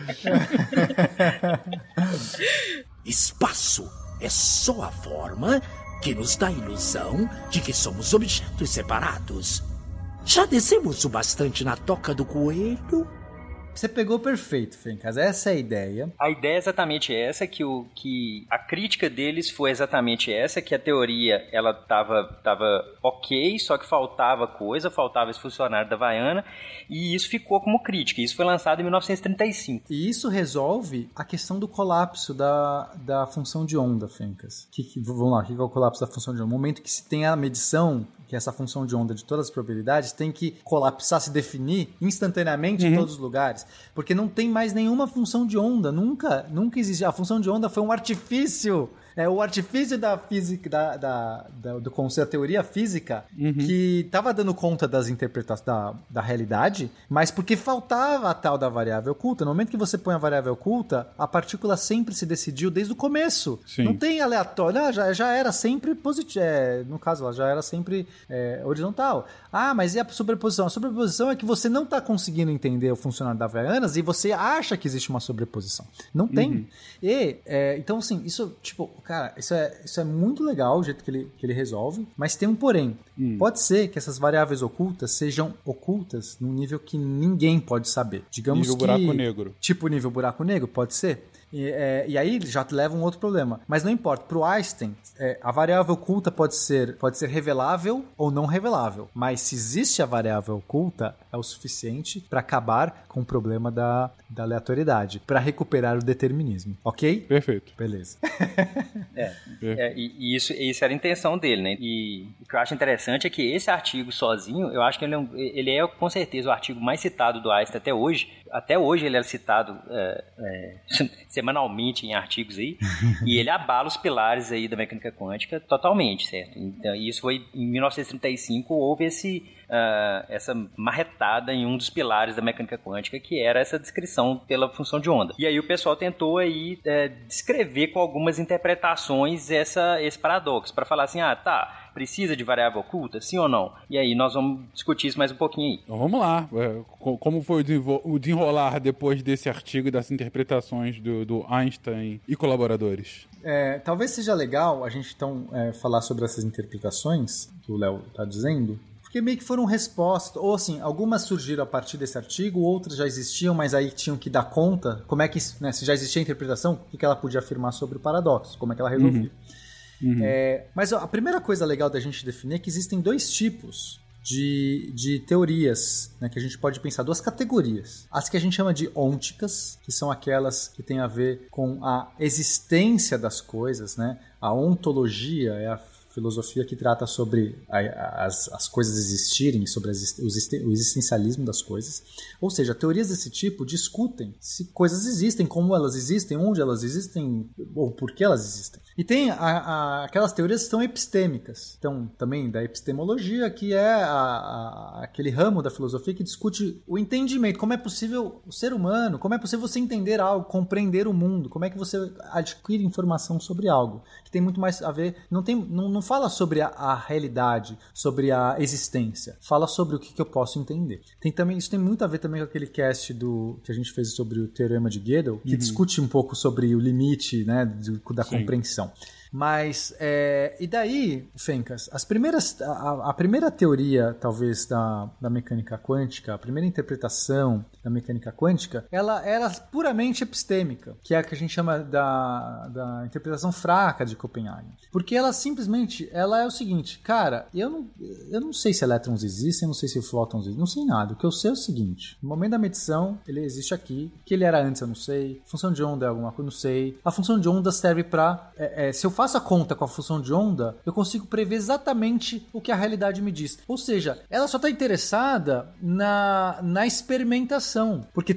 Espaço é só a forma que nos dá a ilusão de que somos objetos separados. Já descemos o bastante na toca do coelho? Você pegou perfeito, Fencas. Essa é a ideia. A ideia é exatamente essa, que, o, que a crítica deles foi exatamente essa, que a teoria ela tava, tava ok, só que faltava coisa, faltava esse funcionário da Havaiana, e isso ficou como crítica. Isso foi lançado em 1935. E isso resolve a questão do colapso da, da função de onda, Fencas. Que, que- vamos lá, o que é o colapso da função de onda? No momento que se tem a medição, que é essa função de onda de todas as probabilidades, tem que colapsar, se definir instantaneamente em todos os lugares. Porque não tem mais nenhuma função de onda. Nunca, nunca existe. A função de onda foi um artifício. É o artifício da física, da, da, da- do conceito, da teoria física, que tava dando conta das interpretações da, da realidade, mas porque faltava a tal da variável oculta. No momento que você põe a variável oculta, a partícula sempre se decidiu desde o começo. Sim. Não tem aleatório. Não, já, já era sempre positivo. no caso, ela já era sempre é, horizontal. Ah, mas e a sobreposição? A sobreposição é que você não está conseguindo entender o funcionamento da Havaianas e você acha que existe uma sobreposição. Não tem. E, é, então, assim, isso, tipo, cara, isso é, isso é muito legal o jeito que ele, que ele resolve, mas tem um porém. Pode ser que essas variáveis ocultas sejam ocultas num nível que ninguém pode saber. Digamos Nível que. buraco negro. Tipo nível buraco negro, pode ser. E, é, e aí já leva um outro problema. Mas não importa. Para o Einstein, é, a variável oculta pode ser, pode ser revelável ou não revelável. Mas se existe a variável oculta, é o suficiente para acabar com o problema da, da aleatoriedade, para recuperar o determinismo. Ok? Perfeito. Beleza. É, é, e, e isso, isso era a intenção dele, né? E o que eu acho interessante é que esse artigo sozinho, eu acho que ele é, um- ele é com certeza o artigo mais citado do Einstein até hoje. Até hoje ele é citado é, é, semanalmente em artigos aí. e ele abala os pilares aí da mecânica quântica totalmente, certo? Então, isso foi em 1935 houve esse ah, essa marretada em um dos pilares da mecânica quântica, que era essa descrição pela função de onda. E aí o pessoal tentou aí é, descrever com algumas interpretações essa, esse paradoxo, para falar assim, ah, tá, precisa de variável oculta, sim ou não? E aí nós vamos discutir isso mais um pouquinho aí. Então vamos lá. É, co- Como foi o desenrolar depois desse artigo e dessas interpretações do, do Einstein e colaboradores? É, talvez seja legal a gente então é, falar sobre essas interpretações que o Léo está dizendo, porque meio que foram respostas, ou assim, algumas surgiram a partir desse artigo, outras já existiam, mas aí tinham que dar conta, como é que, né, se já existia a interpretação, o que que ela podia afirmar sobre o paradoxo, como é que ela resolvia. É, mas ó, a primeira coisa legal da gente definir é que existem dois tipos de, de teorias né, que a gente pode pensar, duas categorias. As que a gente chama de ônticas, que são aquelas que têm a ver com a existência das coisas, né? A ontologia é a filosofia que trata sobre a- as, as coisas existirem, sobre as o o existencialismo das coisas. Ou seja, teorias desse tipo discutem se coisas existem, como elas existem, onde elas existem, ou por que elas existem. E tem a- a- aquelas teorias que são epistêmicas, então também da epistemologia, que é aquele ramo da filosofia que discute o entendimento, como é possível o ser humano, como é possível você entender algo, compreender o mundo, como é que você adquire informação sobre algo, que tem muito mais a ver, não, tem, não, não fala sobre a, a realidade, sobre a existência, fala sobre o que, que eu posso entender. Tem também, isso tem muito a ver também com aquele cast do, que a gente fez sobre o Teorema de Gödel, que discute um pouco sobre o limite né, do- da Sim. compreensão. Mas, é, e daí, Fencas, as primeiras, a, a primeira teoria, talvez, da, da mecânica quântica, a primeira interpretação da mecânica quântica, ela era puramente epistêmica, que é a que a gente chama da, da interpretação fraca de Copenhague. Porque ela simplesmente, ela é o seguinte, cara, eu não, eu não sei se elétrons existem, não sei se flótons existem, não sei nada. O que eu sei é o seguinte, no momento da medição, ele existe aqui, que ele era antes eu não sei, função de onda é alguma coisa, não sei. A função de onda serve para se eu faço a conta com a função de onda, eu consigo prever exatamente o que a realidade me diz. Ou seja, ela só está interessada na, na experimentação, porque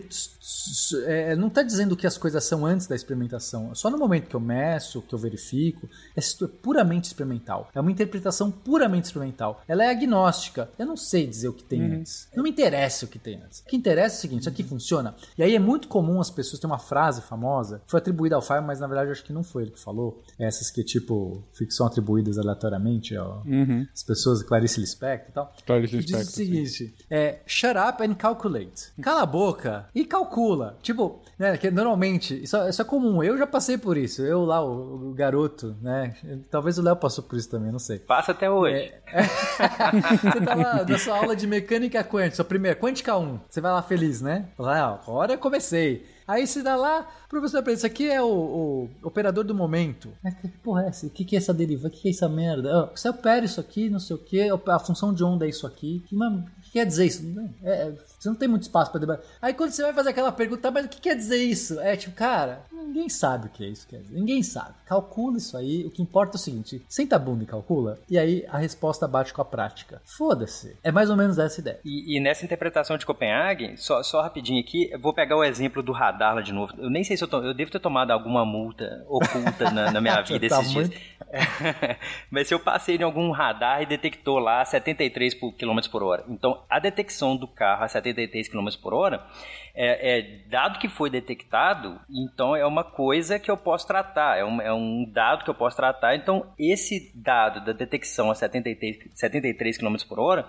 é, não está dizendo que as coisas são antes da experimentação. Só no momento que eu meço, que eu verifico, é puramente experimental. É uma interpretação puramente experimental. Ela é agnóstica. Eu não sei dizer o que tem antes. Não me interessa o que tem antes. O que interessa é o seguinte: isso aqui funciona. E aí é muito comum as pessoas ter uma frase famosa, foi atribuída ao Fire, mas na verdade eu acho que não foi ele que falou. Essas que, tipo, são atribuídas aleatoriamente ó, Uhum. as pessoas, Clarice Lispector e tal. Clarice Que diz o Lispector, sim. seguinte: é, shut up and calculate. Cala a boca e calcula. Tipo, né, que normalmente, isso, isso é comum. Eu já passei por isso. Eu lá, o, o garoto, né? Talvez o Léo passou por isso também, não sei. Passa até hoje. Você tava na sua aula de mecânica quântica, sua primeira, quântica 1. Você vai lá feliz, né? Fala, ah, agora eu comecei. Aí você dá lá, professor, pra isso aqui é o, o operador do momento. Mas que porra é essa? O que, que é essa deriva? O que, que é essa merda? Ah, você opera isso aqui, não sei o que, a função de onda é isso aqui. Que, mano, quer dizer isso? Não, é, você não tem muito espaço para debater. Aí quando você vai fazer aquela pergunta, tá, mas o que quer dizer isso? É tipo, cara, ninguém sabe o que é isso quer dizer. Ninguém sabe. Calcula isso aí. O que importa é o seguinte: senta a bunda e calcula, e aí a resposta bate com a prática. Foda-se. É mais ou menos essa ideia. E, e, nessa interpretação de Copenhague, só, só rapidinho aqui, eu vou pegar o exemplo do radar lá de novo. Eu nem sei se eu, tô, eu devo ter tomado alguma multa oculta na, na minha vida tá esses dias. Muito... mas se eu passei em algum radar e detectou lá 73 km por hora. Então, a detecção do carro a 73 km por hora é, é, dado que foi detectado, então é uma coisa que eu posso tratar, é um, é um dado que eu posso tratar. Então, esse dado da detecção a 73, 73 km por hora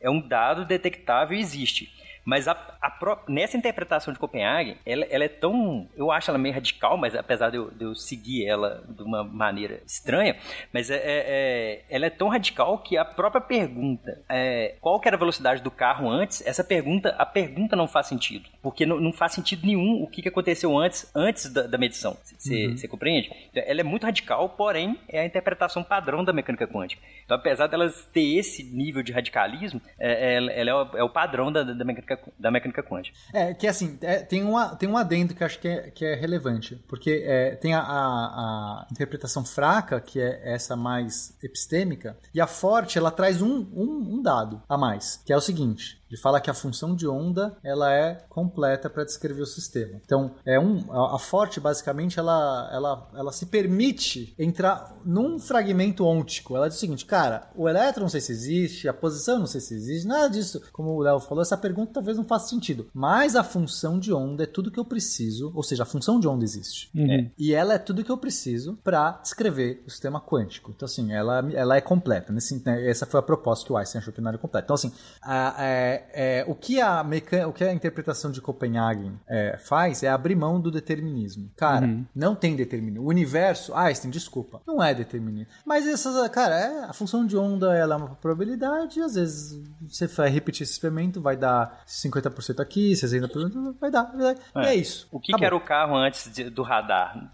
é um dado detectável e existe. Mas a, a pro, nessa interpretação de Copenhague, ela, ela, é tão. Eu acho ela meio radical, mas apesar de eu, de eu seguir ela de uma maneira estranha, mas é, é, é ela é tão radical que a própria pergunta, é, qual que era a velocidade do carro antes, essa pergunta, a pergunta não faz sentido. Porque não, não faz sentido nenhum o que, que aconteceu antes, antes da, da medição. Você uhum. compreende? Então, ela é muito radical, porém é a interpretação padrão da mecânica quântica. Então, apesar delas ter esse nível de radicalismo, é, ela, ela é, o, é, o, padrão da, da mecânica mecânica, da mecânica quântica. É, que assim, é, tem, uma, tem um adendo que acho que é, que é relevante, porque é, tem a, a, a, interpretação fraca, que é essa mais epistêmica, e a forte, ela traz um, um, um dado a mais, que é o seguinte, ele fala que a função de onda ela é completa para descrever o sistema. Então, é um, a, a forte basicamente ela, ela, ela se permite entrar num fragmento ôntico. Ela diz o seguinte, cara, o elétron não sei se existe, a posição não sei se existe, nada disso. Como o Léo falou, essa pergunta talvez não faça sentido. Mas a função de onda é tudo que eu preciso, ou seja, a função de onda existe. Uhum. É, e ela é tudo que eu preciso para descrever o sistema quântico. Então, assim, ela, ela é completa. Nesse, né, essa foi a proposta que o Einstein achou que não era completa. Então, assim, a, é, é, o, que a mecan... o que a interpretação de Copenhagen é, faz é abrir mão do determinismo. Cara, uhum. não tem determinismo. O universo, Einstein, desculpa, não é determinismo. Mas essas, cara, é, a função de onda ela é uma probabilidade, às vezes você vai repetir esse experimento, vai dar 50% aqui, 60%, vai dar. Vai dar. É. E é isso. O que, que era o carro antes de, do radar?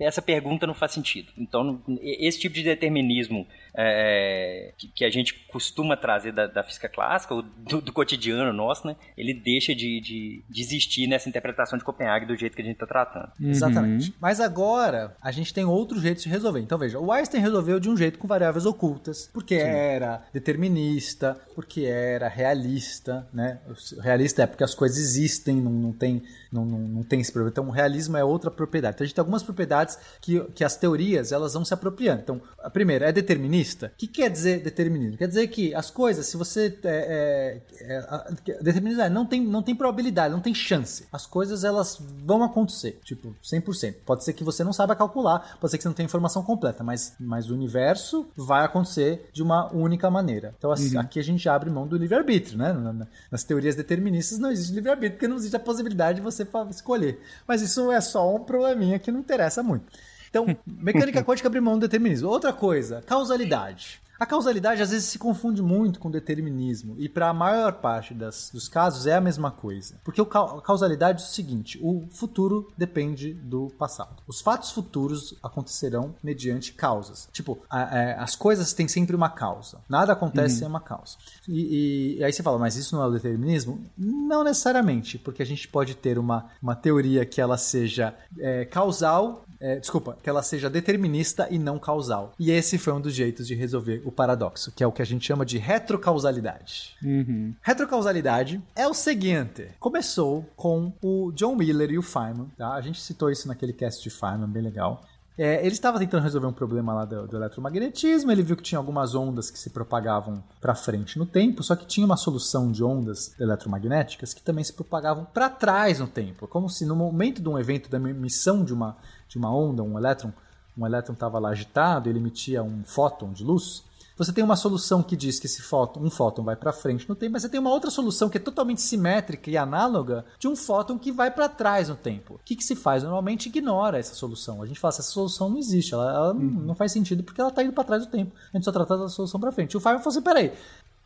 Essa pergunta não faz sentido. Então, esse tipo de determinismo é, que, que, a gente costuma trazer da, da física clássica, ou do, do, cotidiano nosso, né? Ele deixa de, de, de, existir nessa interpretação de Copenhague do jeito que a gente está tratando. Uhum. Exatamente. Mas agora a gente tem outro jeito de resolver. Então veja, o Einstein resolveu de um jeito com variáveis ocultas, porque Sim. era determinista, porque era realista, né? O realista é porque as coisas existem, não, não tem não, não, não, tem esse problema. Então, o realismo é outra propriedade. Então, a gente tem algumas propriedades que, que as teorias elas vão se apropriando. Então, a primeira é determinista. O que quer dizer determinismo? Quer dizer que as coisas, se você. É, é, é, determinismo é, não tem, não tem probabilidade, não tem chance. As coisas elas vão acontecer, tipo, 100%. Pode ser que você não saiba calcular, pode ser que você não tenha informação completa, mas, mas o universo vai acontecer de uma única maneira. Então, assim, uhum. aqui a gente abre mão do livre-arbítrio, né? Nas teorias deterministas não existe livre-arbítrio, porque não existe a possibilidade de você escolher. Mas isso é só um probleminha que não interessa muito. Então, mecânica quântica abre mão do determinismo. Outra coisa, causalidade. A causalidade às vezes se confunde muito com determinismo, e para a maior parte das, dos casos é a mesma coisa. Porque a causalidade é o seguinte: o futuro depende do passado. Os fatos futuros acontecerão mediante causas. Tipo, a, a, é, as coisas têm sempre uma causa. Nada acontece uhum. sem uma causa. E, e, e, aí você fala, mas isso não é o determinismo? Não necessariamente, porque a gente pode ter uma, uma teoria que ela seja é, causal é, desculpa, que ela seja determinista e não causal. E esse foi um dos jeitos de resolver o paradoxo, que é o que a gente chama de retrocausalidade. Uhum. Retrocausalidade é o seguinte: começou com o John Wheeler e o Feynman, tá? A gente citou isso naquele cast de Feynman, bem legal. É, ele estava tentando resolver um problema lá do, do, eletromagnetismo, ele viu que tinha algumas ondas que se propagavam para frente no tempo, só que tinha uma solução de ondas eletromagnéticas que também se propagavam para trás no tempo, como se no momento de um evento da emissão de uma de uma onda, um elétron, um elétron estava lá agitado, ele emitia um fóton de luz. Você tem uma solução que diz que esse fóton, um fóton vai para frente no tempo, mas você tem uma outra solução que é totalmente simétrica e análoga de um fóton que vai para trás no tempo. O que, que se faz? Normalmente ignora essa solução. A gente fala, essa solução não existe, ela, ela uhum. não faz sentido porque ela está indo para trás do tempo. A gente só trata da solução para frente. O Feynman falou assim, peraí,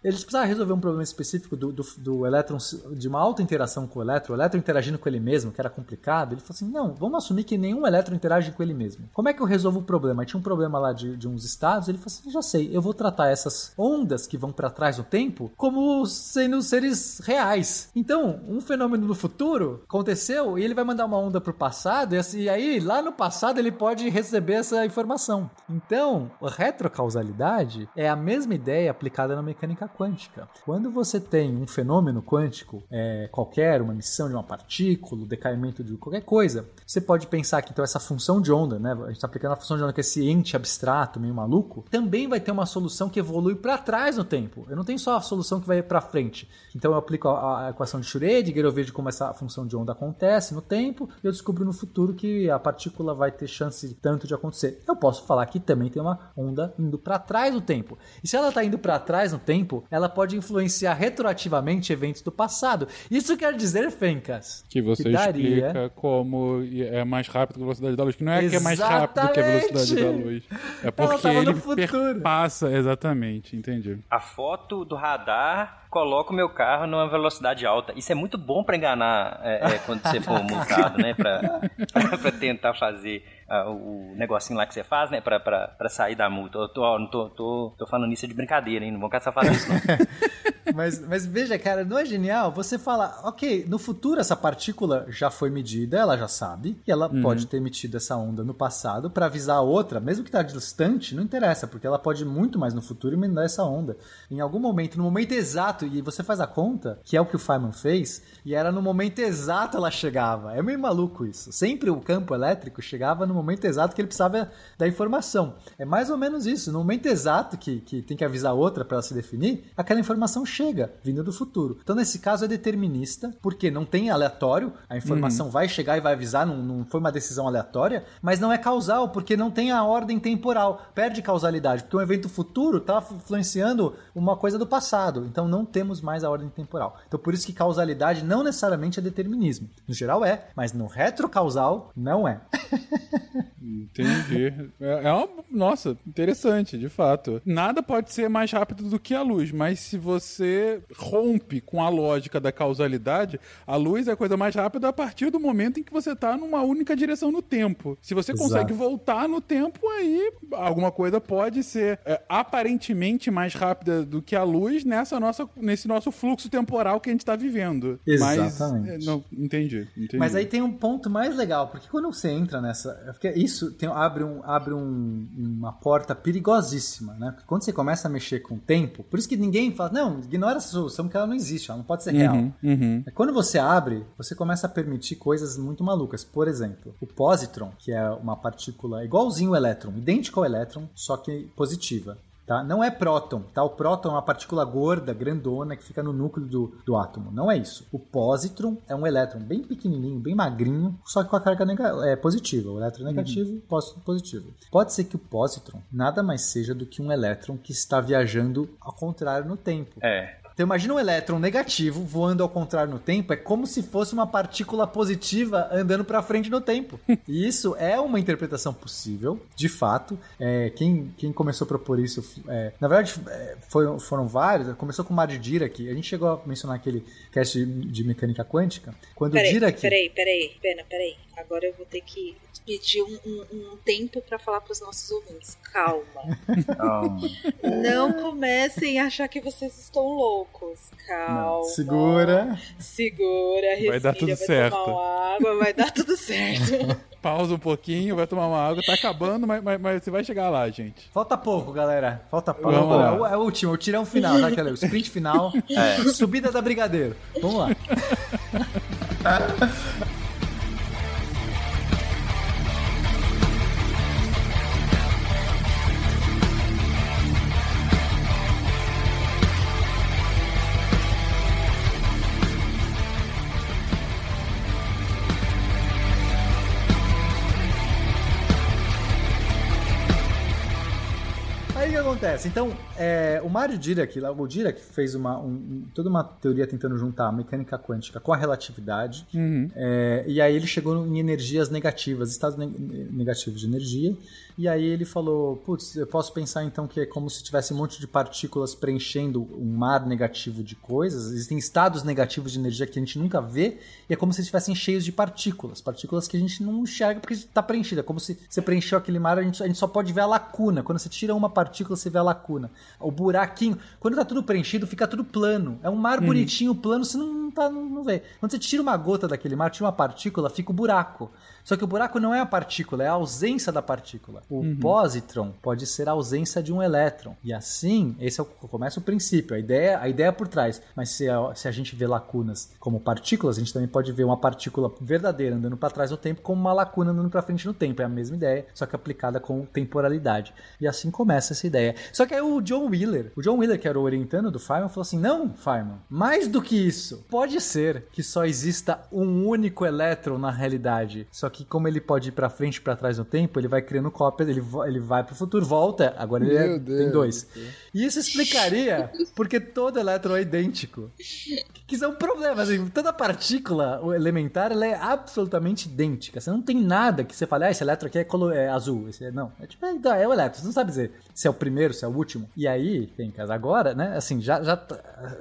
eles precisavam resolver um problema específico do, do, do elétron, de uma alta interação com o elétron, o elétron interagindo com ele mesmo, que era complicado. Ele falou assim: não, vamos assumir que nenhum elétron interage com ele mesmo. Como é que eu resolvo o problema? Tinha um problema lá de, de uns estados, ele falou assim: já sei, eu vou tratar essas ondas que vão para trás no tempo como sendo seres reais. Então, um fenômeno do futuro aconteceu e ele vai mandar uma onda pro passado, e aí lá no passado ele pode receber essa informação. Então, a retrocausalidade é a mesma ideia aplicada na mecânica quântica. Quando você tem um fenômeno quântico, é, qualquer, uma emissão de uma partícula, decaimento de qualquer coisa, você pode pensar que então essa função de onda, né, a gente está aplicando a função de onda que é esse ente abstrato, meio maluco, também vai ter uma solução que evolui para trás no tempo. Eu não tenho só a solução que vai para frente. Então eu aplico a, a, equação de Schrödinger, eu vejo como essa função de onda acontece no tempo, e eu descubro no futuro que a partícula vai ter chance tanto de acontecer. Eu posso falar que também tem uma onda indo para trás no tempo. E se ela está indo para trás no tempo, ela pode influenciar retroativamente eventos do passado. Isso quer dizer, Fencas, que você que daria... explica como é mais rápido que a velocidade da luz, que não é exatamente. que é mais rápido que a velocidade da luz, é porque ele passa exatamente, entendi. A foto do radar coloca o meu carro numa velocidade alta. Isso é muito bom para enganar é, é, quando você for multado, né? Para tentar fazer uh, o negocinho lá que você faz, né? Pra, pra, pra sair da multa. Eu tô, tô, tô, tô falando isso de brincadeira, hein? Não vão caçar fazer isso, não. mas, mas veja, cara, não é genial? Você fala, ok, no futuro essa partícula já foi medida, ela já sabe, e ela uhum. pode ter emitido essa onda no passado para avisar a outra, mesmo que tá distante, não interessa, porque ela pode ir muito mais no futuro e mandar essa onda. Em algum momento, no momento exato, e você faz a conta, que é o que o Feynman fez, e era no momento exato ela chegava. É meio maluco isso. Sempre o campo elétrico chegava no momento exato que ele precisava da informação. É mais ou menos isso. No momento exato que, que tem que avisar outra para ela se definir, aquela informação chega, vinda do futuro. Então, nesse caso, é determinista, porque não tem aleatório, a informação uhum. vai chegar e vai avisar, não, não foi uma decisão aleatória, mas não é causal, porque não tem a ordem temporal. Perde causalidade, porque um evento futuro está influenciando uma coisa do passado. Então, não temos mais a ordem temporal. Então, por isso que causalidade não necessariamente é determinismo. No geral é, mas no retrocausal não é. Entendi. É, é uma. Nossa, interessante, de fato. Nada pode ser mais rápido do que a luz, mas se você rompe com a lógica da causalidade, a luz é a coisa mais rápida a partir do momento em que você está numa única direção no tempo. Se você Exato. consegue voltar no tempo, aí alguma coisa pode ser é, aparentemente mais rápida do que a luz nessa nossa, nesse nosso fluxo temporal que a gente está vivendo. Exatamente. Mas, não, entendi, entendi. Mas aí tem um ponto mais legal, porque quando você entra nessa. Porque isso tem, abre, um, abre um, uma porta perigosíssima, né? Porque quando você começa a mexer com o tempo, por isso que ninguém fala, não, ignora essa solução que ela não existe, ela não pode ser real. Uhum, uhum. Quando você abre, você começa a permitir coisas muito malucas. Por exemplo, o positron, que é uma partícula igualzinho o elétron, idêntico ao elétron, só que positiva. Tá? Não é próton, tá? O próton é uma partícula gorda, grandona, que fica no núcleo do, do átomo. Não é isso. O positron é um elétron bem pequenininho, bem magrinho, só que com a carga é, positiva. O elétron negativo, uhum. positron positivo. Pode ser que o positron nada mais seja do que um elétron que está viajando ao contrário no tempo. É. Então imagina um elétron negativo voando ao contrário no tempo, é como se fosse uma partícula positiva andando para frente no tempo. e isso é uma interpretação possível, de fato. É, quem, quem começou a propor isso, é, na verdade, é, foi, foram vários. Começou com o Mário Dirac. A gente chegou a mencionar aquele cast de, de mecânica quântica. Quando peraí, o Dirac... Peraí, peraí, pena, peraí. Agora eu vou ter que pedir um, um, um tempo para falar para os nossos ouvintes. Calma. Não comecem a achar que vocês estão loucos. Calma. Não, segura. Segura, respira, vai dar tudo vai certo. tomar uma água, vai dar tudo certo. Pausa um pouquinho, vai tomar uma água. Tá acabando, mas, mas, mas, você vai chegar lá, gente. Falta pouco, galera. Falta pouco. Vamos lá. É o, é o último, o tirão final, né? O sprint final. É. Subida da Brigadeiro. Vamos lá. acontece? Então, é, o Mário Dirac, o Dirac fez uma, um, toda uma teoria tentando juntar a mecânica quântica com a relatividade, uhum. é, e aí ele chegou em energias negativas, estados ne negativos de energia, E aí ele falou: putz, eu posso pensar então que é como se tivesse um monte de partículas preenchendo um mar negativo de coisas. Existem estados negativos de energia que a gente nunca vê, e é como se estivessem cheios de partículas. Partículas que a gente não enxerga porque está preenchida. É como se você preencheu aquele mar, a gente, a gente só pode ver a lacuna. Quando você tira uma partícula, você vê a lacuna. O buraquinho. Quando tá tudo preenchido, fica tudo plano. É um mar Uhum. bonitinho, plano, você não, tá, não, não vê. Quando você tira uma gota daquele mar, tira uma partícula, fica o buraco. Só que o buraco não é a partícula, é a ausência da partícula. O Uhum. positron pode ser a ausência de um elétron. E assim, esse é o, começa o princípio, a ideia, a ideia é por trás. Mas se a, se a gente vê lacunas como partículas, a gente também pode ver uma partícula verdadeira andando para trás no tempo como uma lacuna andando para frente no tempo. É a mesma ideia, só que aplicada com temporalidade. E assim começa essa ideia. Só que aí o John Wheeler, o John Wheeler, que era o orientando do Feynman, falou assim: não, Feynman, mais do que isso, pode ser que só exista um único elétron na realidade. Só que como ele pode ir para frente e para trás no tempo, ele vai criando cópias, ele, ele vai pro futuro, volta, agora ele é- tem dois. E isso explicaria porque todo elétron é idêntico. Que são problemas. Assim, toda partícula elementar ela é absolutamente idêntica. Você não tem nada que você fale, ah, esse elétron aqui é, colo- é azul. Esse é, não, é tipo, é, é o elétron. Você não sabe dizer se é o primeiro, se é o último. E aí, Fencas, agora, né, assim, já, já.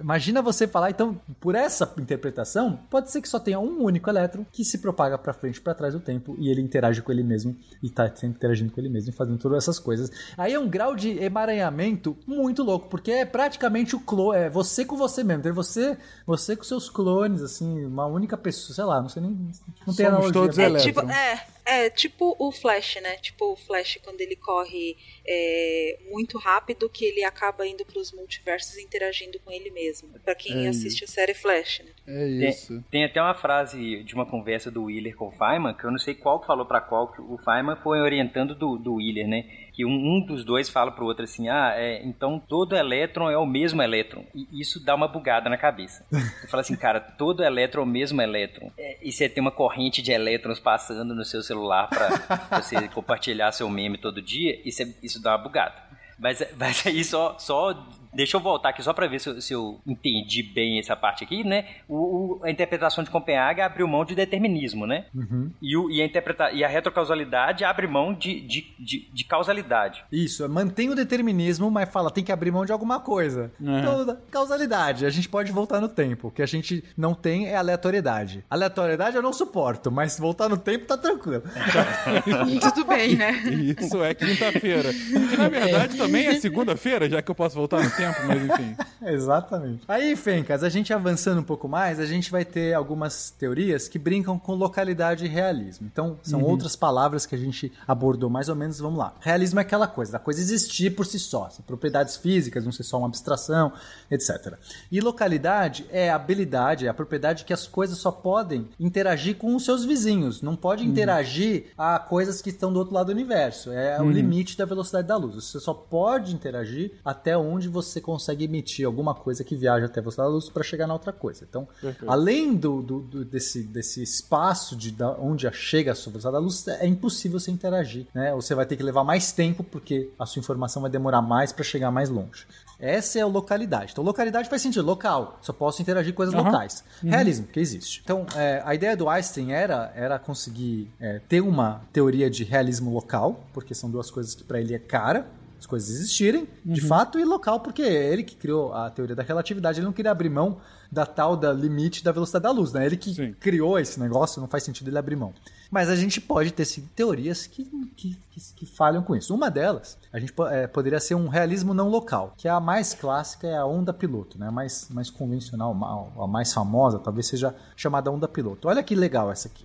Imagina você falar, então, por essa interpretação, pode ser que só tenha um único elétron que se propaga pra frente e pra trás do tempo e ele interage com ele mesmo e tá sempre interagindo com ele mesmo e fazendo todas essas coisas. Aí é um grau de emaranhamento muito louco, porque é praticamente o clone, é você com você mesmo, ter você, você com seus clones, assim, uma única pessoa, sei lá, não sei nem, não tem Somos analogia. todos É tipo, é, é tipo o Flash, né? Tipo o Flash quando ele corre é, muito rápido que ele acaba indo pros multiversos e interagindo com ele mesmo. Pra quem É assiste a série Flash, né? É Tem, isso. tem até uma frase de uma conversa do Wheeler com o Feynman, que eu não sei qual que falou pra qual, que o Feynman foi orientando do, do Wheeler, né? Que um, dos dois fala pro outro assim, ah, é, então todo elétron é o mesmo elétron. E isso dá uma bugada na cabeça. Você fala assim, cara, todo elétron é o mesmo elétron. É, e você tem uma corrente de elétrons passando no seu celular pra você compartilhar seu meme todo dia, isso, é- isso dá uma bugada. Mas, mas aí só, só. Deixa eu voltar aqui só pra ver se, eu- se eu entendi bem essa parte aqui, né? O, o- a interpretação de Copenhague abriu mão de determinismo, né? E, o- e a interpreta, e a retrocausalidade abre mão de, de, de, de causalidade. Isso, mantém o determinismo, mas fala, tem que abrir mão de alguma coisa. É. Então, da- causalidade, a gente pode voltar no tempo. O que a gente não tem é aleatoriedade. Aleatoriedade eu não suporto, mas voltar no tempo tá tranquilo. Tudo bem, né? Isso é quinta-feira. Que na verdade também é segunda-feira, já que eu posso voltar no tempo, mas enfim. Exatamente. Aí, Fencas, a gente avançando um pouco mais, a gente vai ter algumas teorias que brincam com localidade e realismo. Então, são outras palavras que a gente abordou mais ou menos. Vamos lá. Realismo é aquela coisa, da coisa existir por si só. São propriedades físicas, não ser só uma abstração, etc. E localidade é a habilidade, é a propriedade que as coisas só podem interagir com os seus vizinhos. Não pode interagir a coisas que estão do outro lado do universo. É o limite da velocidade da luz. Você só pode interagir até onde você consegue emitir alguma coisa que viaja até a velocidade da luz para chegar na outra coisa. Então, além do, do- do- desse, desse espaço de da- onde chega a sua velocidade da luz, é impossível você interagir. Né? Você vai ter que levar mais tempo porque a sua informação vai demorar mais para chegar mais longe. Essa é a localidade. Então, localidade faz sentido. Local. Só posso interagir com coisas Aham. locais. Realismo, que existe. Então, é, a ideia do Einstein era, era conseguir é, ter uma teoria de realismo local, porque são duas coisas que para ele é cara, as coisas existirem, de fato, e local, porque é ele que criou a teoria da relatividade, ele não queria abrir mão da tal da limite da velocidade da luz, né? Ele que Sim. criou esse negócio, não faz sentido ele abrir mão. Mas a gente pode ter sim, teorias que, que, que, que falham com isso. Uma delas, a gente é, poderia ser um realismo não local, que é a mais clássica, é a onda piloto, né? A mais, mais convencional, a mais famosa, talvez seja chamada onda piloto. Olha que legal essa aqui.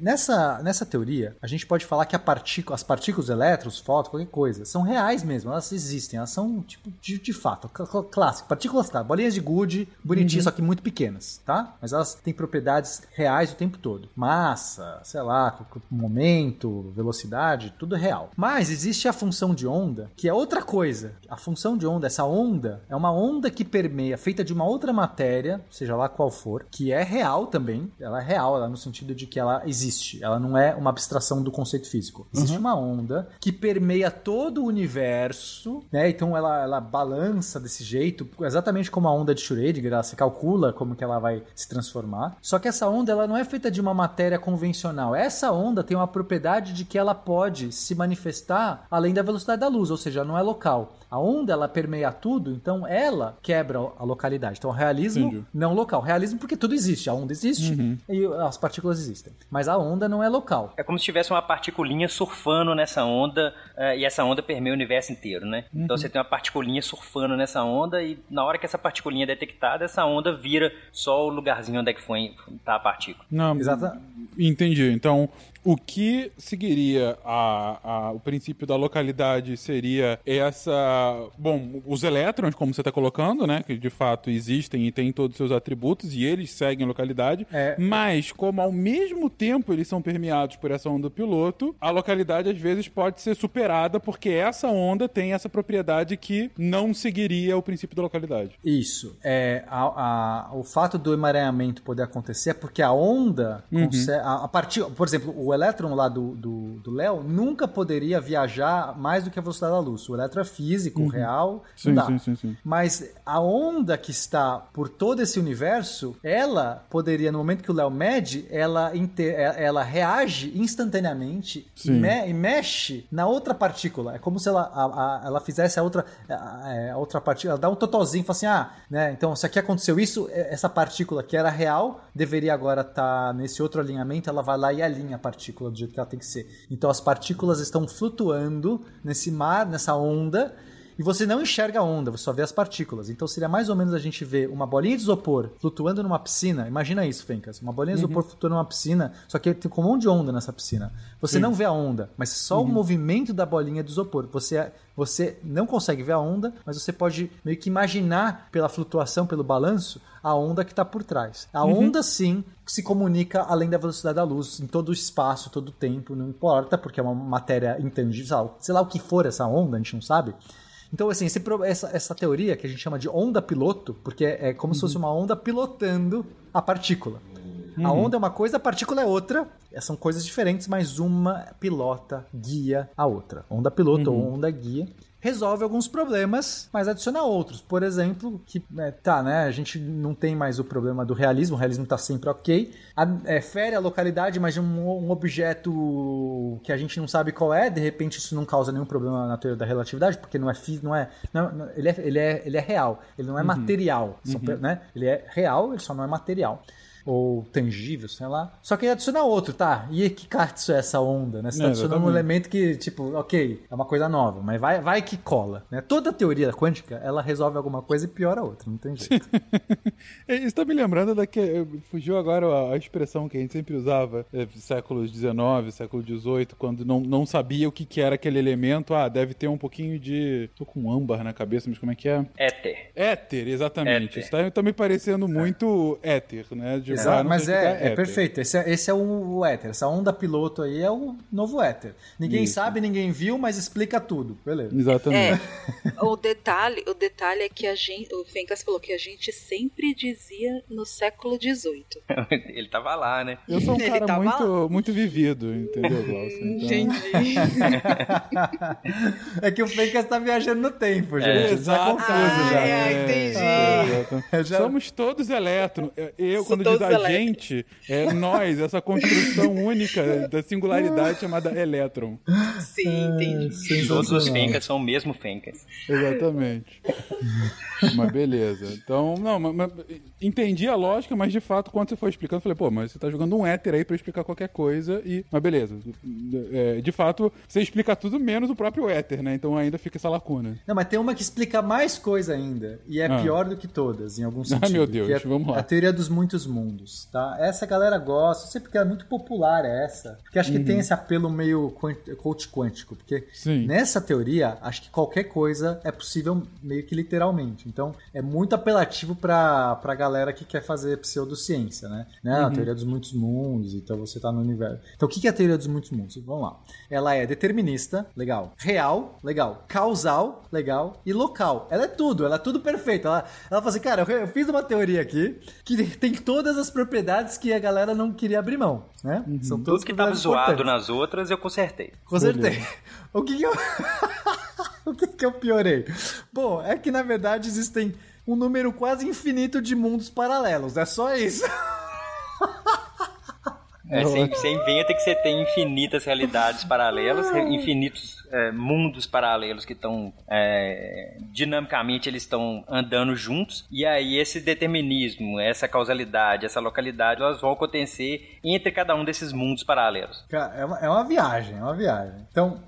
Nessa, nessa teoria, a gente pode falar que a partícula, as partículas, elétrons, fótons, qualquer coisa, são reais mesmo, elas existem, elas são tipo de, de fato, cl- cl- clássico, partículas, tá, bolinhas de gude, bonitinhas, só que muito pequenas, tá? Mas elas têm propriedades reais o tempo todo. Massa, sei lá, momento, velocidade, tudo é real. Mas existe a função de onda, que é outra coisa. A função de onda, essa onda, é uma onda que permeia, feita de uma outra matéria, seja lá qual for, que é real também, ela é real, ela no sentido de que ela existe existe. Ela não é uma abstração do conceito físico. Existe uma onda que permeia todo o universo, né? Então ela, ela balança desse jeito, exatamente como a onda de Schrödinger, ela se calcula como que ela vai se transformar. Só que essa onda ela não é feita de uma matéria convencional. Essa onda tem uma propriedade de que ela pode se manifestar além da velocidade da luz, ou seja, não é local. A onda ela permeia tudo, então ela quebra a localidade. Então, realismo Entendi. não local. Realismo porque tudo existe. A onda existe e as partículas existem. Mas a onda não é local. É como se tivesse uma particulinha surfando nessa onda, eh, e essa onda permeia o universo inteiro, né? Então você tem uma particulinha surfando nessa onda, e na hora que essa particulinha é detectada, essa onda vira só o lugarzinho onde é que foi tá a partícula. Não, Exata- Entendi. Então, o que seguiria a, a- o princípio da localidade seria essa. Bom, os elétrons, como você está colocando, né? Que de fato existem e têm todos os seus atributos e eles seguem a localidade. É. Mas, como ao mesmo tempo eles são permeados por essa onda piloto, a localidade às vezes pode ser superada porque essa onda tem essa propriedade que não seguiria o princípio da localidade. Isso. É, a- a- o fato do emaranhamento poder acontecer é porque a onda, conse- a, a partir, por exemplo, o elétron lá do Léo nunca poderia viajar mais do que a velocidade da luz. O elétron é físico, real, Sim, não dá. sim, sim, sim. Mas a onda que está por todo esse universo, ela poderia, no momento que o Léo mede, ela, inte- é- ela reage instantaneamente e, me- e mexe na outra partícula. É como se ela, a- a- ela fizesse a outra, a, a outra partícula, ela dá um totozinho e fala assim: ah, né, então se aqui aconteceu isso, é- essa partícula que era real deveria agora estar nesse outro alinhamento, ela vai lá e alinha a partícula do jeito que ela tem que ser. Então as partículas estão flutuando nesse mar, nessa onda. E você não enxerga a onda, você só vê as partículas. Então seria mais ou menos a gente ver uma bolinha de isopor flutuando numa piscina. Imagina isso, Fencas. Uma bolinha de isopor flutuando numa piscina, só que tem um monte de onda nessa piscina. Você não vê a onda, mas só o movimento da bolinha de isopor. Você, você não consegue ver a onda, mas você pode meio que imaginar pela flutuação, pelo balanço, a onda que está por trás. A onda, sim, se comunica além da velocidade da luz, em todo o espaço, todo o tempo, não importa, porque é uma matéria intangível, sei lá, sei lá o que for essa onda, a gente não sabe. Então, assim, esse essa, essa teoria que a gente chama de onda piloto, porque é, é como se fosse uma onda pilotando a partícula. A onda é uma coisa, a partícula é outra. É, São coisas diferentes, mas uma pilota, guia a outra. Onda piloto ou onda guia. Resolve alguns problemas, mas adiciona outros. Por exemplo, que é, tá, né? A gente não tem mais o problema do realismo, o realismo tá sempre ok. A, é, fere a localidade, mas de um, um objeto que a gente não sabe qual é, de repente isso não causa nenhum problema na teoria da relatividade, porque não é físico, não é, não, não- ele é. Ele é, ele é real, ele não é material, só pe- né? Ele é real, ele só não é material. Ou tangível, sei lá. Só que ele adiciona outro, tá? E que cartão é essa onda, né? Você tá É, adicionando um elemento que, tipo, ok, é uma coisa nova, mas vai, vai que cola. Né? Toda teoria quântica, ela resolve alguma coisa e piora a outra, não tem jeito. É, Isso tá me lembrando da que fugiu agora a, a expressão que a gente sempre usava, é, séculos XIX, século XVIII, quando não, não sabia o que, que era aquele elemento. Ah, deve ter um pouquinho de. tô com âmbar na cabeça, mas como é que é? Éter. Éter, exatamente. Éter. Isso tá, tá me parecendo muito éter, né? De, Exato, não mas é, é perfeito. Esse é, esse é o, o éter. Essa onda piloto aí é o novo éter. Ninguém Isso. sabe, ninguém viu, mas explica tudo. Beleza. Exatamente. É, o detalhe, o detalhe é que a gente, o Fencas falou que a gente sempre dizia no século XVIII. Ele tava lá, né? Eu sou um Ele cara tava muito, muito vivido, entendeu, Glaucio? Então... é que o Fencas tá viajando no tempo, gente. Tá Exato. confuso Ah, já. é, entendi. É. Eu já- Somos todos elétrons. Eu, Sou quando diz a elétrons. gente, é nós, essa construção única da singularidade chamada elétron. Sim, entendi. Todos os. Fencas são o mesmo Fencas. Exatamente. mas beleza. Então, não, mas, mas entendi a lógica, mas de fato, quando você foi explicando, eu falei, pô, mas você tá jogando um éter aí pra explicar qualquer coisa e. Mas beleza. É, de fato, você explica tudo menos o próprio éter, né? Então ainda fica essa lacuna. Não, mas tem uma que explica mais coisa ainda. E é Ah. pior do que todas, em algum Ah, sentido. meu Deus, é vamos lá. A teoria dos muitos mundos, tá? Essa galera gosta, não sei porque é muito popular essa. Porque acho que tem esse apelo meio coach quântico. Porque Uhum. Sim. nessa teoria, acho que qualquer coisa é possível meio que literalmente. Então, é muito apelativo pra, pra galera que quer fazer pseudociência, né? né? Uhum. A teoria dos muitos mundos, então você tá no universo. Então, o que que é a teoria dos muitos mundos? Vamos lá. Ela é determinista, legal. Real, legal. Causal, legal. E local. Ela é tudo, ela é tudo perfeito. Ela, ela falou assim, cara, eu, eu fiz uma teoria aqui que tem todas as propriedades que a galera não queria abrir mão, né? São todas Tudo que tava zoado nas outras, eu consertei. Consertei. O que que eu... o que que eu piorei? Bom, é que na verdade existem um número quase infinito de mundos paralelos. É só isso. É, você, você inventa que você tem infinitas realidades paralelas, infinitos é, mundos paralelos que estão é, dinamicamente eles estão andando juntos e aí esse determinismo, essa causalidade, essa localidade, elas vão acontecer entre cada um desses mundos paralelos. Cara, é uma, é uma viagem, é uma viagem. Então,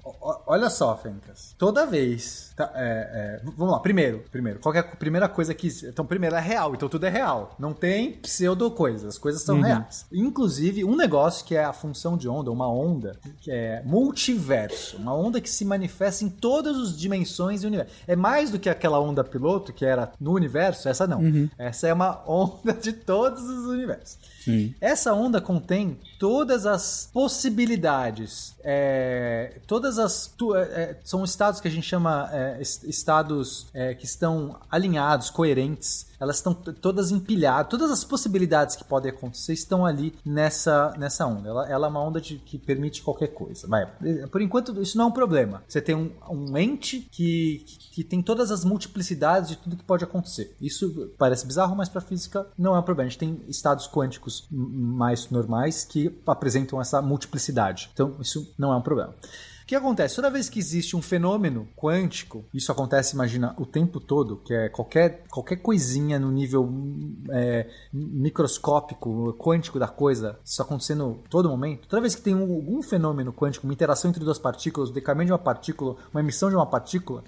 olha só, Fencas. Toda vez. tá, é, é, vamos lá, primeiro, primeiro. Qual que é a primeira coisa que. Então, primeiro é real, então tudo é real. Não tem pseudo coisas, as coisas são reais. Inclusive, um negócio que é a função de onda, uma onda, que é multiverso. Uma onda que se manifesta em todas as dimensões do universo. É mais do que aquela onda piloto que era no universo, essa não. Essa é uma onda de todos os universos. Sim. Essa onda contém todas as possibilidades, é, todas as é, é, são estados que a gente chama é, es- estados é, que estão alinhados, coerentes. Elas estão todas empilhadas, todas as possibilidades que podem acontecer estão ali nessa, nessa onda. Ela, ela é uma onda de- que permite qualquer coisa. Mas, por enquanto, isso não é um problema. Você tem um, um ente que, que tem todas as multiplicidades de tudo que pode acontecer. Isso parece bizarro, mas para física não é um problema. A gente tem estados quânticos mais normais que apresentam essa multiplicidade. Então, isso não é um problema. O que acontece? Toda vez que existe um fenômeno quântico, isso acontece, imagina, o tempo todo, que é qualquer, qualquer coisinha no nível é, microscópico, quântico da coisa, isso acontecendo todo momento. Toda vez que tem um- algum fenômeno quântico, uma interação entre duas partículas, o decaimento de uma partícula, uma emissão de uma partícula,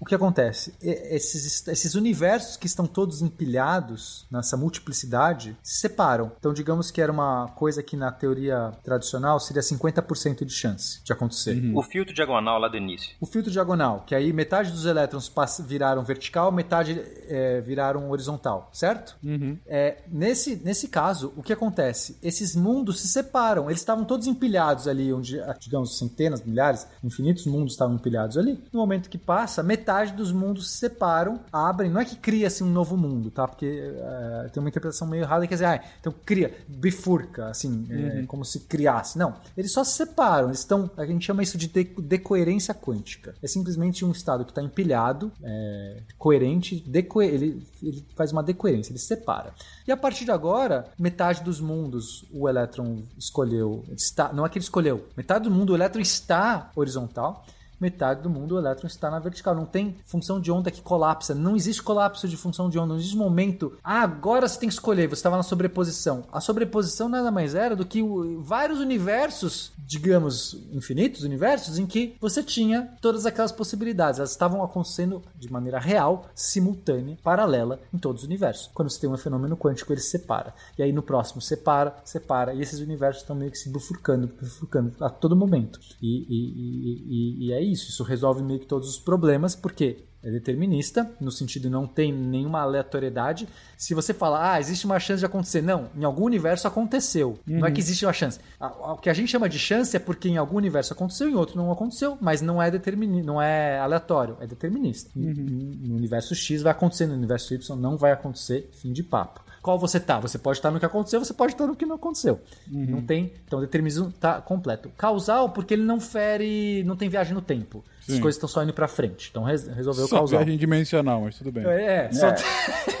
o que acontece? E- Esses, esses universos que estão todos empilhados nessa multiplicidade se separam. Então, digamos que era uma coisa que na teoria tradicional seria 50% de chance de acontecer. O filtro diagonal lá do início. O filtro diagonal, que aí metade dos elétrons viraram vertical, metade é, viraram horizontal, certo? É, nesse, nesse caso, o que acontece? Esses mundos se separam. Eles estavam todos empilhados ali, onde, ah, digamos, centenas, milhares, infinitos mundos estavam empilhados ali. No momento que passa, metade dos mundos se separam, abrem. Não é que cria-se um novo mundo, tá? Porque é, tem uma interpretação meio errada que quer dizer, ah, então cria, bifurca, assim, é, como se criasse. Não, eles só se separam. Eles estão, a gente chama isso de de- decoerência quântica. É simplesmente um estado que está empilhado, é, coerente, deco ele, ele faz uma decoerência, ele se separa. E a partir de agora, metade dos mundos o elétron escolheu, está, não é que ele escolheu, metade do mundo o elétron está horizontal, metade do mundo o elétron está na vertical. Não tem função de onda que colapsa. Não existe colapso de função de onda. Não existe momento. Ah, agora você tem que escolher. Você estava na sobreposição. A sobreposição nada mais era do que vários universos, digamos, infinitos universos, em que você tinha todas aquelas possibilidades. Elas estavam acontecendo de maneira real, simultânea, paralela em todos os universos. Quando você tem um fenômeno quântico, ele se separa. E aí no próximo separa, separa. E esses universos estão meio que se bifurcando, bifurcando a todo momento. E, e- e- e- e é isso. Isso resolve meio que todos os problemas, porque é determinista, no sentido de não tem nenhuma aleatoriedade. Se você fala, ah, existe uma chance de acontecer. Não, em algum universo aconteceu. Não é que existe uma chance. O que a gente chama de chance é porque em algum universo aconteceu, em outro não aconteceu, mas não é determini não é aleatório, é determinista. No universo X vai acontecer, no universo Y não vai acontecer, fim de papo. Qual você tá? Você pode estar no que aconteceu, você pode estar no que não aconteceu. Não tem. Então o determinismo tá completo. Causal, porque ele não fere. não tem viagem no tempo. As Sim. coisas estão só indo pra frente. Então res- resolveu Só causal. viagem dimensional, mas tudo bem. É, só-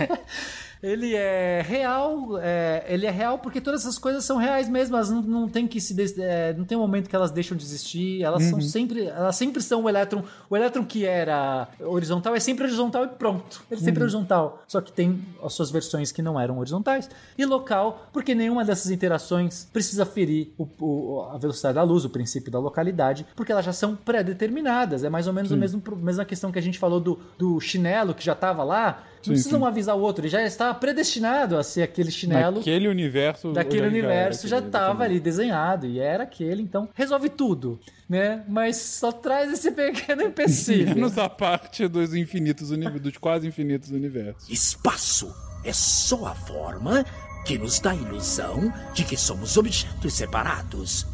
ele é real, é, ele é real porque todas essas coisas são reais mesmo, elas não, não tem que se é, não tem um momento que elas deixam de existir, elas são sempre, elas sempre são o elétron, o elétron que era horizontal é sempre horizontal e pronto. Ele sempre é horizontal, só que tem as suas versões que não eram horizontais e local, porque nenhuma dessas interações precisa ferir o- o- a velocidade da luz, o princípio da localidade, porque elas já são pré-determinadas. É mais ou menos a mesmo, mesma questão que a gente falou do, do chinelo que já estava lá. Não Sim, precisa sim. um avisar o outro, ele já estava predestinado a ser aquele chinelo. Naquele universo. Daquele universo já estava ali desenhado e era aquele, então resolve tudo, né? Mas só traz esse pequeno empecilho. Menos a parte dos infinitos universos, dos quase infinitos universos. Espaço é só a forma que nos dá a ilusão de que somos objetos separados.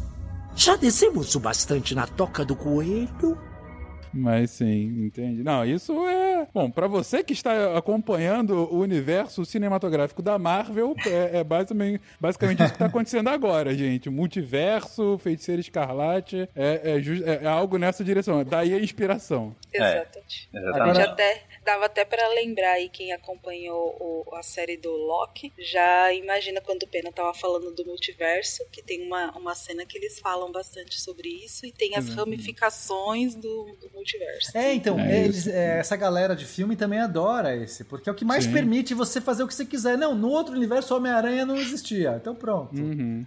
Já descemos o bastante na toca do coelho? Mas sim, entende? Não, isso é. Bom, pra você que está acompanhando o universo cinematográfico da Marvel, é, é basicamente, basicamente isso que tá acontecendo agora, gente. Multiverso, Feiticeiro Escarlate, é, é, é- é algo nessa direção. Daí a inspiração. Exatamente. A Exatamente. gente até dava até pra lembrar aí quem acompanhou o- a série do Loki, já imagina quando o Pena tava falando do multiverso, que tem uma, uma cena que eles falam bastante sobre isso e tem as ramificações do, do multiverso. É, então, É eles- é, essa galera de filme também adora esse, porque é o que mais Sim. permite você fazer o que você quiser. Não, no outro universo o Homem-Aranha não existia. Então pronto.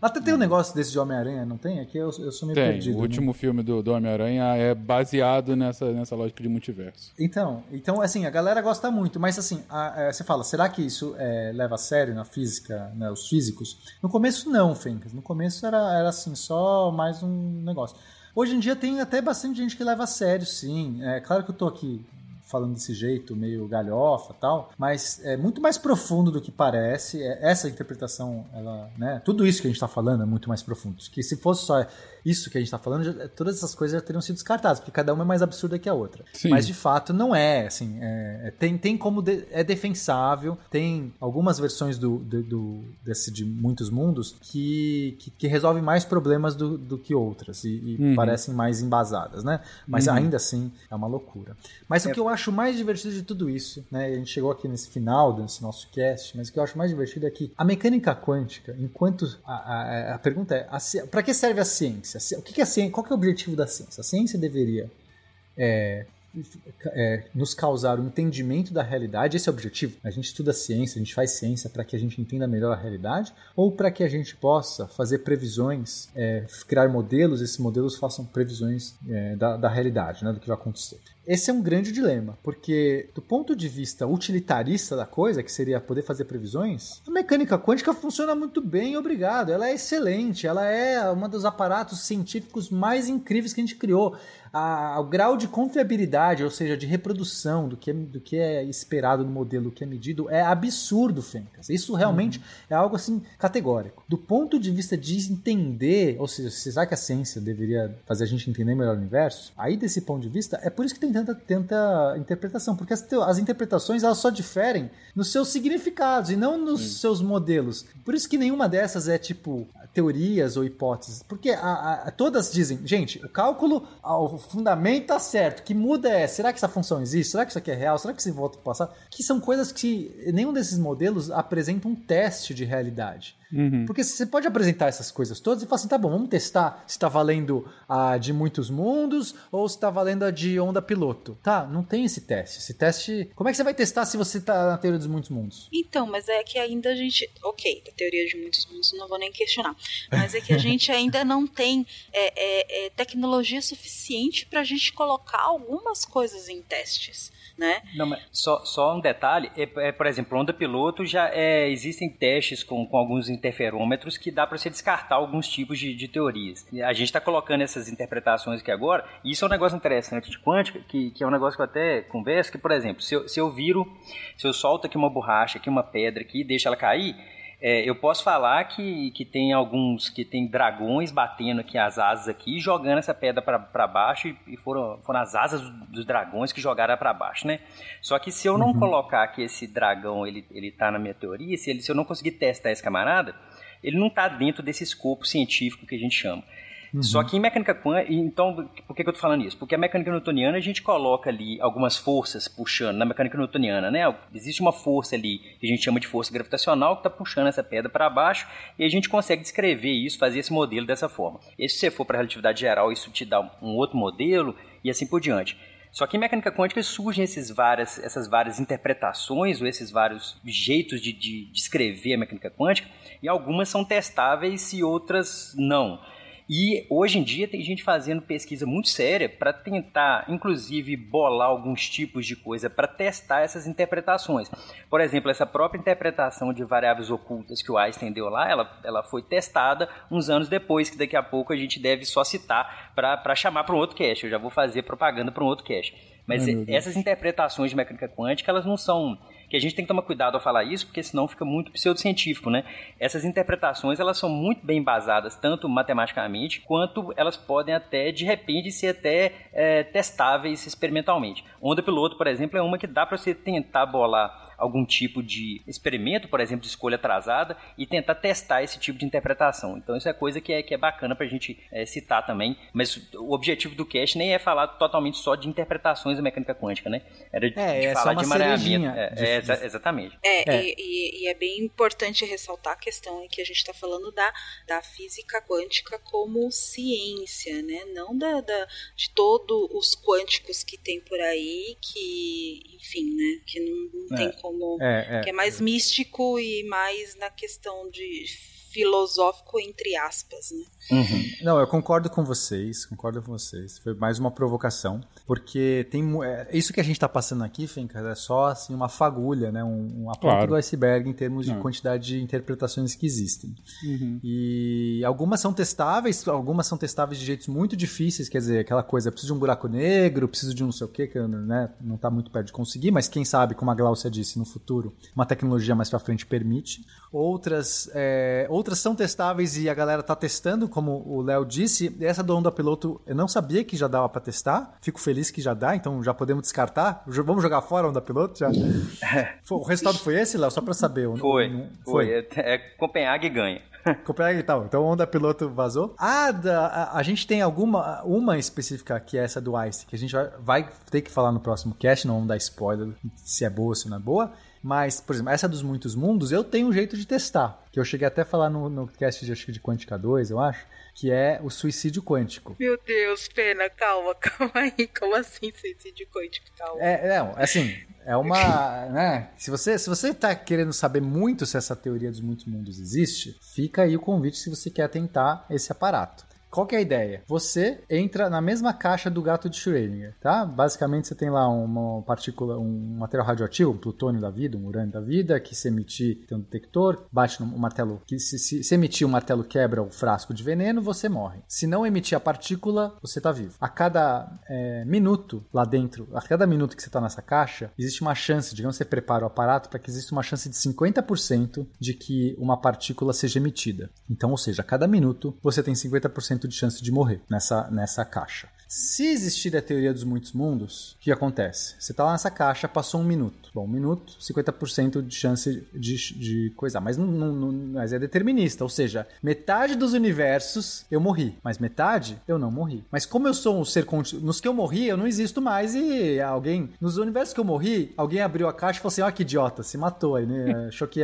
Até tem um negócio desse de Homem-Aranha, não tem? É que eu, eu sou meio Tem, perdido. o né? último filme do, do Homem-Aranha é baseado nessa, nessa lógica de multiverso. Então, então, assim, a galera gosta muito, mas assim, a- é, você fala, será que isso é, leva a sério na física, né, os físicos? No começo não, Fencas. No começo era, era assim, só mais um negócio. Hoje em dia tem até bastante gente que leva a sério, sim. É claro que eu tô aqui falando desse jeito, meio galhofa tal, mas é muito mais profundo do que parece. É, essa interpretação, ela, né, tudo isso que a gente tá falando é muito mais profundo. Que se fosse só isso que a gente tá falando, já- todas essas coisas já teriam sido descartadas, porque cada uma é mais absurda que a outra. Sim. Mas de fato não é, assim, é- é- tem, tem como, de- é defensável, tem algumas versões do, do, do- desse de muitos mundos que, que, que resolvem mais problemas do, do que outras e, e Uhum. parecem mais embasadas, né? Mas ainda assim é uma loucura. Mas o que eu acho mais divertido de tudo isso, né? e A gente chegou aqui nesse final desse nosso cast, mas o que eu acho mais divertido é que a mecânica quântica, enquanto a, a, a pergunta é, para que serve a ciência? O que, é ciência? Qual é o objetivo da ciência? A ciência deveria é, é, nos causar o entendimento da realidade, esse é o objetivo. A gente estuda ciência, a gente faz ciência para que a gente entenda melhor a realidade, ou para que a gente possa fazer previsões, é, criar modelos, esses modelos façam previsões é, da, da realidade, né, do que vai acontecer. Esse é um grande dilema, porque do ponto de vista utilitarista da coisa, que seria poder fazer previsões, a mecânica quântica funciona muito bem, obrigado. Ela é excelente, ela é um dos aparatos científicos mais incríveis que a gente criou. A- o grau de confiabilidade, ou seja, de reprodução do que, é, do que é esperado no modelo, que é medido, é absurdo, Fencas. Isso realmente é algo assim categórico. Do ponto de vista de entender, ou seja, será que a ciência deveria fazer a gente entender melhor o universo? Aí, desse ponto de vista, é por isso que tem tanta, tanta interpretação, porque as, as interpretações elas só diferem nos seus significados e não nos seus modelos. Por isso que nenhuma dessas é tipo teorias ou hipóteses, porque a- a- todas dizem, gente, o cálculo, o fundamento tá certo, o que muda é, será que essa função existe? Será que isso aqui é real? Será que se volta pro passado? Que são coisas que nenhum desses modelos apresenta um teste de realidade. Porque você pode apresentar essas coisas todas e falar assim, tá bom, vamos testar se tá valendo a de muitos mundos ou se tá valendo a de onda piloto. Tá, não tem esse teste. Esse teste. Como é que você vai testar se você tá na teoria dos muitos mundos? Então, mas é que ainda a gente. Ok, a teoria de muitos mundos não vou nem questionar. Mas é que a gente ainda não tem é, é, é, tecnologia suficiente pra gente colocar algumas coisas em testes, né? Não, mas só, só um detalhe, é, é, por exemplo, onda piloto já é, existem testes com, com alguns interferômetros que dá para você descartar alguns tipos de, de teorias. E A gente está colocando essas interpretações aqui agora, e isso é um negócio interessante de quântica, que, que é um negócio que eu até converso, que, por exemplo, se eu, se eu viro, se eu solto aqui uma borracha, aqui uma pedra aqui, e deixo ela cair, é, eu posso falar que, que tem alguns, que tem dragões batendo aqui as asas aqui, jogando essa pedra para baixo e, e foram, foram as asas dos dragões que jogaram para baixo, né? Só que se eu não colocar que esse dragão ele, ele tá na minha teoria, se, ele, se eu não conseguir testar esse camarada, ele não tá dentro desse escopo científico que a gente chama. Só que em mecânica quântica, então, por que, que eu tô falando isso? Porque a mecânica newtoniana a gente coloca ali algumas forças puxando, na mecânica newtoniana, né? Existe uma força ali que a gente chama de força gravitacional que está puxando essa pedra para baixo e a gente consegue descrever isso, fazer esse modelo dessa forma. E se você for para a relatividade geral, isso te dá um outro modelo e assim por diante. Só que em mecânica quântica surgem esses várias, essas várias interpretações ou esses vários jeitos de, de descrever a mecânica quântica e algumas são testáveis e outras não. E hoje em dia tem gente fazendo pesquisa muito séria para tentar, inclusive, bolar alguns tipos de coisa para testar essas interpretações. Por exemplo, essa própria interpretação de variáveis ocultas que o Einstein deu lá, ela, ela foi testada uns anos depois, que daqui a pouco a gente deve só citar para chamar para um outro cast. Eu já vou fazer propaganda para um outro cast. Mas Ai, essas interpretações de mecânica quântica, elas não são que a gente tem que tomar cuidado ao falar isso, porque senão fica muito pseudocientífico, né? Essas interpretações, elas são muito bem embasadas, tanto matematicamente, quanto elas podem até, de repente, ser até é, testáveis experimentalmente. Onda piloto, por exemplo, é uma que dá para você tentar bolar algum tipo de experimento, por exemplo, de escolha atrasada, e tentar testar esse tipo de interpretação. Então isso é coisa que é, que é bacana pra gente é, citar também, mas o objetivo do cast nem é falar totalmente só de interpretações da mecânica quântica, né? Era de, É, de é só falar uma de mareamento. cerejinha É, de- é, exa- exatamente. É, É. E, e- e é bem importante ressaltar a questão em que a gente está falando da, da física quântica como ciência, né? Não da, da- de todos os quânticos que tem por aí, que, enfim, né? Que não, não tem como. É, é. Que é mais místico e mais na questão de filosófico, entre aspas, né? Não, eu concordo com vocês, concordo com vocês. Foi mais uma provocação, porque tem é, isso que a gente está passando aqui, Fencas, é só assim uma fagulha, né, um, uma ponta Claro. do iceberg em termos de Não. quantidade de interpretações que existem. E algumas são testáveis, algumas são testáveis de jeitos muito difíceis, quer dizer, aquela coisa, preciso de um buraco negro, preciso de um não sei o que, que né, não está muito perto de conseguir, mas quem sabe, como a Glaucia disse, no futuro, uma tecnologia mais para frente permite. Outras, é, outras são testáveis e a galera tá testando, como o Léo disse. Essa do onda piloto, eu não sabia que já dava para testar. Fico feliz que já dá, então já podemos descartar. Vamos jogar fora a onda piloto já? Foi- o resultado foi esse, Léo? Só para saber. não- Foi, não- foi. É, é Copenhague ganha. Copenhague e tal. Então, onda piloto vazou. A, da, a, a gente tem alguma, uma específica que é essa do Ice, que a gente vai, vai ter que falar no próximo cast, não vamos dar spoiler se é boa ou se não é boa. Mas, por exemplo, essa dos muitos mundos, eu tenho um jeito de testar. Que eu cheguei até a falar no, no cast de, acho que de Quântica 2, eu acho, que é o suicídio quântico. Meu Deus, pena, calma, calma aí. Como assim, suicídio quântico? Calma. É, não, assim, é uma, né, se você, se você tá querendo saber muito se essa teoria dos muitos mundos existe, fica aí o convite se você quer tentar esse aparato. Qual que é a ideia? Você entra na mesma caixa do gato de Schrödinger, tá? Basicamente você tem lá uma partícula, um material radioativo, um plutônio da vida, um urânio da vida, que se emitir tem um detector, bate no martelo, que se, se, se emitir o martelo quebra o frasco de veneno, você morre. Se não emitir a partícula, você tá vivo. A cada é, minuto lá dentro, a cada minuto que você tá nessa caixa, existe uma chance, digamos você prepara o aparato para que exista uma chance de 50% de que uma partícula seja emitida. Então, ou seja, a cada minuto você tem 50% de chance de morrer nessa, nessa caixa. Se existir a teoria dos muitos mundos, o que acontece? Você tá lá nessa caixa, passou um minuto. Bom, um minuto, 50% de chance de, de coisar. Mas, não, não, mas é determinista, ou seja, metade dos universos eu morri, mas metade eu não morri. Mas como eu sou um ser nos que eu morri, eu não existo mais e alguém, nos universos que eu morri, alguém abriu a caixa e falou assim: ó, que idiota, se matou aí, né? Achou que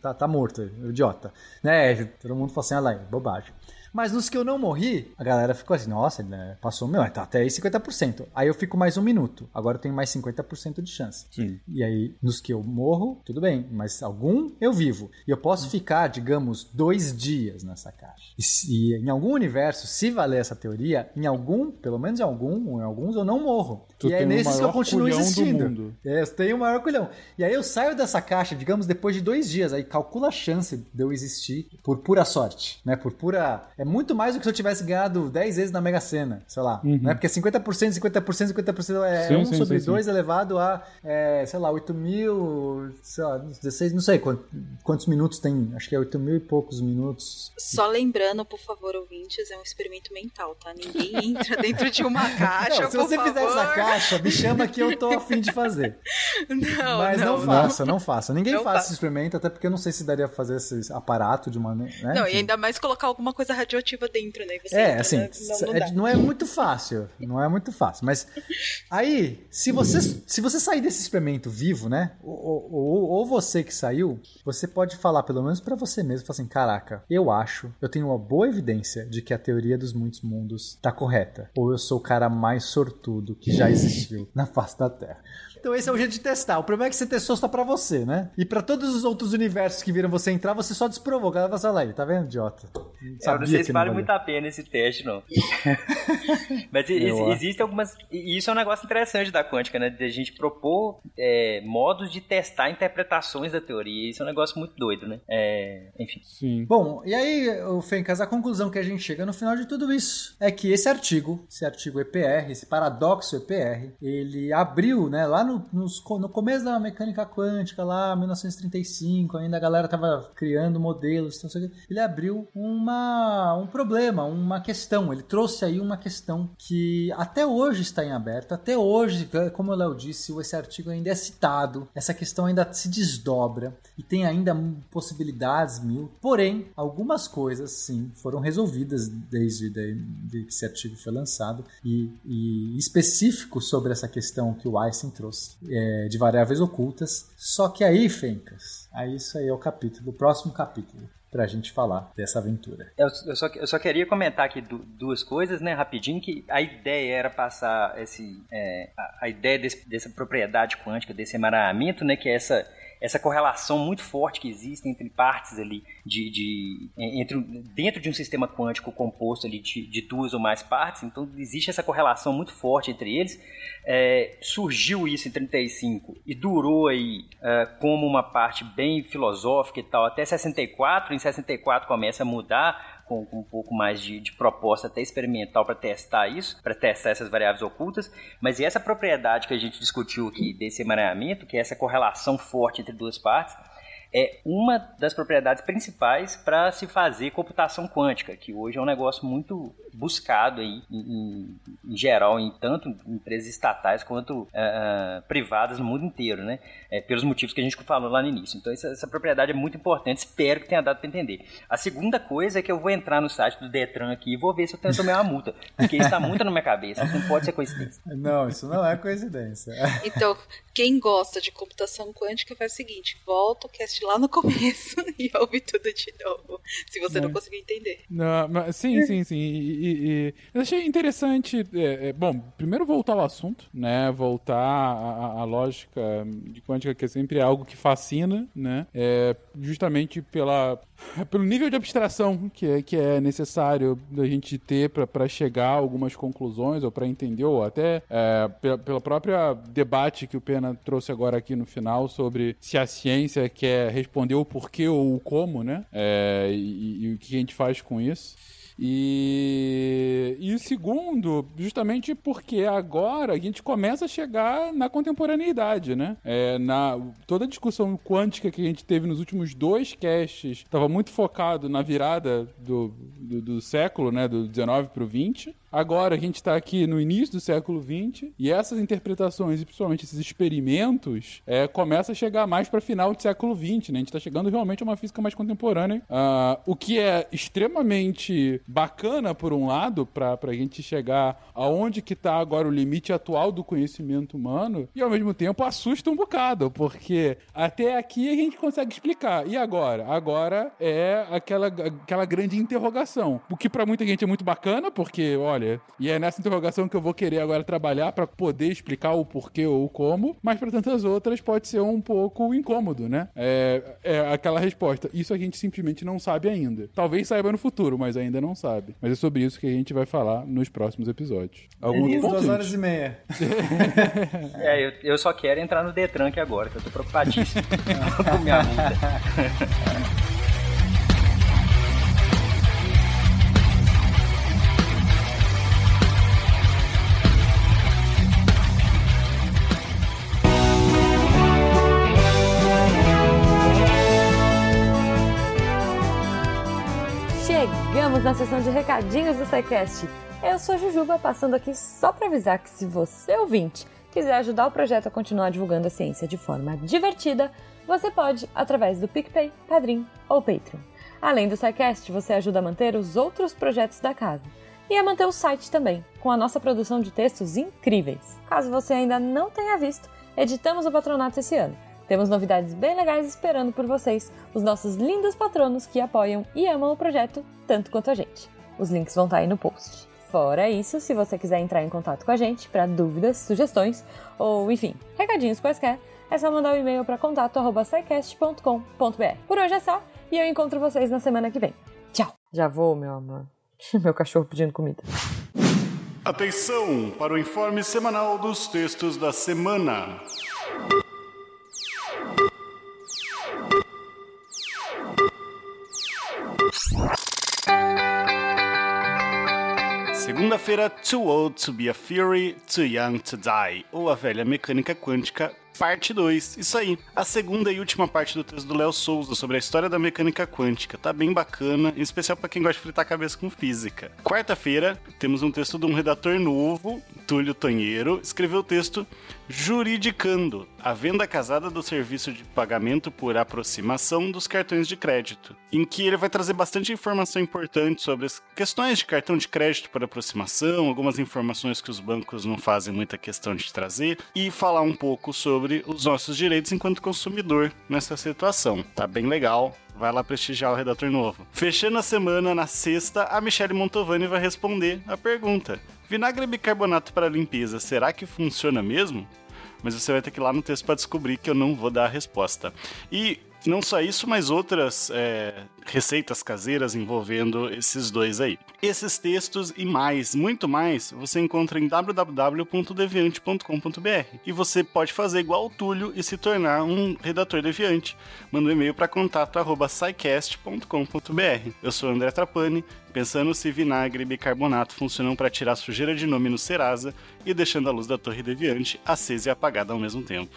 tá, tá morto, idiota. Né? Todo mundo falou assim: olha lá, bobagem. Mas nos que eu não morri, a galera ficou assim, nossa, né, passou meu, tá até aí 50%. Aí eu fico mais um minuto. Agora eu tenho mais 50% de chance. Sim. E aí, nos que eu morro, tudo bem. Mas algum eu vivo. E eu posso ficar, digamos, dois dias nessa caixa. E, se- em algum universo, se valer essa teoria, em algum, pelo menos em algum, ou em alguns, eu não morro. Tu e é nesses que eu continuo existindo. É, eu tenho o maior culhão. E aí eu saio dessa caixa, digamos, depois de dois dias. Aí calcula a chance de eu existir por pura sorte, né? Por pura... É muito mais do que se eu tivesse ganhado 10 vezes na Mega Sena, sei lá. Né? Porque 50%, 50%, 50% é Sim, 1 sim, sobre sim, 2 elevado a, é, sei lá, 8 mil, sei lá, 16, não sei quantos, quantos minutos tem. Acho que é 8 mil e poucos minutos. Só lembrando, por favor, ouvintes, é um experimento mental, tá? Ninguém entra dentro de uma caixa, Não, se por você fizer favor. essa caixa, me chama que eu tô afim de fazer. Não, Mas não, não, faça, não faça. Ninguém Não faz faça. esse experimento, até porque eu não sei se daria pra fazer esse aparato de uma. Né? Não, e Enfim. ainda mais colocar alguma coisa radioativa dentro, né? Você É, assim, né? não, não é- não é muito fácil. Não é muito fácil. Mas aí, se você, se você sair desse experimento vivo, né? Ou, ou, ou você que saiu, você pode falar, pelo menos pra você mesmo, falar assim: caraca, eu acho, eu tenho uma boa evidência de que a teoria dos muitos mundos tá correta. Ou eu sou o cara mais sortudo que já existiu na face da Terra. Então esse é o jeito de testar. O problema é que você testou só pra você, né? E pra todos os outros universos que viram você entrar, você só desprovou. Ela vai aí, tá vendo, idiota? É, eu não sei se vale muito a pena esse teste, não. Mas eu existem algumas. E isso é um negócio interessante da quântica, né? De a gente propor é, modos de testar interpretações da teoria. Isso é um negócio muito doido, né? É, enfim. Sim. Bom, e aí, o Fencas, a conclusão que a gente chega no final de tudo isso é que esse artigo, esse artigo EPR, esse paradoxo EPR, ele abriu, né, lá no, nos, no começo da mecânica quântica, lá 1935, ainda a galera tava criando modelos, ele abriu uma, um problema, uma questão. Ele trouxe aí uma questão que até hoje está em aberto, até hoje, como o Léo disse, esse artigo ainda é citado, essa questão ainda se desdobra e tem ainda possibilidades mil. Porém, algumas coisas, sim, foram resolvidas desde que esse artigo foi lançado e, e específico sobre essa questão que o Einstein trouxe é, de variáveis ocultas. Só que aí, Fencas, aí isso aí é o capítulo, o próximo capítulo pra gente falar dessa aventura. Eu, eu, só, eu só queria comentar aqui du, duas coisas, né, rapidinho, que a ideia era passar esse, é, a, a, ideia desse, dessa propriedade quântica, desse emaranhamento, né, que é essa essa correlação muito forte que existe entre partes ali de, de entre dentro de um sistema quântico composto ali de, de, duas ou mais partes então existe essa correlação muito forte entre eles. É, surgiu isso em 35 e durou aí é, como uma parte bem filosófica e tal até 64 em 64 começa a mudar com, com um pouco mais de, de proposta até experimental para testar isso, para testar essas variáveis ocultas, mas essa propriedade que a gente discutiu aqui desse emaranhamento, que é essa correlação forte entre duas partes, é uma das propriedades principais para se fazer computação quântica, que hoje é um negócio muito buscado aí, em, em, em geral, em tanto empresas estatais quanto uh, privadas no mundo inteiro, né? É, pelos motivos que a gente falou lá no início. Então, essa, essa propriedade é muito importante, espero que tenha dado para entender. A segunda coisa é que eu vou entrar no site do Detran aqui e vou ver se eu tenho tomar uma multa, porque isso está muito na minha cabeça, isso não pode ser coincidência. Não, isso não é coincidência. Então, quem gosta de computação quântica faz o seguinte, volta o cast lá no começo e ouve tudo de novo, se você é. não conseguir entender. Não, mas, sim, sim, sim. E, e, eu achei interessante. É, é, bom, primeiro voltar ao assunto, né? Voltar à, lógica de quântica, que é sempre algo que fascina, né? É, justamente pela, pelo nível de abstração que é, que é necessário da gente ter para chegar a algumas conclusões ou para entender, ou até é, pela, pela própria debate que o Pena trouxe agora aqui no final sobre se a ciência quer responder o porquê ou o como, né? É, e, e o que a gente faz com isso. E, e o segundo, justamente porque agora a gente começa a chegar na contemporaneidade, né? É, na, toda a discussão quântica que a gente teve nos últimos dois casts estava muito focado na virada do, do, do século, né? Do 19 para o 20. Agora a gente está aqui no início do século XX e essas interpretações e principalmente esses experimentos é, começam a chegar mais para final do século XX, né? A gente está chegando realmente a uma física mais contemporânea, uh, o que é extremamente bacana por um lado para a gente chegar aonde que está agora o limite atual do conhecimento humano e ao mesmo tempo assusta um bocado porque até aqui a gente consegue explicar. E agora? Agora é aquela aquela grande interrogação. O que para muita gente é muito bacana porque olha olha, e é nessa interrogação que eu vou querer agora trabalhar para poder explicar o porquê ou o como, mas para tantas outras pode ser um pouco incômodo, né? É, é aquela resposta. Isso a gente simplesmente não sabe ainda. Talvez saiba no futuro, mas ainda não sabe. Mas é sobre isso que a gente vai falar nos próximos episódios. Algum é Duas horas e meia. é, eu, eu, só quero entrar no Detran aqui agora, que eu tô preocupadíssimo com minha multa. Na sessão de recadinhos do SciCast. Eu sou a Jujuba, passando aqui só para avisar que se você, ouvinte, quiser ajudar o projeto a continuar divulgando a ciência de forma divertida, você pode através do PicPay, Padrim ou Patreon. Além do SciCast, você ajuda a manter os outros projetos da casa e a manter o site também, com a nossa produção de textos incríveis. Caso você ainda não tenha visto, editamos o patronato esse ano temos novidades bem legais esperando por vocês, os nossos lindos patronos que apoiam e amam o projeto tanto quanto a gente. Os links vão estar aí no post. Fora isso, se você quiser entrar em contato com a gente para dúvidas, sugestões ou, enfim, recadinhos quaisquer, é só mandar um e-mail para contato@saicast.com.br. Por hoje é só e eu encontro vocês na semana que vem. Tchau. Já vou, meu amor. meu cachorro pedindo comida. Atenção para o informe semanal dos textos da semana. Segunda-feira, Too Old to Be a Fury, Too Young to Die, ou A Velha Mecânica Quântica, parte 2. Isso aí. A segunda e última parte do texto do Léo Souza sobre a história da mecânica quântica. Tá bem bacana, em especial para quem gosta de fritar a cabeça com física. Quarta-feira, temos um texto de um redator novo, Túlio Tonheiro, escreveu o texto Juridicando, a venda casada do serviço de pagamento por aproximação dos cartões de crédito, em que ele vai trazer bastante informação importante sobre as questões de cartão de crédito por aproximação, algumas informações que os bancos não fazem muita questão de trazer, e falar um pouco sobre os nossos direitos enquanto consumidor nessa situação. Tá bem legal, Vai lá prestigiar o redator novo. Fechando a semana, na sexta, a Michelle Montovani vai responder a pergunta: Vinagre bicarbonato para limpeza, será que funciona mesmo? Mas você vai ter que ir lá no texto para descobrir que eu não vou dar a resposta. E não só isso, mas outras é, receitas caseiras envolvendo esses dois aí. Esses textos e mais, muito mais, você encontra em www.deviante.com.br. E você pode fazer igual o Túlio e se tornar um redator deviante. Manda um e-mail para contato@scicast.com.br. Eu sou André Trapani, pensando se vinagre e bicarbonato funcionam para tirar sujeira de nome no Serasa e deixando a luz da torre deviante acesa e apagada ao mesmo tempo.